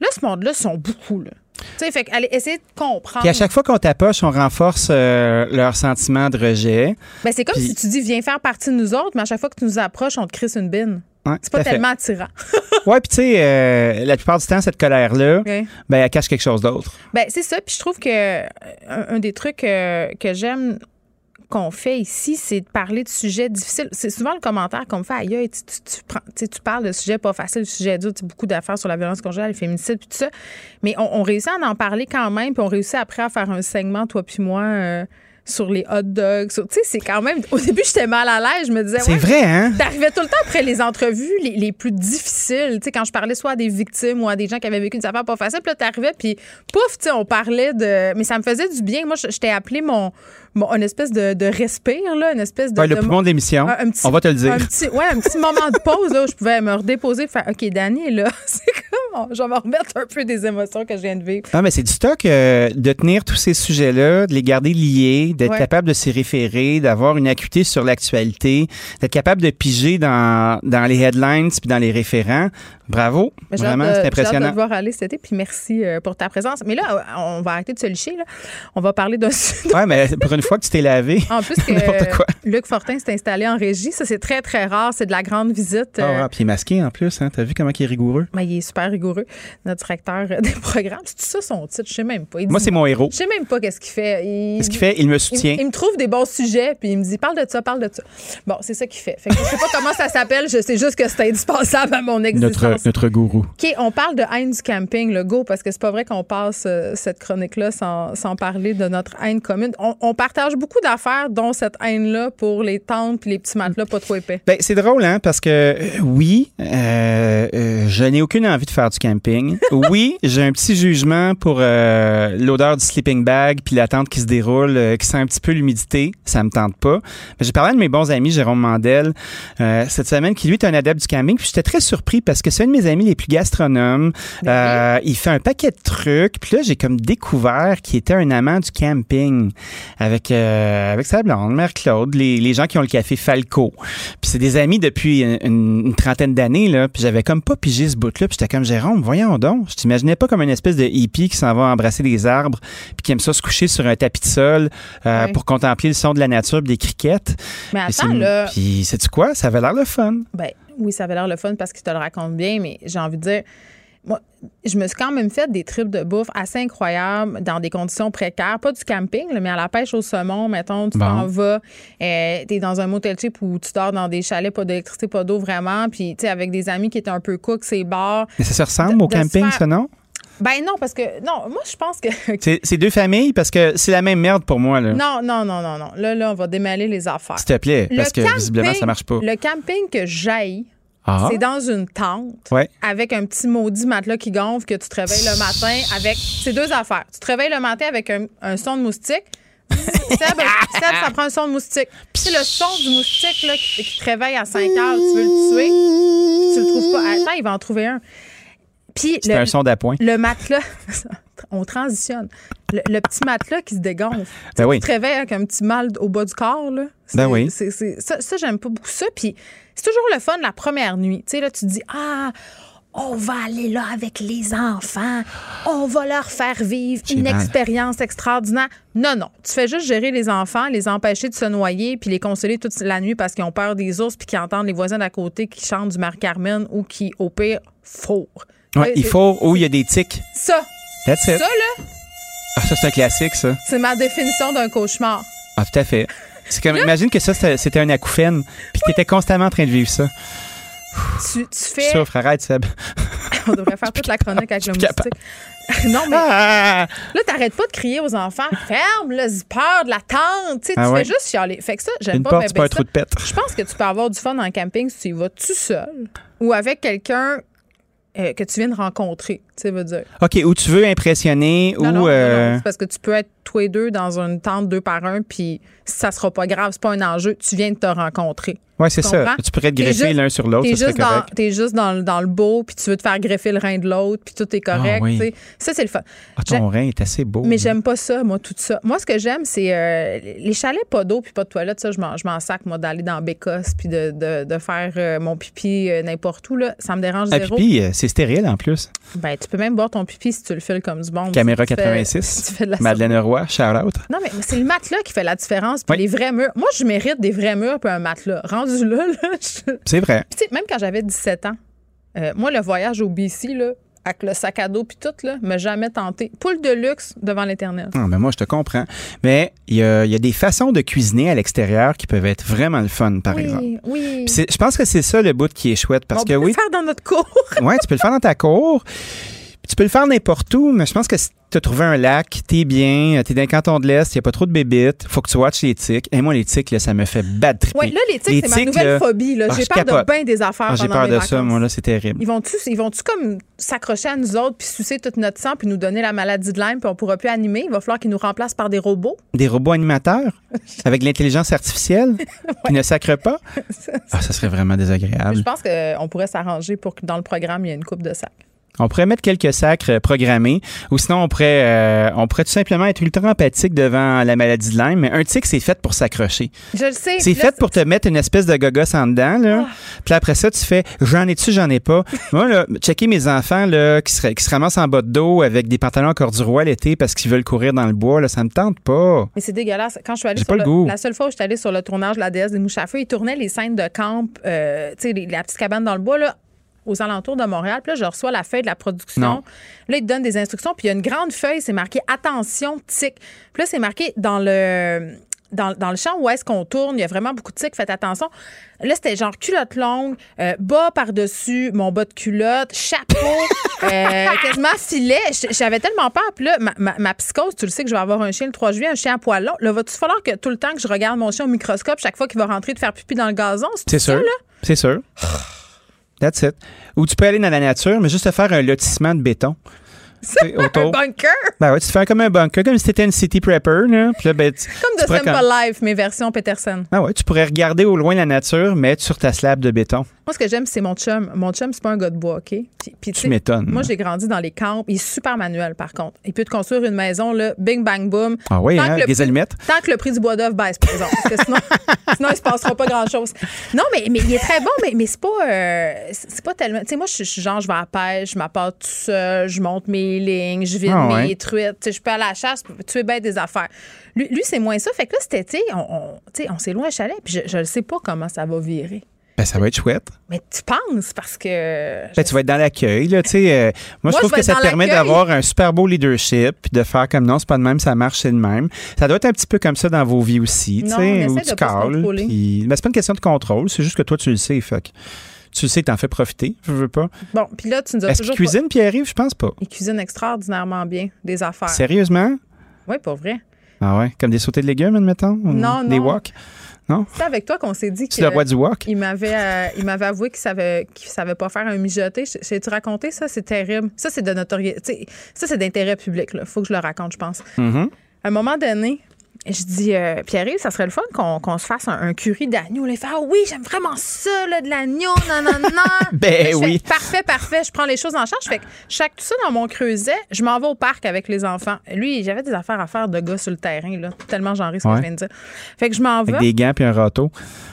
là, ce monde-là sont beaucoup, là. Tu sais, fait allez, essayer de comprendre. Puis à chaque fois qu'on t'approche, on renforce euh, leur sentiment de rejet. Ben, c'est comme si tu dis, viens faire partie de nous autres, mais à chaque fois que tu nous approches, on te crisse une bine c'est pas tellement attirant. <laughs> oui, puis tu sais, euh, la plupart du temps, cette colère-là, ben, elle cache quelque chose d'autre. Ben, c'est ça. Puis je trouve que euh, un, des trucs euh, que j'aime qu'on fait ici, c'est de parler de sujets difficiles. C'est souvent le commentaire qu'on me fait aïe, tu, tu, tu, parles de sujets pas faciles, de sujets durs, beaucoup d'affaires sur la violence conjugale, le féminicide, puis tout ça. Mais on, réussit à en parler quand même, puis on réussit après à faire un segment, toi puis moi sur les hot dogs. Tu sais, c'est quand même. Au début, j'étais mal à l'aise. Je me disais. C'est vrai, hein? T'arrivais tout le temps après les entrevues les, les plus difficiles. Tu sais, quand je parlais soit à des victimes ou à des gens qui avaient vécu une affaire pas facile, puis là, t'arrivais, puis pouf, tu sais, on parlait de. Mais ça me faisait du bien. Moi, je t'ai appelé mon bon, une espèce de, de, respire, là, une espèce de. Ouais, le poumon de l'émission. On va te le dire. Un petit, ouais, un petit moment de pause, là, où je pouvais me redéposer faire OK, Danny, là, <laughs> c'est comme. Je vais me remettre un peu des émotions que je viens de vivre. Non, mais c'est du stock euh, de tenir tous ces sujets-là, de les garder liés, d'être capable de s'y référer, d'avoir une acuité sur l'actualité, d'être capable de piger dans, dans les headlines puis dans les référents. Bravo. Vraiment, c'est impressionnant. J'ai hâte de voir aller cet été, puis merci euh, pour ta présence. Mais là, on va arrêter de se licher. Là. On va parler d'un. <laughs> ouais, mais pour une fois que tu t'es lavé. En plus, <laughs> que Luc Fortin s'est installé en régie. Ça, c'est très, très rare. C'est de la grande visite. Ah, puis il est masqué en plus. Hein? T'as vu comment il est rigoureux? Ben, il est super rigoureux, notre directeur <laughs> des programmes. C'est ça son titre? Je sais même pas. Moi, c'est mon héros. Je sais même pas qu'est-ce qu'il fait. Qu'est-ce qu'il fait? Il me soutient. Il, me trouve des bons sujets, puis il me dit parle de ça, parle de ça. Bon, c'est ça qu'il fait. fait que je sais pas comment ça s'appelle. Je sais juste que c'est indispensable à mon existence. Notre, notre gourou. OK, on parle de haine du camping, le go, parce que c'est pas vrai qu'on passe euh, cette chronique-là sans, sans, parler de notre haine commune. On, on partage beaucoup d'affaires, dont cette haine-là pour les tentes puis les petits matelas pas trop épais. Ben, c'est drôle, hein, parce que euh, oui, euh, je n'ai aucune envie de faire du camping. <laughs> oui, j'ai un petit jugement pour l'odeur du sleeping bag puis la tente qui se déroule, qui sent un petit peu l'humidité. Ça me tente pas. Mais j'ai parlé de mes bons amis, Jérôme Mandel, cette semaine, qui lui est un adepte du camping. Puis j'étais très surpris parce que c'est un de mes amis les plus astronome. Ben euh, il fait un paquet de trucs. Puis là, j'ai comme découvert qu'il était un amant du camping avec euh, avec sa blonde, Mère Claude, les, les gens qui ont le café Falco. Puis c'est des amis depuis une, trentaine d'années là. Puis j'avais comme pas pigé ce bout-là. Puis j'étais comme Jérôme, voyons donc. Je t'imaginais pas comme une espèce de hippie qui s'en va embrasser des arbres puis qui aime ça se coucher sur un tapis de sol euh, pour contempler le son de la nature, des criquettes. Mais attends là. Puis sais-tu quoi? Ça avait l'air le fun. Ben oui, ça avait l'air le fun parce qu'il te le raconte bien, mais j'ai envie de dire, moi, je me suis quand même fait des trips de bouffe assez incroyables dans des conditions précaires. Pas du camping, mais à la pêche au saumon, mettons, tu t'en vas, euh, tu es dans un motel cheap où tu dors dans des chalets, pas d'électricité, pas d'eau vraiment, puis tu sais, avec des amis qui étaient un peu cooks, c'est bars. Mais ça se ressemble au camping, ça, non? Ben non, parce que non, moi je pense que. <laughs> c'est deux familles parce que c'est la même merde pour moi. Là. Non, non, non, non, non. Là, là, on va démêler les affaires. S'il te plaît, parce que visiblement, ça marche pas. Le camping que j'aille, ah. c'est dans une tente avec un petit maudit matelas qui gonfle que tu te réveilles le matin avec. C'est deux affaires. Tu te réveilles le matin avec un, son de moustique. Seb, ça prend un son de moustique. Puis c'est le son du moustique là, qui, te réveille à 5 heures, tu veux le tuer, tu le trouves pas? Attends, il va en trouver un. C'est un son d'appoint. Le matelas, <laughs> on transitionne. Le, petit matelas qui se dégonfle. Ben tu te réveilles avec un petit mal au bas du corps. Là. Ben oui. ça, ça j'aime pas beaucoup ça. Puis c'est toujours le fun la première nuit. Tu sais, là, tu te dis, ah, on va aller là avec les enfants, on va leur faire vivre une expérience extraordinaire. Non, non, tu fais juste gérer les enfants, les empêcher de se noyer, puis les consoler toute la nuit parce qu'ils ont peur des ours, puis qu'ils entendent les voisins d'à côté qui chantent du Marie-Carmen ou qui, au pire, fourrent. Ouais, il faut où il y a des tics. Ça. That's it. Ça, là. Ah, ça, c'est un classique, ça. C'est ma définition d'un cauchemar. Ah, tout à fait. C'est comme, imagine que ça, c'était un acouphène, puis tu étais constamment en train de vivre ça. Tu, tu fais. Souffre, arrête, Seb. <laughs> On devrait faire toute la chronique avec le moustique. <laughs> non, mais ah! là, t'arrêtes pas de crier aux enfants, ferme le zipper de la tente. Tu, ah fais juste chialer. Fait que ça, j'aime pas. Porte, pas un trou de pète. Je pense que tu peux avoir du fun en camping si tu y vas tout seul ou avec quelqu'un euh, que tu viens de rencontrer, tu veux dire. OK, ou tu veux impressionner, ou... Non, euh, parce que tu peux être tous les deux dans une tente deux par un, puis ça sera pas grave, c'est pas un enjeu, tu viens de te rencontrer. Oui, c'est ça. Tu pourrais te greffer l'un sur l'autre. T'es juste, dans, es juste dans, dans, le beau, puis tu veux te faire greffer le rein de l'autre, puis tout est correct. Ah, Ça, c'est le fun. Ah, ton rein est assez beau. Mais j'aime pas ça, moi, tout ça. Moi, ce que j'aime, c'est euh, les chalets, pas d'eau, puis pas de toilette. Ça, je m'en sac, moi, d'aller dans Bécosse, puis de, de, de, faire euh, mon pipi euh, n'importe où. Là. Ça me dérange ah, zéro. pipi, c'est stérile en plus. Ben, tu peux même boire ton pipi si tu le files comme du bon. Caméra 86. <laughs> Madeleine Roy, shout out. Non, mais c'est le matelas qui fait la différence, puis les vrais murs. Moi, je mérite des vrais murs, puis un matelas. Rendu là, là c'est vrai. même quand j'avais 17 ans, euh, moi, le voyage au BC, là, avec le sac à dos puis tout, là, m'a jamais tenté. Poule de luxe devant l'éternel. Ah, ben moi, je te comprends. Mais il y a, des façons de cuisiner à l'extérieur qui peuvent être vraiment le fun, par exemple. Oui, Je pense que c'est ça le bout qui est chouette. Parce On que, peut oui, le faire dans notre cour. oui, tu peux le faire dans ta cour. Tu peux le faire n'importe où, mais je pense que as trouvé un lac, t'es bien, t'es dans le canton de l'Est, il n'y a pas trop de bébites, faut que tu watches les tiques. Et moi, les tiques, là, ça me fait bad triper. Oui, là, les tiques, c'est ma nouvelle phobie. Ah, j'ai peur de bien des affaires. Ah, j'ai peur de ça, moi, là, c'est terrible. Ils vont-tu ils vont comme s'accrocher à nous autres, puis sucer tout notre sang, puis nous donner la maladie de Lyme, puis on pourra plus animer? Il va falloir qu'ils nous remplacent par des robots. Des robots animateurs? <laughs> avec l'intelligence artificielle? <laughs> Qui ne sacrent pas? <laughs> ah, ça serait vraiment désagréable. je pense qu'on pourrait s'arranger pour que dans le programme, il y ait une coupe de sacs. On pourrait mettre quelques sacres euh, programmés, ou sinon on pourrait, euh, on pourrait tout simplement être ultra empathique devant la maladie de Lyme. Mais un tic, c'est fait pour s'accrocher. Je le sais. C'est fait pour te mettre une espèce de gogos en dedans. Là. Ah. Puis après ça, tu fais j'en ai-tu, j'en ai pas? <laughs> Moi, là, checker mes enfants là, qui, se, qui se ramassent en bas de dos avec des pantalons du roi l'été parce qu'ils veulent courir dans le bois, là, ça me tente pas. Mais c'est dégueulasse. Quand je suis allée sur le, la seule fois où je suis allée sur le tournage de la déesse des mouches à feu, ils tournaient les scènes de camp, euh, tu sais, la petite cabane dans le bois, là, aux alentours de Montréal. Puis là, je reçois la feuille de la production. Là, ils te donnent des instructions. Puis il y a une grande feuille, c'est marqué attention, tic. Puis là, c'est marqué dans le. Dans, le champ où est-ce qu'on tourne, il y a vraiment beaucoup de tics, faites attention. Là, c'était genre culotte longue, euh, bas par-dessus mon bas de culotte, chapeau, <laughs> euh, quasiment filet. J'avais tellement peur. Puis là, ma, psychose, tu le sais que je vais avoir un chien le 3 juillet, un chien à poil long. Là, va-tu falloir que tout le temps que je regarde mon chien au microscope, chaque fois qu'il va rentrer de faire pipi dans le gazon? C'est sûr. C'est sûr. <sighs> That's it. Ou tu peux aller dans la nature, mais juste te faire un lotissement de béton. <laughs> C'est un bunker? Ben ouais, tu te fais comme un bunker, comme si t'étais une city prepper. Là. Puis là, ben, <laughs> comme The Simple Life, mais version Peterson. Ah ouais, tu pourrais regarder au loin la nature, mettre sur ta slab de béton. Moi, ce que j'aime, c'est mon chum. Mon chum, c'est pas un gars de bois, OK? Puis, tu m'étonnes. Moi, j'ai grandi dans les camps. Il est super manuel, par contre. Il peut te construire une maison, là, bing, bang, boom. Ah oui, hein, des allumettes? Tant que le prix du bois d'œuvre baisse, par exemple. Parce que sinon, <laughs> sinon, il se passera pas grand-chose. Non, mais, mais il est très bon, mais, mais c'est pas, euh, c'est pas tellement. Tu sais, moi, je suis genre, je vais à la pêche, je m'apporte tout seul, je monte mes lignes, je vide ah mes truites. Tu sais, je peux aller à la chasse, tu es bête des affaires. Lui, lui c'est moins ça. Fait que là, c'était, tu sais, on, on, on s'est loin à chalet, puis je ne sais pas comment ça va virer. Ben, ça va être chouette. Mais tu penses parce que. Ben, tu vas être dans l'accueil. Là, euh, moi, je trouve que ça te permet d'avoir un super beau leadership puis de faire comme non, c'est pas de même, ça marche, c'est de même. Ça doit être un petit peu comme ça dans vos vies aussi. Non, on où tu cales. Ben, c'est pas une question de contrôle, c'est juste que toi, tu le sais. Fait que tu le sais, t'en fais profiter, je veux pas. Bon, puis là, tu nous as Est-ce qu'il cuisine, Pierre-Yves? Je pense pas. Il cuisine extraordinairement bien des affaires. Sérieusement? Oui, pas vrai. Ah ouais? Comme des sautés de légumes, admettons? Non, non. Des wok? C'est avec toi qu'on s'est dit que. du. Il m'avait, euh, il m'avait avoué qu'il savait, qu'il savait pas faire un mijoté. J'ai-tu raconté ça? C'est terrible. Ça, c'est de notoriété. Ça, c'est d'intérêt public. Il faut que je le raconte, je pense. Mm-hmm. À un moment donné, je dis, euh, Pierre-Yves, ça serait le fun qu'on se fasse un, curry d'agneau. Il fait, ah oui, j'aime vraiment ça, là, de l'agneau, non, non, non. ben oui. parfait, parfait. Je prends les choses en charge. Fait que chaque tout ça dans mon creuset, je m'en vais au parc avec les enfants. Lui, j'avais des affaires à faire de gars sur le terrain, là. Tellement genré ce que je viens de dire. Fait que je m'en vais. Avec des gants puis un râteau.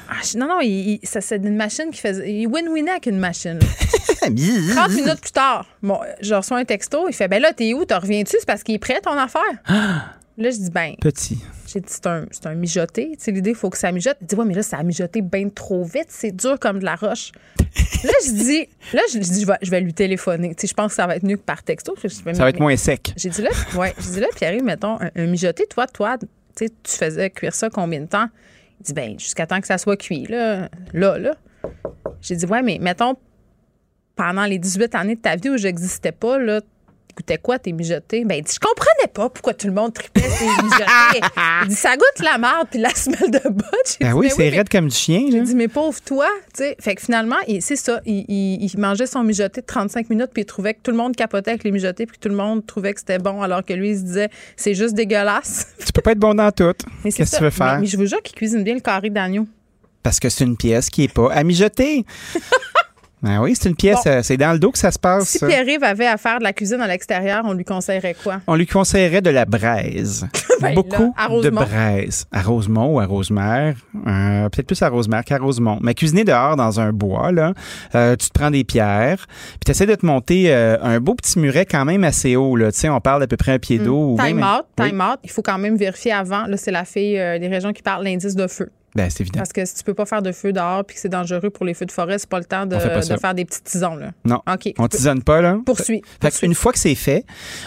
Ah, non, non, ça, c'est une machine qui faisait. Il win-winait avec une machine. <laughs> 30 minutes plus tard, bon, je reçois un texto. Il fait, ben là, t'es où? T'en reviens-tu? C'est parce qu'il est prêt, ton affaire? Là, je dis, ben. Petit. J'ai dit, c'est un, un, mijoté. Tu sais, l'idée, il faut que ça mijote. Il dit, ouais, mais là, ça a mijoté bien trop vite. C'est dur comme de la roche. <laughs> là, je dis, là, je dis, je vais, je vais lui téléphoner. Tu sais, je pense que ça va être mieux que par texto. ça va être moins sec. J'ai dit, là, ouais, j'ai dit, là, Pierre, mettons, un, mijoté, toi, toi, tu sais, tu faisais cuire ça combien de temps? Il dit, ben, jusqu'à temps que ça soit cuit, là. Là, là. J'ai dit, ouais, mais mettons, pendant les 18 années de ta vie où j'existais pas, là, goûtais quoi tes mijotés? Ben, il dit, je comprenais pas pourquoi tout le monde tripait ses mijotés. <laughs> il dit, ça goûte la marde puis la semelle de botch. Ben oui, c'est raide comme du chien. J'ai dit, mais pauvre toi, tu sais. Fait que finalement, c'est ça. Il, il, mangeait son mijoté de 35 minutes puis il trouvait que tout le monde capotait avec les mijotés puis que tout le monde trouvait que c'était bon alors que lui, il se disait, c'est juste dégueulasse. Tu peux pas être bon dans tout. <laughs> Qu'est-ce que tu veux faire? Mais, je vous jure qu'il cuisine bien le carré d'agneau. Parce que c'est une pièce qui est pas à mijoter. <laughs> Ben oui, c'est une pièce, euh, c'est dans le dos que ça se passe. Si Pierre-Yves avait à faire de la cuisine à l'extérieur, on lui conseillerait quoi? On lui conseillerait de la braise. <laughs> Ben Beaucoup de braise. À Rosemont ou à Rosemère. Euh, peut-être plus à Rosemère qu'à Rosemont. Mais cuisiner dehors dans un bois, là, euh, tu te prends des pierres, puis tu essaies de te monter un beau petit muret quand même assez haut. Là. Tu sais, on parle d'à peu près un pied d'eau. Time out, time out. Il faut quand même vérifier avant. Là, c'est la fille des régions qui parle l'indice de feu. Ben, c'est évident. Parce que si tu peux pas faire de feu dehors puis que c'est dangereux pour les feux de forêt, c'est pas le temps de, faire des petits tisons. Là. Non. OK. On tisonne pas, là. Poursuis. Fait une fois que c'est fait,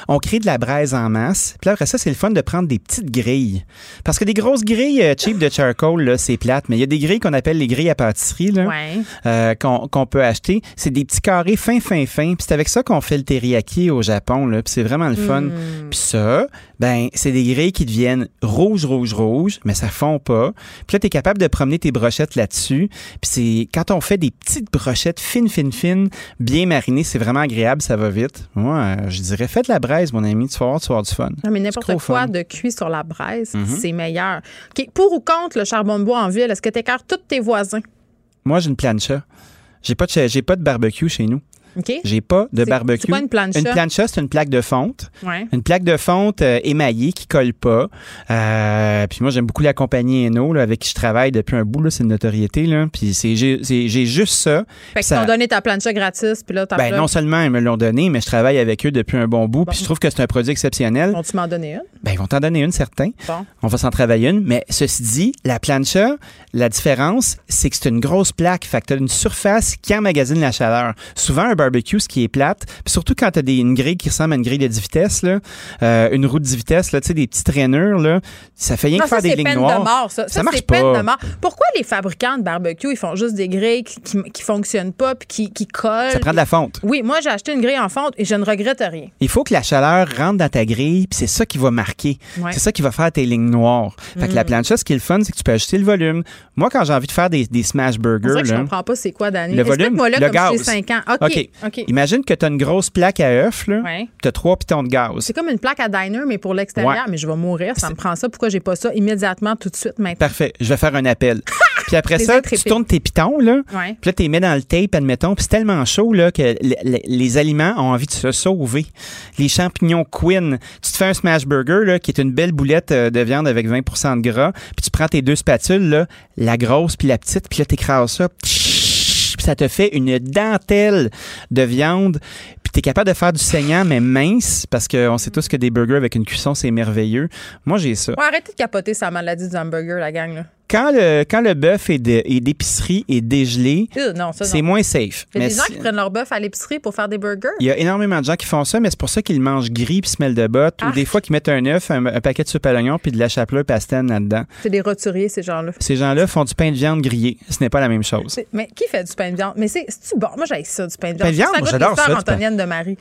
on crée de la braise en masse. Puis là, après ça, c'est le fun de prendre des petites grilles. Parce que des grosses grilles euh, cheap de charcoal, là, c'est plate. Mais il y a des grilles qu'on appelle les grilles à pâtisserie, là, euh, qu'on, peut acheter. C'est des petits carrés fins, fins, fins. Puis c'est avec ça qu'on fait le teriyaki au Japon, là. Puis c'est vraiment le fun. Hmm. Puis ça, ben, c'est des grilles qui deviennent rouge, rouge, rouge, mais ça fond pas. Puis là, tu es capable de promener tes brochettes là-dessus. Puis c'est quand on fait des petites brochettes fines, fines, fines, bien marinées, c'est vraiment agréable, ça va vite. Moi, euh, je dirais, faites la braise, mon ami, tu vas voir, tu vas avoir du fun. Non, mais n'importe quoi de cuit sur la braise, mhm. c'est meilleur. Pour ou contre le charbon de bois en ville, est-ce que tu écartes tous tes voisins? Moi, j'ai une plancha. J'ai pas de, j'ai pas de barbecue chez nous. J'ai pas de barbecue. C'est quoi une plancha? Une plancha, c'est une plaque de fonte. Une plaque de fonte euh, émaillée qui colle pas. Euh, puis moi, j'aime beaucoup la compagnie Eno, là, avec qui je travaille depuis un bout. C'est une notoriété. Là. Puis j'ai juste ça. Fait qu'ils t'ont donné ta plancha gratis. Puis là, ben, non seulement ils me l'ont donné, mais je travaille avec eux depuis un bon bout. Puis je trouve que c'est un produit exceptionnel. Vont-tu m'en donner une? Ben, ils vont t'en donner une, certain. On va s'en travailler une. Mais ceci dit, la plancha, la différence, c'est que c'est une grosse plaque. Fait que tu as une surface qui emmagasine la chaleur. Souvent, un barbecue, ce qui est plate, puis surtout quand tu as des, une grille qui ressemble à une grille de 10 vitesses, là, euh, une roue de 10 vitesses, là, des petites traîneurs, là, ça fait rien que faire des lignes noires. De mort, ça. ça, marche pas. de mort. Pourquoi les fabricants de barbecue, ils font juste des grilles qui, qui, fonctionnent pas puis qui, qui collent? Ça prend de la fonte. Oui, moi, j'ai acheté une grille en fonte et je ne regrette rien. Il faut que la chaleur rentre dans ta grille, puis c'est ça qui va marquer. C'est ça qui va faire tes lignes noires. Fait que la mm. plancha, ce qui est le fun, c'est que tu peux ajuster le volume. Moi, quand j'ai envie de faire des, des smash burgers. C'est que je comprends pas c'est quoi, Danny. Le volume, moi le gaz. 5 ans. OK. Imagine que tu as une grosse plaque à œufs, là. Tu as trois pitons de gaz. C'est comme une plaque à diner, mais pour l'extérieur. Mais je vais mourir. Ça me prend ça. Pourquoi j'ai pas ça immédiatement, tout de suite, maintenant? Parfait. Je vais faire un appel. <laughs> Puis après ça, tu tournes tes pitons, là. Puis là, tu les mets dans le tape, admettons. Puis c'est tellement chaud, là, que les aliments ont envie de se sauver. Les champignons Queen. Tu te fais un smash burger, là, qui est une belle boulette euh, de viande avec 20% de gras. Puis tu prends tes deux spatules, là, la grosse puis la petite, puis là, t'écrases ça. Puis ça te fait une dentelle de viande. Puis tu es capable de faire du saignant, mais mince, parce qu'on sait tous que des burgers avec une cuisson, c'est merveilleux. Moi, j'ai ça. arrêtez de capoter sa maladie du hamburger, la gang. Là quand le, quand le bœuf est d'épicerie et dégelé, c'est moins safe. Il y a des gens qui prennent leur bœuf à l'épicerie pour faire des burgers. Il y a énormément de gens qui font ça, mais c'est pour ça qu'ils mangent gris puis se de bottes. Ou des fois qu'ils mettent un œuf, un, paquet de soupe à l'oignon puis de la chapelure pastène là-dedans. C'est des roturiers, ces gens-là. Ces gens-là font du pain de viande grillé. Ce n'est pas la même chose. Mais qui fait du pain de viande? Mais c'est-tu bon? Moi, j'ai ça, du pain de viande. Pain de viande, j'adore ça. Antonienne de Marie.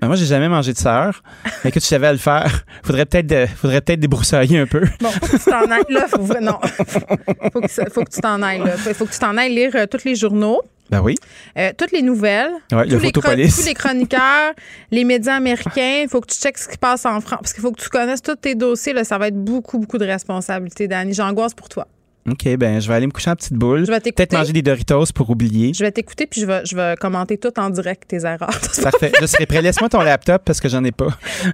Moi, j'ai jamais mangé de sœur. Mais que tu savais à le faire, <laughs> faudrait peut-être faudrait peut-être débroussailler un peu. Bon, faut que tu t'en ailles là. Faut, non. <laughs> faut, que, faut que tu t'en ailles là. Faut que tu t'en ailles lire euh, tous les journaux. Ben oui. Euh, toutes les nouvelles. Ouais, tous, les tous les chroniqueurs, <laughs> les médias américains. Il faut que tu checkes ce qui passe en France. Parce qu'il faut que tu connaisses tous tes dossiers. Là, ça va être beaucoup, beaucoup de responsabilités, Dani. J'angoisse pour toi. OK, ben je vais aller me coucher en petite boule. Je vais Peut-être manger des Doritos pour oublier. Je vais t'écouter puis je vais, je vais commenter tout en direct tes erreurs. <laughs> Parfait. je serai prêt. Laisse-moi ton laptop parce que j'en ai pas.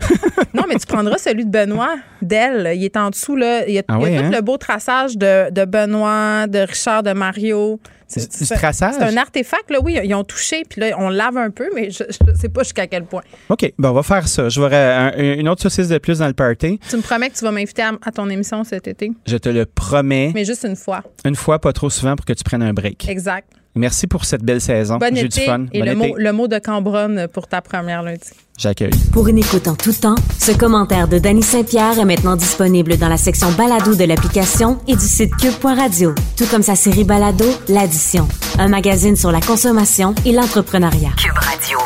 <laughs> non, mais tu prendras celui de Benoît, d'elle. Il est en dessous, là. Il y a, ah tout hein? le beau traçage de, de Benoît, de Richard, de Mario. C'est traçage? C'est un artefact, là, oui. Ils ont touché, puis là, on lave un peu, mais je ne sais pas jusqu'à quel point. OK, ben, on va faire ça. Je vais une autre saucisse de plus dans le party. Tu me promets que tu vas m'inviter à, ton émission cet été? Je te le promets. Mais juste une fois. Une fois, pas trop souvent pour que tu prennes un break. Exact. Merci pour cette belle saison. Bon J'ai du fun. Et le mot, le mot, de Cambronne pour ta première lundi. J'accueille. Pour une écoute en tout temps, ce commentaire de Danny Saint-Pierre est maintenant disponible dans la section balado de l'application et du site cube.radio. Tout comme sa série balado, L'Addition. Un magazine sur la consommation et l'entrepreneuriat. Cube Radio.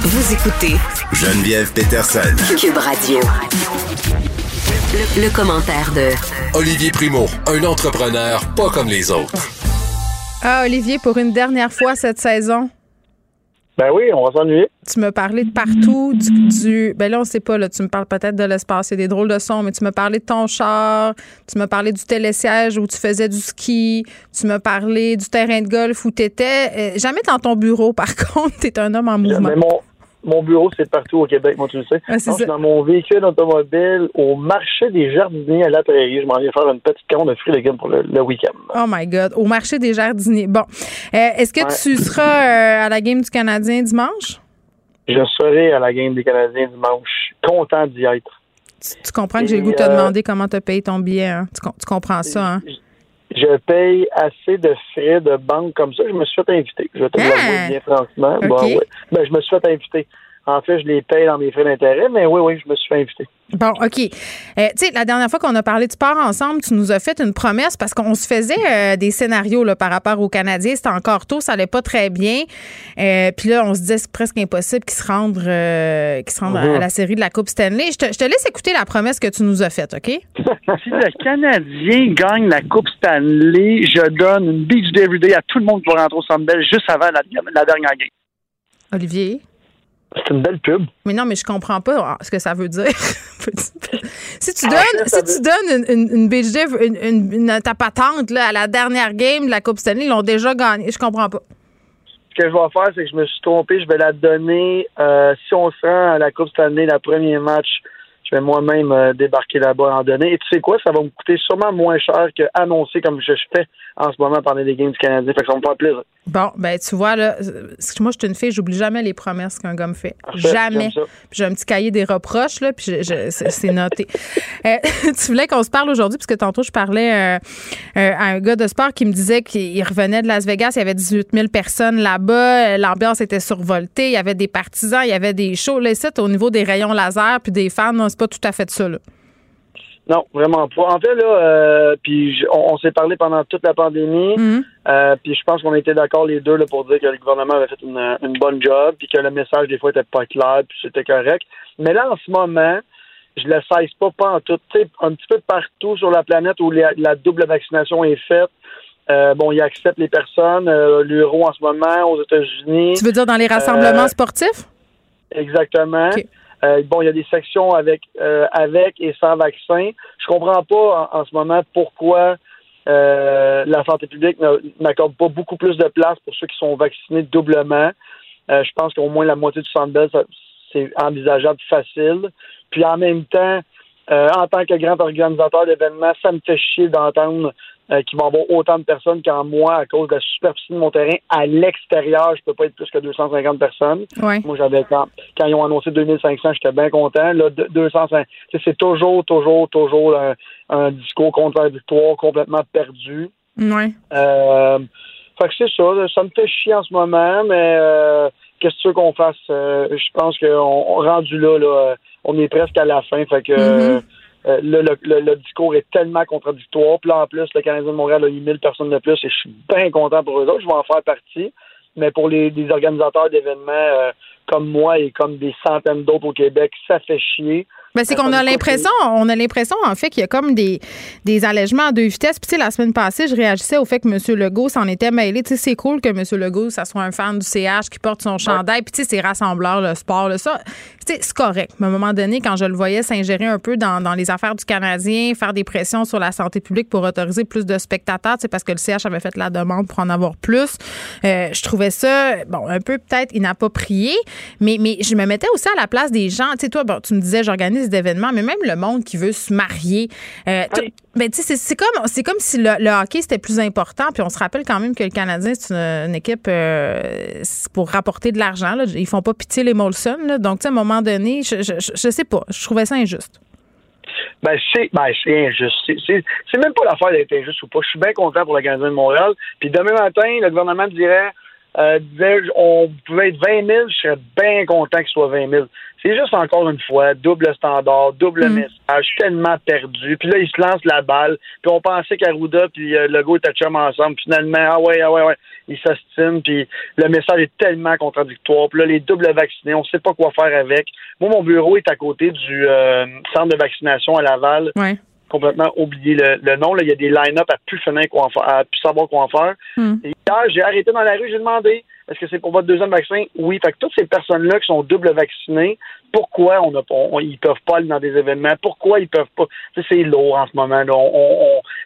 Vous écoutez Geneviève Peterson. Cube Radio. Le, commentaire de Olivier Primo, un entrepreneur pas comme les autres. Ah, Olivier, pour une dernière fois cette saison. Ben oui, on va s'ennuyer. Tu me parlais de partout, du, Ben là, on sait pas, là, tu me parles peut-être de l'espace, il y a des drôles de sons, mais tu me parlais de ton char, tu me parlais du télésiège où tu faisais du ski, tu me parlais du terrain de golf où tu étais. Euh, jamais dans ton bureau, <laughs> par contre, tu es un homme en mouvement mon bureau, c'est partout au Québec, moi, tu le sais. je suis dans mon véhicule automobile au marché des jardiniers à la prairie. Je m'en viens faire une petite commande de fruits et légumes pour le, week-end. Oh my God. Au marché des jardiniers. Bon. Euh, est-ce que tu seras euh, à la game du Canadien dimanche? Je serai à la game des Canadiens dimanche. Content d'y être. Tu, comprends que j'ai le goût de te euh, demander comment tu as payé ton billet. Hein? Tu, comprends ça, hein? Je paye assez de frais de banque comme ça. Je me suis fait inviter. Je vais te le ah! bien franchement. ben, je me suis fait inviter. En fait, je les paye dans mes frais d'intérêt, mais oui, oui, je me suis fait inviter. Bon, OK. Euh, tu sais, la dernière fois qu'on a parlé de sport ensemble, tu nous as fait une promesse parce qu'on se faisait euh, des scénarios là, par rapport aux Canadiens. C'était encore tôt, ça allait pas très bien. Euh, puis là, on se disait c'est presque impossible qu'ils se rendent, qu'ils se rendent à mhm. la série de la Coupe Stanley. Je te, je te, laisse écouter la promesse que tu nous as faite, OK? <laughs> si le Canadien gagne la Coupe Stanley, je donne une beach day every day à tout le monde qui va rentrer au Centre juste avant la, la dernière game. Olivier? C'est une belle pub. Mais non, mais je comprends pas ce que ça veut dire. <laughs> si tu donnes, si tu donnes une, une, une, une, ta patente là, à la dernière game de la Coupe Stanley, ils l'ont déjà gagné. Je comprends pas. Ce que je vais faire, c'est que je me suis trompé. Je vais la donner euh, si on se rend à la Coupe Stanley, le premier match je vais moi-même euh, débarquer là-bas en donner. Et tu sais quoi, ça va me coûter sûrement moins cher que annoncer comme je fais en ce moment pendant les Games du Canadien. Fait que ça me faire plaisir. Bon, ben tu vois, là, moi, je suis une fille, j'oublie jamais les promesses qu'un gars me fait. jamais. J'ai un petit cahier des reproches, là, puis c'est noté. <laughs> Euh, <laughs> tu voulais qu'on se parle aujourd'hui, parce que tantôt, je parlais euh, à un gars de sport qui me disait qu'il revenait de Las Vegas, il y avait 18 000 personnes là-bas, l'ambiance était survoltée, il y avait des partisans, il y avait des shows. Là, au niveau des rayons laser, puis des fans, pas tout à fait ça, là. Non, vraiment pas. En fait, là, euh, puis on, s'est parlé pendant toute la pandémie, mhm. euh, puis je pense qu'on était d'accord les deux là, pour dire que le gouvernement avait fait une, bonne job, puis que le message des fois était pas clair, puis c'était correct. Mais là, en ce moment, je le sais pas, pas en tout. sais, un petit peu partout sur la planète où la, double vaccination est faite. Euh, bon, ils acceptent les personnes. L'euro en ce moment aux États-Unis. Tu veux dire dans les rassemblements sportifs? Exactement. Euh, bon, il y a des sections avec euh, avec et sans vaccin. Je comprends pas en, ce moment pourquoi euh, la santé publique n'accorde pas beaucoup plus de place pour ceux qui sont vaccinés doublement. je pense qu'au moins la moitié du centre c'est envisageable facile. Puis en même temps, en tant que grand organisateur d'événements, ça me fait chier d'entendre euh, qui vont avoir autant de personnes qu'en moi à cause de la superficie de mon terrain. À l'extérieur, je peux pas être plus que 250 personnes. Moi, j'avais quand, quand ils ont annoncé 2500, j'étais bien content. Là, 250, c'est toujours, toujours, toujours un, discours contradictoire complètement perdu. Ouais. Euh, fait que c'est ça. Ça me fait chier en ce moment, mais euh, qu'est-ce que tu veux qu'on fasse? Euh, je pense qu'on rendu là, là, on est presque à la fin. Fait que mm-hmm. Euh, le, discours est tellement contradictoire. Puis là, en plus, le Canadien de Montréal a eu 1000 personnes de plus et je suis bien content pour eux autres. Je vais en faire partie. Mais pour les, organisateurs d'événements euh, comme moi et comme des centaines d'autres au Québec, ça fait chier. Ben, c'est qu'on a l'impression, on a l'impression en fait qu'il y a comme des, des allègements à deux vitesses. Puis tu sais, la semaine passée, je réagissais au fait que M. Legault s'en était mêlé. Tu sais, c'est cool que M. Legault, ça soit un fan du CH qui porte son chandail. Puis tu sais, c'est rassembleur, le sport, là, ça, c'est correct. Mais à un moment donné, quand je le voyais s'ingérer un peu dans, dans, les affaires du Canadien, faire des pressions sur la santé publique pour autoriser plus de spectateurs, c'est parce que le CH avait fait la demande pour en avoir plus. Euh, je trouvais ça, bon, un peu peut-être inapproprié, mais, mais je me mettais aussi à la place des gens. Tu sais, toi, bon, tu me disais, j'organise d'événements, mais même le monde qui veut se marier. Euh, ben, c'est comme, c'est comme si le, hockey c'était plus important. Puis on se rappelle quand même que le Canadien c'est une, équipe euh, pour rapporter de l'argent. Ils font pas pitié les Molson. Donc, à un moment donné, je, je, sais pas. Je trouvais ça injuste. Ben, c'est ben, injuste. C'est même pas l'affaire d'être injuste ou pas. Je suis bien content pour le Canadien de Montréal. Puis demain matin, le gouvernement dirait euh, on pouvait être 20 000, je serais bien content qu'il soit 20 000. C'est juste encore une fois, double standard, double mm. message, tellement perdu. Puis là, il se lance la balle. Puis on pensait qu'Arruda puis euh, Legault étaient chum ensemble. Finalement, ah ouais, ah ouais, ouais, ils s'estiment. Puis le message est tellement contradictoire. Puis là, les doubles vaccinés, on sait pas quoi faire avec. Moi, mon bureau est à côté du euh, centre de vaccination à Laval. Ouais complètement oublié le, nom. Là. Il y a des line-up à plus finir quoi à plus savoir quoi en faire. Hmm. hier, j'ai arrêté dans la rue, j'ai demandé est-ce que c'est pour votre deuxième vaccin? Oui. Fait que toutes ces personnes-là qui sont double vaccinées, pourquoi on a ils peuvent pas aller dans des événements? Pourquoi ils peuvent pas? c'est lourd en ce moment.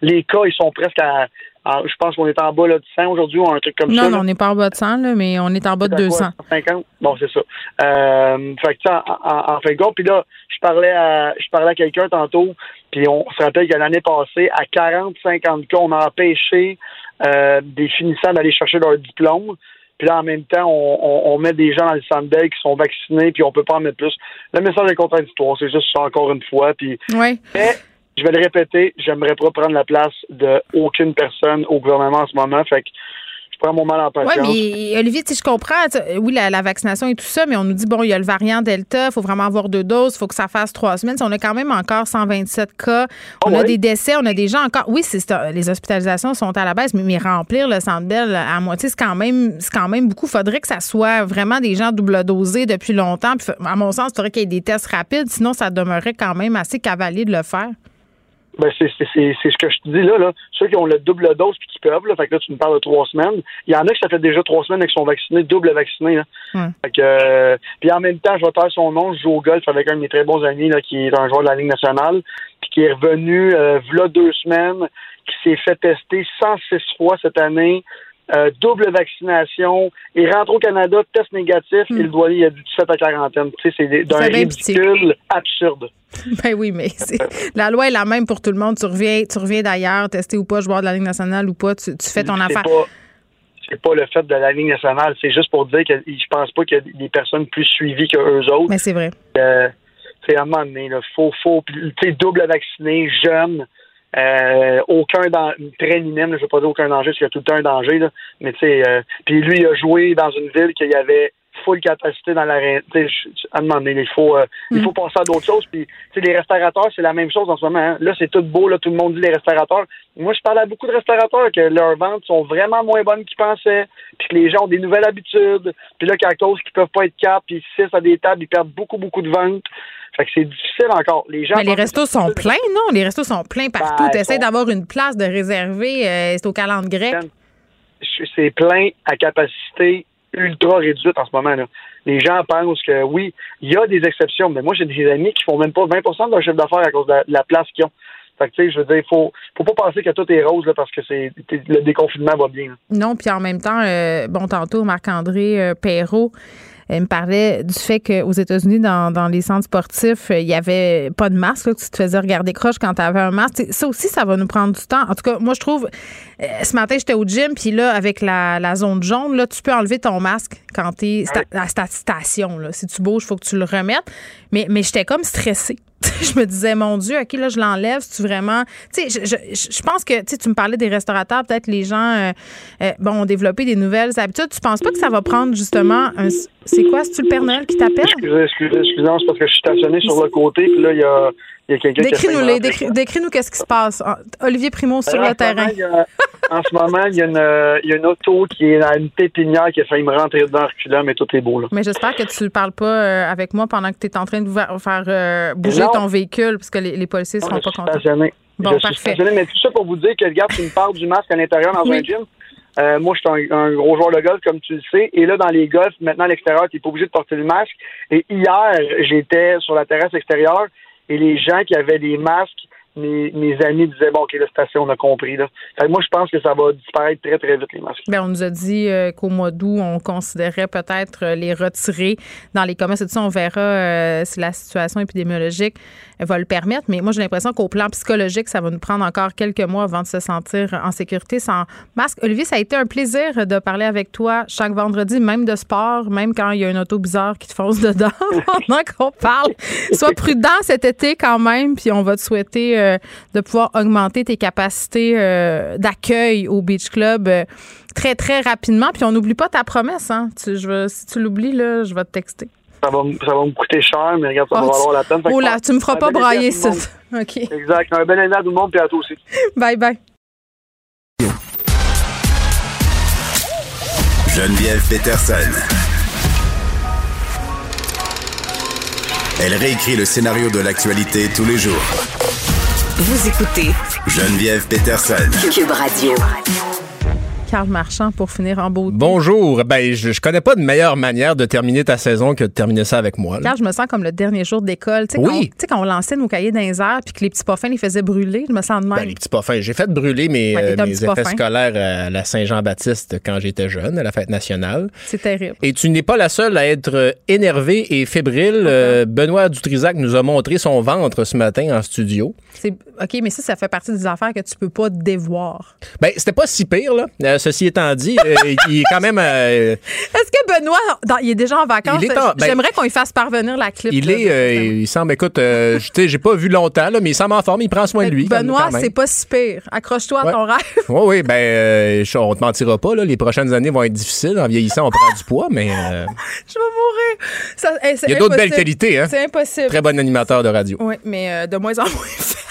les cas, ils sont presque à, je pense qu'on est en bas là, de 100 aujourd'hui ou un truc comme ça. Non, on n'est pas en bas de 100, là, mais on est en bas de 200. 50? Bon, c'est ça. Euh, fait que, en, en, fin de compte, puis là, je parlais à, je parlais à quelqu'un tantôt, puis on se rappelle que l'année passée, à 40-50 cas, on a empêché euh, des finissants d'aller chercher leur diplôme. Puis là, en même temps, on, met des gens dans le centre qui sont vaccinés, puis on peut pas en mettre plus. Le message est contradictoire, c'est juste ça encore une fois. Puis, oui je vais le répéter, j'aimerais pas prendre la place de aucune personne au gouvernement en ce moment. Fait que prends mon mal en patience. Oui, mais Olivier, si je comprends, oui, la, vaccination et tout ça, mais on nous dit, bon, il y a le variant Delta, il faut vraiment avoir deux doses, il faut que ça fasse trois semaines. On a quand même encore 127 cas. On ah a des décès, on a des gens encore. Oui, c'est les hospitalisations sont à la baisse, mais, remplir le centre Bell à moitié, c'est quand même c'est quand même beaucoup. Il faudrait que ça soit vraiment des gens double dosés depuis longtemps. à mon sens, il faudrait qu'il y ait des tests rapides, sinon ça demeurerait quand même assez cavalier de le faire. Ben, c'est ce que je te dis là, là. Ceux qui ont le double dose puis qui peuvent, là, fait que là, tu me parles de trois semaines. Il y en a qui ça fait déjà trois semaines qu'ils sont vaccinés, double vaccinés. Là. Fait que, euh, puis en même temps, je vais taire son nom, je joue au golf avec un de mes très bons amis là, qui est un joueur de la Ligue nationale, puis qui est revenu euh, deux semaines, qui s'est fait tester 106 fois cette année. Euh, double vaccination, il rentre au Canada, test négatif, hmm. il doit aller a du 17 à quarantaine. Tu sais, c'est d'un ridicule absurde. <laughs> Ben oui, mais la loi est la même pour tout le monde. Tu reviens, tu reviens d'ailleurs, testé ou pas, joueur de la Ligue nationale ou pas, tu, fais ton affaire. c'est pas le fait de la Ligue nationale, c'est juste pour dire que je pense pas qu'il y a des personnes plus suivies que eux autres. Mais c'est vrai. Euh, c'est à un moment donné, il faut, faut, tu sais, double vacciné, jeune. Euh, aucun danger, très minime, je veux pas dire aucun danger, parce qu'il y a tout un danger, là. mais tu sais, euh, puis lui, il a joué dans une ville qu'il y avait full capacité dans la à demander, il faut euh, il mm. faut penser à d'autres choses puis les restaurateurs c'est la même chose en ce moment hein. là c'est tout beau là tout le monde dit les restaurateurs moi je parle à beaucoup de restaurateurs que leurs ventes sont vraiment moins bonnes qu'ils pensaient puis que les gens ont des nouvelles habitudes puis là qu'à cause qu'ils peuvent pas être quatre puis six à des tables ils perdent beaucoup beaucoup de ventes fait que c'est difficile encore. Les gens. Mais les restos sont pleins, non? Les restos sont pleins partout. Ben, tu essaies d'avoir une place de réserver. Euh, c'est au calendrier grec. C'est plein à capacité ultra réduite en ce moment. Là. Les gens pensent que oui, il y a des exceptions, mais moi j'ai des amis qui font même pas 20 de leur chiffre d'affaires à cause de la, place qu'ils ont. Fait que, je veux dire, faut, faut pas penser que tout est rose là, parce que c'est le déconfinement va bien. Non, puis en même temps, euh, bon, tantôt, Marc-André euh, Perrault elle me parlait du fait qu'aux États-Unis, dans, les centres sportifs, il n'y avait pas de masque, que tu te faisais regarder croche quand tu avais un masque. Ça aussi, ça va nous prendre du temps. En tout cas, moi, je trouve, euh, ce matin, j'étais au gym, puis là, avec la, zone jaune, là, tu peux enlever ton masque quand tu es à ta station. Là. Si tu bouges, il faut que tu le remettes. Mais, mais j'étais comme stressée. <laughs> je me disais, mon Dieu, OK, là, je l'enlève. tu vraiment? Tu sais, je, je, pense que tu me parlais des restaurateurs, peut-être les gens euh, euh, bon, ont développé des nouvelles habitudes. Tu penses pas que ça va prendre justement un. C'est quoi? C'est-tu le Père Noël qui t'appelle? Excusez, excusez, excusez, c'est parce que je suis stationné sur le côté, puis là, il y a Décris-nous décris-nous qu'est-ce qui se passe. Olivier Primo sur le terrain. en ce moment, il y, a une, il y, a une, auto qui est à une pépinière qui a failli me rentrer dedans reculant, mais tout est beau. Là. Mais j'espère que tu ne parles pas euh, avec moi pendant que tu es en train de faire euh, bouger ton véhicule, parce que les, les policiers ne seront pas contents. Bon, je suis stationné, mais tout ça pour vous dire que, regarde, tu me parles du masque à l'intérieur dans un gym. Euh, moi, je suis un, gros joueur de golf, comme tu le sais. Et là, dans les golfs, maintenant à l'extérieur, tu n'es pas obligé de porter le masque. Et hier, j'étais sur la terrasse extérieure et les gens qui avaient des masques, mes, amis disaient bon ok la station on a compris là. moi je pense que ça va disparaître très très vite les masques. Bien, on nous a dit euh, qu'au mois d'août on considérait peut-être euh, les retirer dans les commerces et tout ça on verra euh, si la situation épidémiologique va le permettre. Mais moi, j'ai l'impression qu'au plan psychologique, ça va nous prendre encore quelques mois avant de se sentir en sécurité sans masque. Olivier, ça a été un plaisir de parler avec toi chaque vendredi, même de sport, même quand il y a une auto bizarre qui te fonce <laughs> dedans pendant qu'on parle. Sois prudent cet été quand même, puis on va te souhaiter euh, de pouvoir augmenter tes capacités euh, d'accueil au Beach Club. Euh, très, très rapidement. Puis on n'oublie pas ta promesse. Hein? Tu, je si tu l'oublies, là, je vais te texter. Ça va, ça va me coûter cher, mais regarde, ça va oh, valoir la peine. Oh là, tu me feras pas brailler ça. <laughs> OK. Exact. Un bel année à tout le monde, puis à toi aussi. <laughs> Bye bye. Geneviève Peterson. Elle réécrit le scénario de l'actualité tous les jours. Vous écoutez Geneviève Peterson. Cube Radio. Carl Marchand pour finir en beau. Bonjour. Ben, je, je connais pas de meilleure manière de terminer ta saison que de terminer ça avec moi. Carl, je me sens comme le dernier jour d'école. Tu sais, oui. quand, quand, on lançait nos cahiers dans les airs puis que les petits poffins les faisaient brûler, je me sens de même. Ben, les petits poffins. J'ai fait brûler mes, ouais, euh, mes effets scolaires à la Saint-Jean-Baptiste quand j'étais jeune, à la fête nationale. C'est terrible. Et tu n'es pas la seule à être énervée et fébrile. Euh, Benoît Dutrisac nous a montré son ventre ce matin en studio. OK, mais ça, ça fait partie des affaires que tu peux pas dévoir. Ben, c'était pas si pire, là. Euh, ceci étant dit, euh, <laughs> il est quand même. Euh, Est-ce que Benoît, dans, il est déjà en vacances? En, ben, J'aimerais qu'on lui fasse parvenir la clip. Il là, est, euh, il semble, écoute, euh, j'ai pas vu longtemps, là, mais il semble en forme, il prend soin de lui. Benoît, c'est pas si pire. Accroche-toi ouais. à ton rêve. Oui, oui, ben, on te mentira pas, là. Les prochaines années vont être difficiles. En vieillissant, on prend du poit, mais. <laughs> Je vais mourir. Ça, hey, il y a d'autres belles qualités, hein? C'est impossible. Très bon animateur de radio. Oui, mais de moins en moins <laughs>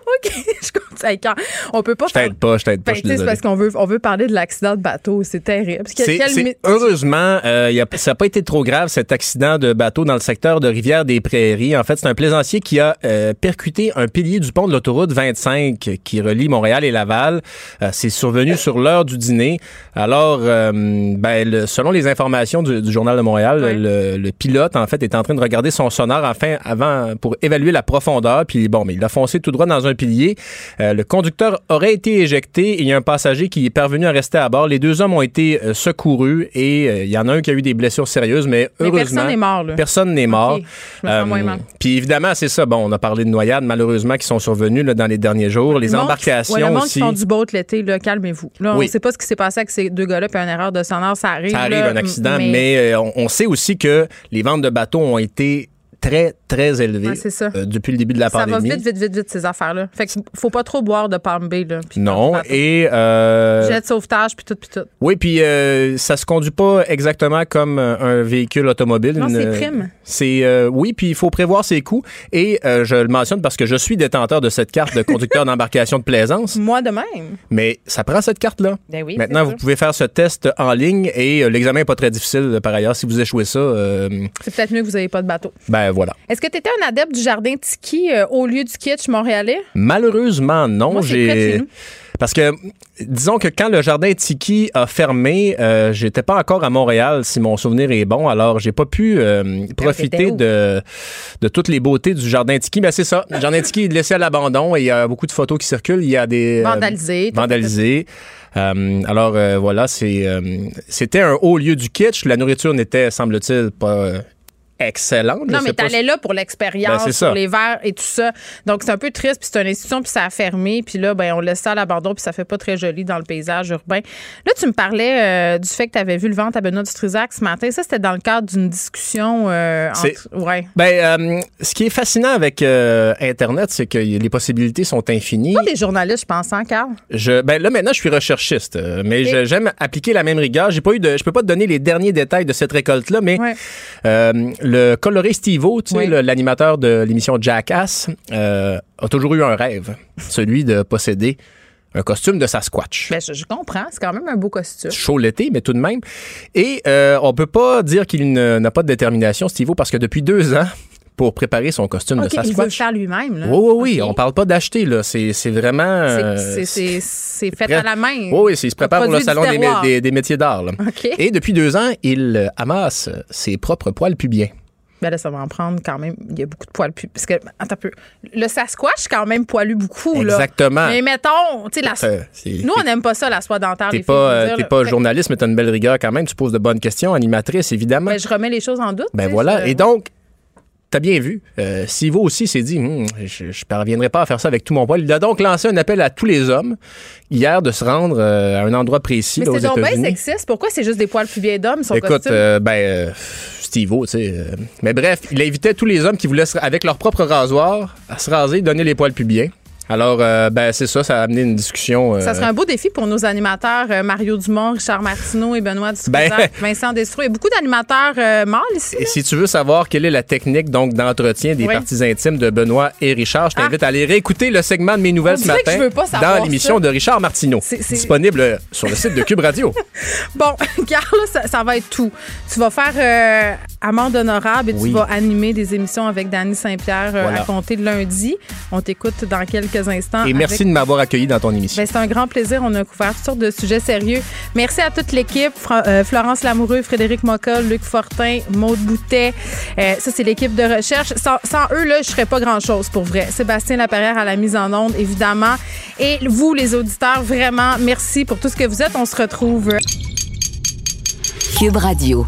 <laughs> OK, je continue. Quand on peut pas je t'aide pas, je t'aide pas. Ben, c'est parce qu'on veut, on veut parler de l'accident de bateau. C'est terrible. C'est, quel... Heureusement, euh, y a, ça n'a pas été trop grave, cet accident de bateau dans le secteur de Rivière-des-Prairies. En fait, c'est un plaisancier qui a euh, percuté un pilier du pont de l'autoroute 25 qui relie Montréal et Laval. Euh, c'est survenu sur l'heure du dîner. Alors, euh, ben, le, selon les informations du, du Journal de Montréal, ouais. le, le, pilote, en fait, est en train de regarder son sonar enfin, avant, pour évaluer la profondeur. Puis, bon, mais il a foncé tout droit dans un pilier. Euh, le conducteur aurait été éjecté et il y a un passager qui est parvenu à rester à bord. Les deux hommes ont été euh, secourus et euh, il y en a un qui a eu des blessures sérieuses, mais, mais heureusement. Personne n'est mort. Là. Personne n'est mort. Okay. Puis évidemment, c'est ça. Bon, on a parlé de noyades, malheureusement, qui sont survenues là, dans les derniers jours. Les le embarcations ouais, le monde aussi. qui font du boat l'été, calmez-vous. Là, on ne sait pas ce qui s'est passé avec ces deux gars-là, puis une erreur de sonar, ça arrive. Ça arrive, là, un accident, mais, mais on, on sait aussi que les ventes de bateaux ont été très, très élevé ouais, ça. Euh, depuis le début de la ça pandémie. Ça va vite, vite, vite, vite, ces affaires-là. Fait qu'il faut pas trop boire de Palm Bay, là. Non, et... Euh... Jet de sauvetage, puis tout, puis tout. Oui, puis euh, ça se conduit pas exactement comme un véhicule automobile. Non, c'est prime. C'est... Euh, oui, puis il faut prévoir ses coûts. Et euh, je le mentionne parce que je suis détenteur de cette carte de conducteur <laughs> d'embarcation de plaisance. Moi de même. Mais ça prend cette carte-là. Ben oui, Maintenant, vous sûr. pouvez faire ce test en ligne et euh, l'examen n'est pas très difficile, par ailleurs. Si vous échouez ça... euh, c'est peut-être mieux que vous n'ayez pas de bateau. Ben voilà. Est-ce que tu étais un adepte du jardin Tiki euh, au lieu du kitsch montréalais? Malheureusement, non. J'ai parce que disons que quand le jardin Tiki a fermé, euh, j'étais pas encore à Montréal si mon souvenir est bon, alors j'ai pas pu euh, profiter de de toutes les beautés du jardin Tiki, mais c'est ça, le jardin Tiki est laissé à l'abandon et il y a beaucoup de photos qui circulent, il y a des vandalisés, euh, vandalisés. Alors voilà, c'est c'était un haut lieu du kitsch, la nourriture n'était semble-t-il pas excellente. Non, mais t'allais là pour l'expérience, ben, pour les verres et tout ça. Donc, c'est un peu triste, puis c'est une institution, puis ça a fermé, puis là, ben, on laisse ça à l'abandon, puis ça fait pas très joli dans le paysage urbain. Là, tu me parlais euh, du fait que tu avais vu le ventre à Benoît Dutrisac ce matin. Ça, c'était dans le cadre d'une discussion euh, entre... Ouais. Ben, euh, ce qui est fascinant avec euh, Internet, c'est que les possibilités sont infinies. Pas des journalistes, je pense, hein, Carl? Je, ben, là, maintenant, je suis recherchiste, mais j'aime appliquer la même rigueur. J'ai pas eu de, je peux pas te donner les derniers détails de cette récolte-là, mais ouais. Le coloré Steve-O, tu sais, oui. l'animateur de l'émission Jackass, euh, a toujours eu un rêve, celui de posséder un costume de Sasquatch. Ben, je, je comprends, c'est quand même un beau costume. Chaud l'été, mais tout de même. Et euh, on peut pas dire qu'il n'a pas de détermination, Steve-O, parce que depuis deux ans, pour préparer son costume okay, de Sasquatch. Il veut le faire lui-même. Oui, oui, oui. Okay. On parle pas d'acheter, là. C'est, c'est vraiment. Euh, c'est, c'est fait à la main. Oui, oui. Il se prépare pour le salon des, des, des, métiers d'art. Là. Okay. Et depuis deux ans, il amasse ses propres poils pubiens. Ben là, ça va en prendre quand même. Il y a beaucoup de poils pubiens. Parce que, attends un peu. Le Sasquatch, quand même, poilu beaucoup. Exactement. Mais mettons, tu sais, la... euh, nous, on n'aime pas ça, la soie dentaire. T'es pas, filles, pas journaliste, mais t'as une belle rigueur quand même. Tu poses de bonnes questions. Animatrice, évidemment. Ben, je remets les choses en doute. Ben voilà. Je... Et donc, t'as bien vu. Euh, Sivo aussi s'est dit, hum, je, ne parviendrai pas à faire ça avec tout mon poil. Il a donc lancé un appel à tous les hommes hier de se rendre euh, à un endroit précis Mais c'est donc bien sexiste. Pourquoi c'est juste des poils plus vieilles d'hommes, son Écoute, costume? euh, ben, euh, Steve-O, tu sais. euh, mais bref, il invitait tous les hommes qui voulaient, se- avec leur propre rasoir, à se raser, donner les poils pubiens. Alors, euh, ben, c'est ça, ça a amené une discussion. euh, Ça serait un beau défi pour nos animateurs euh, Mario Dumont, Richard Martineau et Benoît Dutrisac, Ben- <laughs> Vincent Destro. Il y a beaucoup d'animateurs mâles ici. Et si tu veux savoir quelle est la technique donc d'entretien des Oui. parties intimes de Benoît et Richard, je t'invite à aller réécouter le segment de mes nouvelles On ce matin que je veux pas savoir dans l'émission de Richard Martineau, C'est- c'est- disponible sur le site de Cube Radio. <laughs> Bon, <laughs> Carla, ça, ça va être tout. Tu vas faire amende honorable et Oui. tu vas animer des émissions avec Danny Saint-Pierre Voilà. à compter de lundi. On t'écoute dans quelques instants. Et merci avec- de m'avoir accueilli dans ton émission. Ben, c'est un grand plaisir. On a couvert toutes sortes de sujets sérieux. Merci à toute l'équipe. Fra- euh, Florence Lamoureux, Frédéric Mockel, Luc Fortin, Maude Boutet. Euh, ça, c'est l'équipe de recherche. Sans, sans eux, là, je serais pas grand-chose pour vrai. Sébastien Laperrière à la mise en onde, évidemment. Et vous, les auditeurs, vraiment, merci pour tout ce que vous êtes. On se retrouve. Cube Radio.